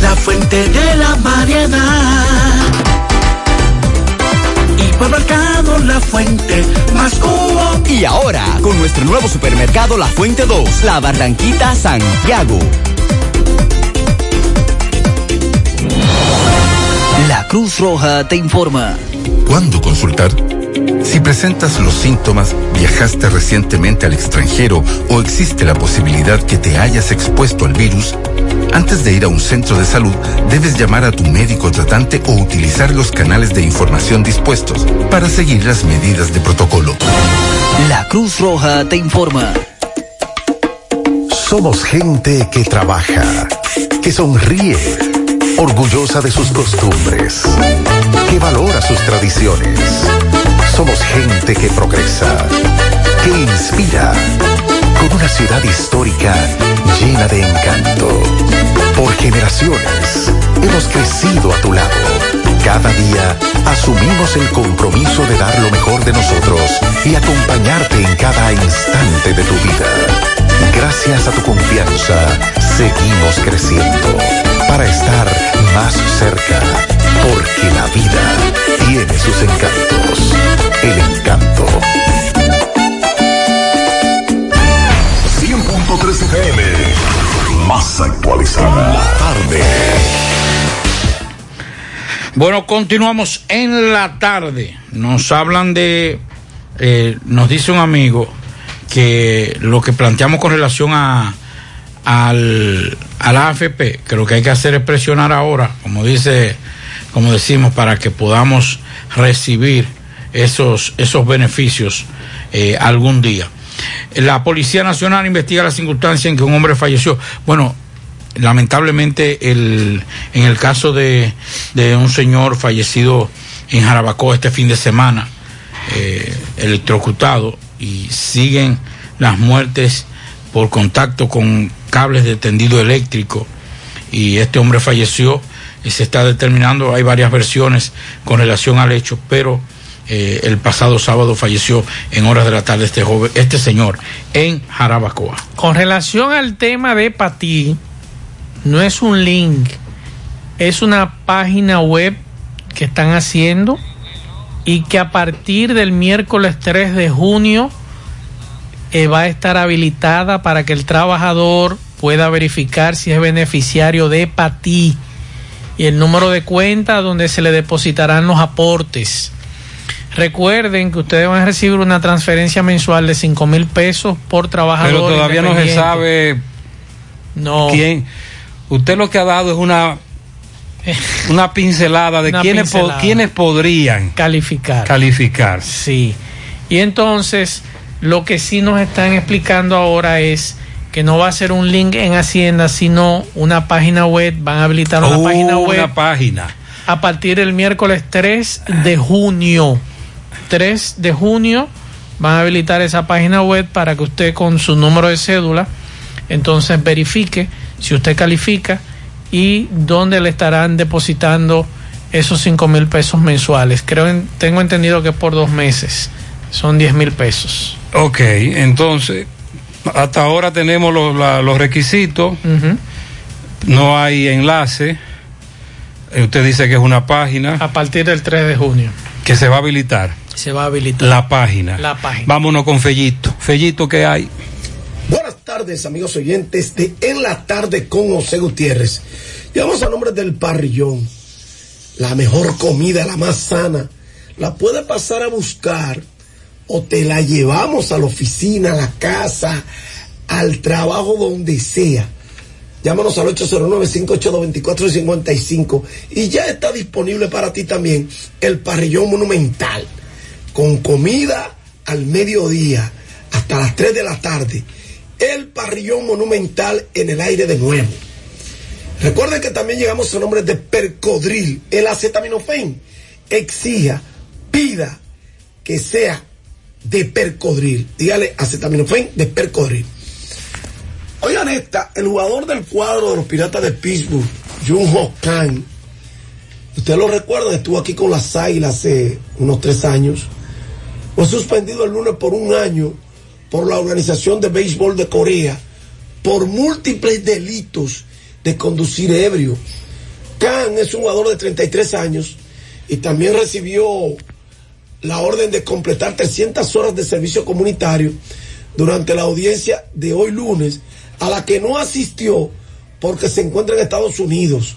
la fuente de la variedad. Hipermercado La Fuente, más cubo. Y ahora, con nuestro nuevo supermercado La Fuente 2, La Barranquita Santiago. La Cruz Roja te informa. ¿Cuándo consultar? Si presentas los síntomas, viajaste recientemente al extranjero o existe la posibilidad que te hayas expuesto al virus, antes de ir a un centro de salud, debes llamar a tu médico tratante o utilizar los canales de información dispuestos para seguir las medidas de protocolo. La Cruz Roja te informa. Somos gente que trabaja, que sonríe, orgullosa de sus costumbres, que valora sus tradiciones. Somos gente que progresa, que inspira, una ciudad histórica llena de encanto. Por generaciones hemos crecido a tu lado. Cada día asumimos el compromiso de dar lo mejor de nosotros y acompañarte en cada instante de tu vida. Gracias a tu confianza, seguimos creciendo para estar más cerca, porque la vida tiene sus encantos. El encanto. 100.3 FM. Más actualizada. La tarde. Bueno, continuamos en la tarde. Nos hablan de, eh, nos dice un amigo que lo que planteamos con relación a al, a la AFP, que lo que hay que hacer es presionar ahora, como dice, como decimos, para que podamos recibir esos, esos beneficios eh, algún día. La Policía Nacional investiga la circunstancia en que un hombre falleció. Bueno, lamentablemente el, en el caso de, un señor fallecido en Jarabacoa este fin de semana, eh, electrocutado, y siguen las muertes por contacto con cables de tendido eléctrico y este hombre falleció y se está determinando, hay varias versiones con relación al hecho, pero eh, el pasado sábado falleció en horas de la tarde este joven, este señor en Jarabacoa. Con relación al tema de Patí, no es un link, es una página web que están haciendo y que a partir del miércoles 3 de junio eh, va a estar habilitada para que el trabajador pueda verificar si es beneficiario de Patí y el número de cuenta donde se le depositarán los aportes. Recuerden que ustedes van a recibir una transferencia mensual de 5 mil pesos por trabajador. Pero todavía no se sabe no. quién. Usted lo que ha dado es una <laughs> una pincelada de Una quiénes, po- pincelada. quiénes podrían calificar. calificar. Sí. Y entonces, lo que sí nos están explicando ahora es que no va a ser un link en Hacienda, sino una página web. Van a habilitar una Oh, página web Una página. a partir del miércoles 3 de junio. 3 de junio van a habilitar esa página web para que usted con su número de cédula entonces verifique si usted califica y dónde le estarán depositando esos 5 mil pesos mensuales. Creo, en- tengo entendido que por dos meses son 10 mil pesos. Ok, entonces, hasta ahora tenemos los, la- los requisitos, no hay enlace. Eh, Usted dice que es una página A partir del 3 de junio que se va a habilitar. Se va a habilitar La página. la página. Vámonos con Fellito. Fellito, ¿qué hay? Buenas tardes, amigos oyentes de En la Tarde con José Gutiérrez. Llevamos a nombre del parrillón. La mejor comida, la más sana. La puede pasar a buscar o te la llevamos a la oficina, a la casa, al trabajo, donde sea. Llámanos al 809-582-2455 y ya está disponible para ti también el parrillón monumental con comida al mediodía hasta las 3 de la tarde. El parrillón monumental en el aire de nuevo. Recuerden que también llegamos a nombre de Percodril, el acetaminofén. Exija, pida que sea de Percodril. Dígale acetaminofén de Percodril. Oigan esta, el jugador del cuadro de los Piratas de Pittsburgh, Jun Ho Kang, usted lo recuerda, estuvo aquí con las Águilas hace unos tres años, fue suspendido el lunes por un año por la Organización de Béisbol de Corea por múltiples delitos de conducir ebrio. Khan es un jugador de 33 años y también recibió la orden de completar 300 horas de servicio comunitario durante la audiencia de hoy lunes, a la que no asistió porque se encuentra en Estados Unidos.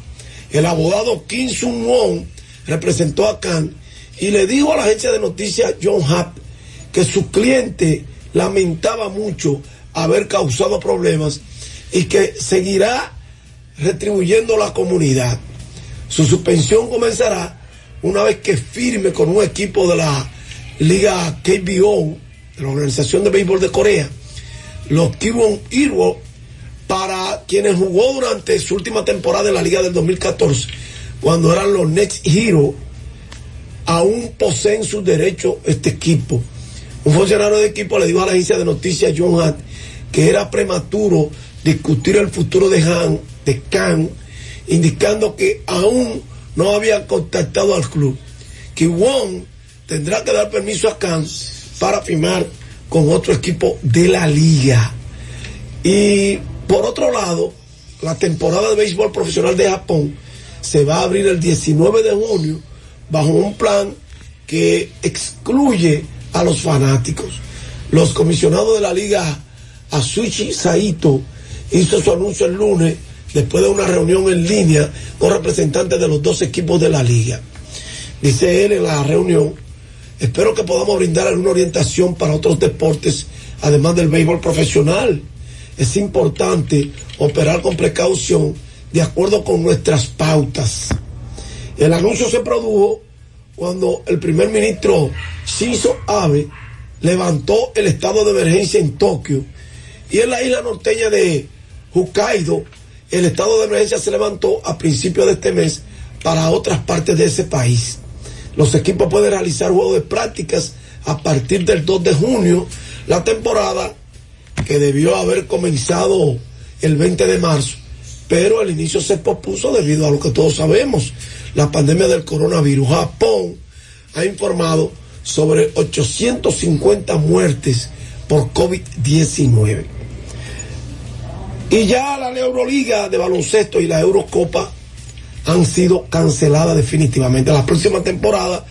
El abogado Kim Sung Won representó a Khan y le dijo a la agencia de noticias John Happ que su cliente lamentaba mucho haber causado problemas y que seguirá retribuyendo a la comunidad. Su suspensión comenzará una vez que firme con un equipo de la Liga KBO, de la Organización de Béisbol de Corea, los Kibon Hero, para quienes jugó durante su última temporada en la Liga del 2014, cuando eran los Next Hero, aún poseen sus derechos este equipo. Un funcionario de equipo le dijo a la agencia de noticias John Hunt que era prematuro discutir el futuro de Han, de Khan, indicando que aún no había contactado al club. Que Wong tendrá que dar permiso a Khan para firmar con otro equipo de la liga. Y por otro lado, la temporada de béisbol profesional de Japón se va a abrir el 19 de junio bajo un plan que excluye a los fanáticos. Los comisionados de la liga Asuchi Saito hizo su anuncio el lunes después de una reunión en línea con representantes de los dos equipos de la liga. Dice él en la reunión, espero que podamos brindar alguna orientación para otros deportes, además del béisbol profesional. Es importante operar con precaución de acuerdo con nuestras pautas. El anuncio se produjo cuando el primer ministro Shinzo Abe levantó el estado de emergencia en Tokio y en la isla norteña de Hokkaido el estado de emergencia se levantó a principios de este mes para otras partes de ese país. Los equipos pueden realizar juegos de prácticas a partir del 2 de junio. La temporada que debió haber comenzado el 20 de marzo pero el inicio se pospuso debido a lo que todos sabemos, la pandemia del coronavirus. Japón ha informado sobre 850 muertes por COVID-19. Y ya la Euroliga de baloncesto y la Eurocopa han sido canceladas definitivamente. La próxima temporada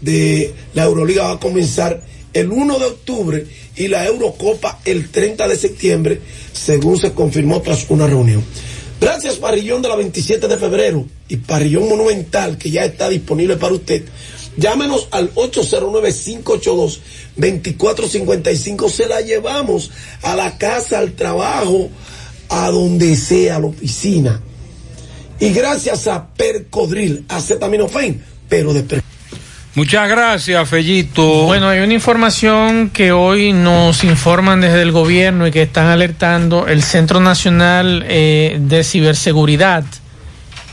de la Euroliga va a comenzar el 1 de octubre y la Eurocopa el 30 de septiembre, según se confirmó tras una reunión. Gracias Parrillón de la 27 de febrero y Parrillón Monumental que ya está disponible para usted. Llámenos al 809-582-2455. Se la llevamos a la casa, al trabajo, a donde sea, a la oficina. Y gracias a Percodril, acetaminofén, pero de per Muchas gracias, Fellito. Bueno, hay una información que hoy nos informan desde el gobierno y que están alertando el Centro Nacional eh, de Ciberseguridad.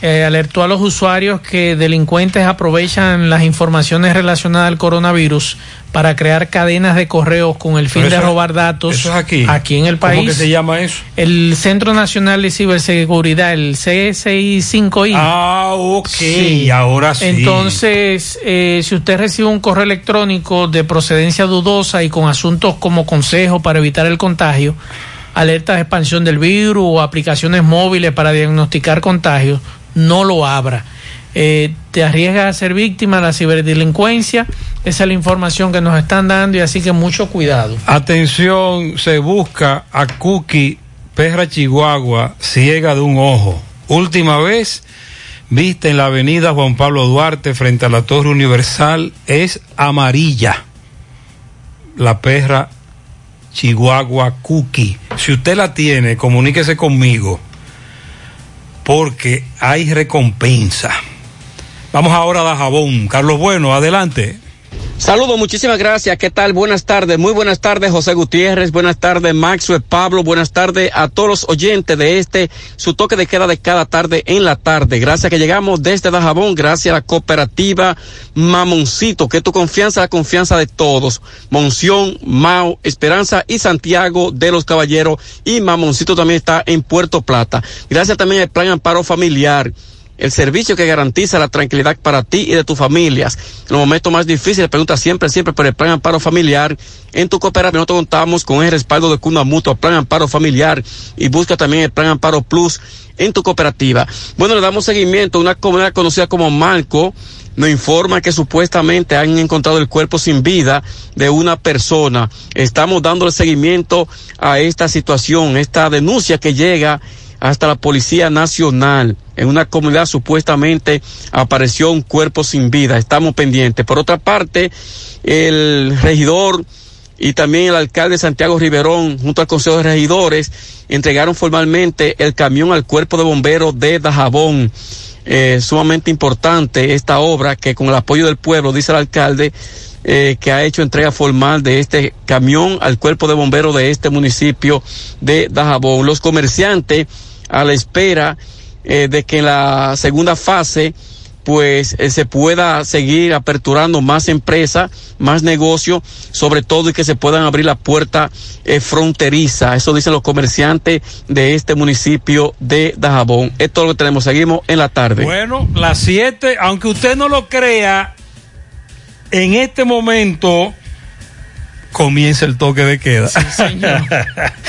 Eh, alertó a los usuarios que delincuentes aprovechan las informaciones relacionadas al coronavirus para crear cadenas de correos con el fin de robar datos eso es aquí. aquí en el país. ¿Cómo que se llama eso? El Centro Nacional de Ciberseguridad, el CSI5I. Ah, ok, Sí. ahora sí. Entonces, eh, si usted recibe un correo electrónico de procedencia dudosa y con asuntos como consejo para evitar el contagio, alertas de expansión del virus o aplicaciones móviles para diagnosticar contagios, no lo abra. Eh, te arriesgas a ser víctima de la ciberdelincuencia. Esa es la información que nos están dando y así que mucho cuidado. Atención, se busca a Cookie, perra chihuahua, ciega de un ojo. Última vez vista en la avenida Juan Pablo Duarte frente a la Torre Universal es amarilla. La perra chihuahua Cookie. Si usted la tiene, comuníquese conmigo porque hay recompensa. Vamos ahora a Dajabón. Carlos Bueno, adelante. Saludos, muchísimas gracias. ¿Qué tal? Buenas tardes. Muy buenas tardes, José Gutiérrez. Buenas tardes, Maxwell Pablo. Buenas tardes a todos los oyentes de este, su toque de queda de cada tarde en la tarde. Gracias que llegamos desde Dajabón. Gracias a la cooperativa Mamoncito, que tu confianza, la confianza de todos. Monción, Mao, Esperanza y Santiago de los Caballeros. Y Mamoncito también está en Puerto Plata. Gracias también al Plan Amparo Familiar el servicio que garantiza la tranquilidad para ti y de tus familias. En los momentos más difíciles, pregunta siempre, siempre por el plan amparo familiar. En tu cooperativa nosotros contamos con el respaldo de Cuna Mutua, plan amparo familiar y busca también el plan amparo plus en tu cooperativa. Bueno, le damos seguimiento a una comunidad conocida como Marco. Nos informa que supuestamente han encontrado el cuerpo sin vida de una persona. Estamos dándole seguimiento a esta situación, esta denuncia que llega hasta la Policía Nacional. En una comunidad supuestamente apareció un cuerpo sin vida. Estamos pendientes. Por otra parte, el regidor y también el alcalde Santiago Riverón, junto al Consejo de Regidores, entregaron formalmente el camión al cuerpo de bomberos de Dajabón. Eh, sumamente importante esta obra que con el apoyo del pueblo, dice el alcalde, eh, que ha hecho entrega formal de este camión al cuerpo de bomberos de este municipio de Dajabón. Los comerciantes a la espera eh, de que en la segunda fase pues eh, se pueda seguir aperturando más empresas, más negocios, sobre todo y que se puedan abrir la puerta eh, fronteriza. Eso dicen los comerciantes de este municipio de Dajabón. Esto es lo que tenemos. Seguimos en la tarde. Bueno, las 7, aunque usted no lo crea, en este momento comienza el toque de queda. señor.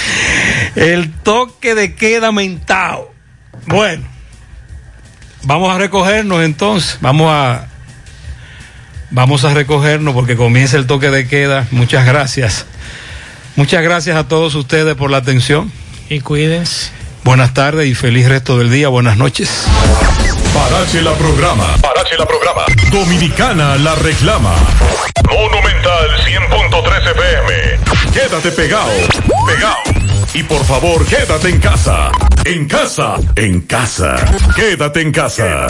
<laughs> el toque de queda mentado. Bueno, vamos a recogernos entonces. Vamos a vamos a recogernos porque comienza el toque de queda. Muchas gracias. Muchas gracias a todos ustedes por la atención. Y cuídense. Buenas tardes y feliz resto del día. Buenas noches. Parache la programa. Parache la programa. Dominicana la reclama. Monumental 100.13 FM. Quédate pegado. Pegado. Y por favor, quédate en casa. En casa. En casa. Quédate en casa.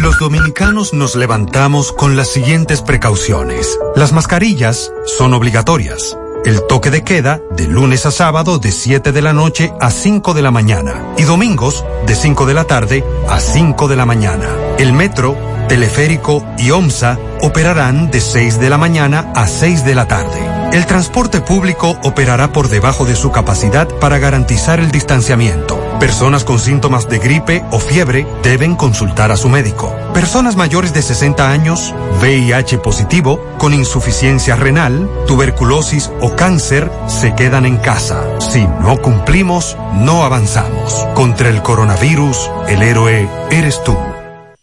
Los dominicanos nos levantamos con las siguientes precauciones. Las mascarillas son obligatorias. El toque de queda de lunes a sábado de 7 de la noche a 5 de la mañana y domingos de 5 de la tarde a 5 de la mañana. El metro, teleférico y OMSA operarán de 6 de la mañana a 6 de la tarde. El transporte público operará por debajo de su capacidad para garantizar el distanciamiento. Personas con síntomas de gripe o fiebre deben consultar a su médico. Personas mayores de 60 años, VIH positivo, con insuficiencia renal, tuberculosis o cáncer se quedan en casa. Si no cumplimos, no avanzamos. Contra el coronavirus, el héroe eres tú.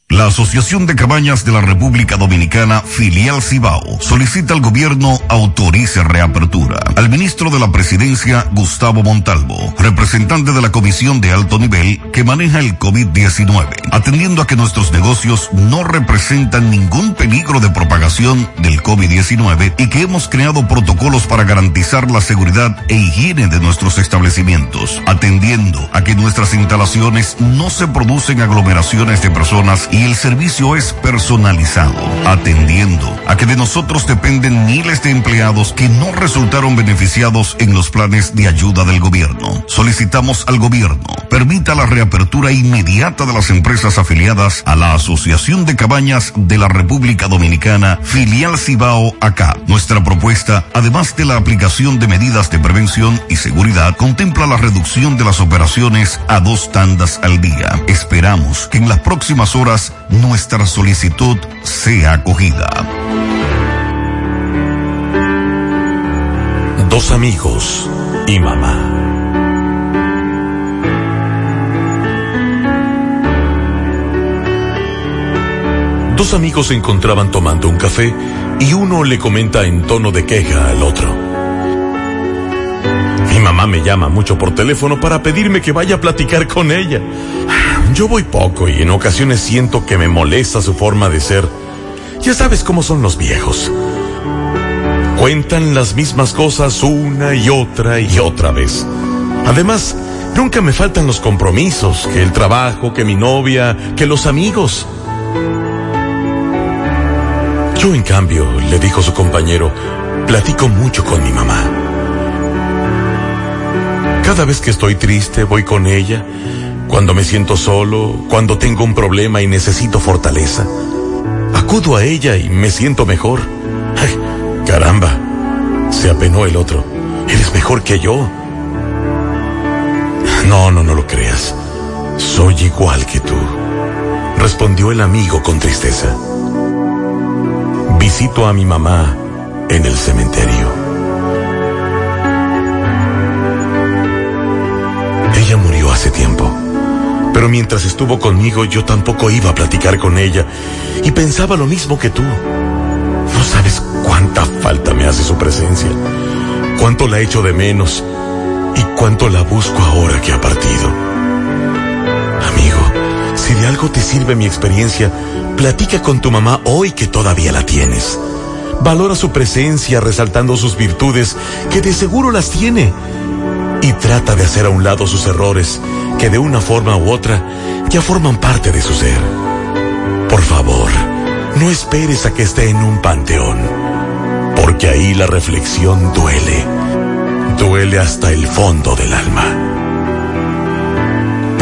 La Asociación de Cabañas de la República Dominicana, filial Cibao, solicita al gobierno autorice reapertura. Al ministro de la Presidencia, Gustavo Montalvo, representante de la Comisión de Alto Nivel que maneja el COVID-19, atendiendo a que nuestros negocios no representan ningún peligro de propagación del COVID-19 y que hemos creado protocolos para garantizar la seguridad e higiene de nuestros establecimientos, atendiendo a que nuestras instalaciones no se producen aglomeraciones de personas el servicio es personalizado, atendiendo a que de nosotros dependen miles de empleados que no resultaron beneficiados en los planes de ayuda del gobierno. Solicitamos al gobierno permita la reapertura inmediata de las empresas afiliadas a la Asociación de Cabañas de la República Dominicana, filial Cibao acá. Nuestra propuesta, además de la aplicación de medidas de prevención y seguridad, contempla la reducción de las operaciones a dos tandas al día. Esperamos que en las próximas horas nuestra solicitud sea acogida. Dos amigos y mamá. Dos amigos se encontraban tomando un café y uno le comenta en tono de queja al otro. Mi mamá me llama mucho por teléfono para pedirme que vaya a platicar con ella. Yo voy poco y en ocasiones siento que me molesta su forma de ser. Ya sabes cómo son los viejos. Cuentan las mismas cosas una y otra y otra vez. Además, nunca me faltan los compromisos, que el trabajo, que mi novia, que los amigos. Yo, en cambio, le dijo su compañero, platico mucho con mi mamá. Cada vez que estoy triste, voy con ella. Cuando me siento solo, cuando tengo un problema y necesito fortaleza, acudo a ella y me siento mejor. Ay, caramba, se apenó el otro. Eres mejor que yo. No, no, no lo creas. Soy igual que tú, respondió el amigo con tristeza. Visito a mi mamá en el cementerio. Ella murió hace tiempo, pero mientras estuvo conmigo yo tampoco iba a platicar con ella y pensaba lo mismo que tú. No sabes cuánta falta me hace su presencia, cuánto la echo de menos y cuánto la busco ahora que ha partido. Amigo, si de algo te sirve mi experiencia, platica con tu mamá hoy que todavía la tienes. Valora su presencia resaltando sus virtudes, que de seguro las tiene. Y trata de hacer a un lado sus errores, que de una forma u otra ya forman parte de su ser. Por favor, no esperes a que esté en un panteón, porque ahí la reflexión duele. Duele hasta el fondo del alma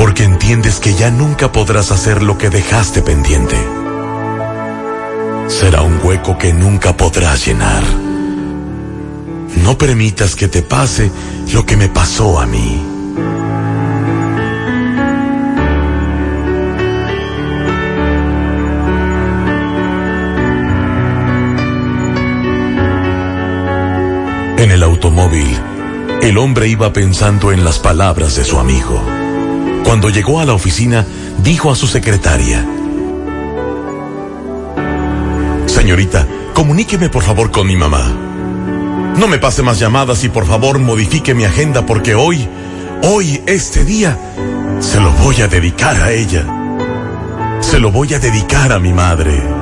porque entiendes que ya nunca podrás hacer lo que dejaste pendiente. Será un hueco que nunca podrás llenar. No permitas que te pase lo que me pasó a mí. En el automóvil, el hombre iba pensando en las palabras de su amigo. Cuando llegó a la oficina, dijo a su secretaria, Señorita, comuníqueme por favor con mi mamá. No me pase más llamadas y por favor modifique mi agenda porque hoy, hoy, este día, se lo voy a dedicar a ella. Se lo voy a dedicar a mi madre.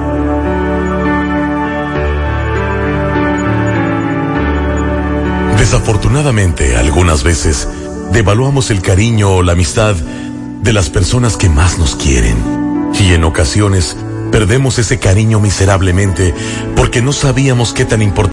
Desafortunadamente, algunas veces, devaluamos el cariño o la amistad de las personas que más nos quieren. Y en ocasiones perdemos ese cariño miserablemente porque no sabíamos qué tan importante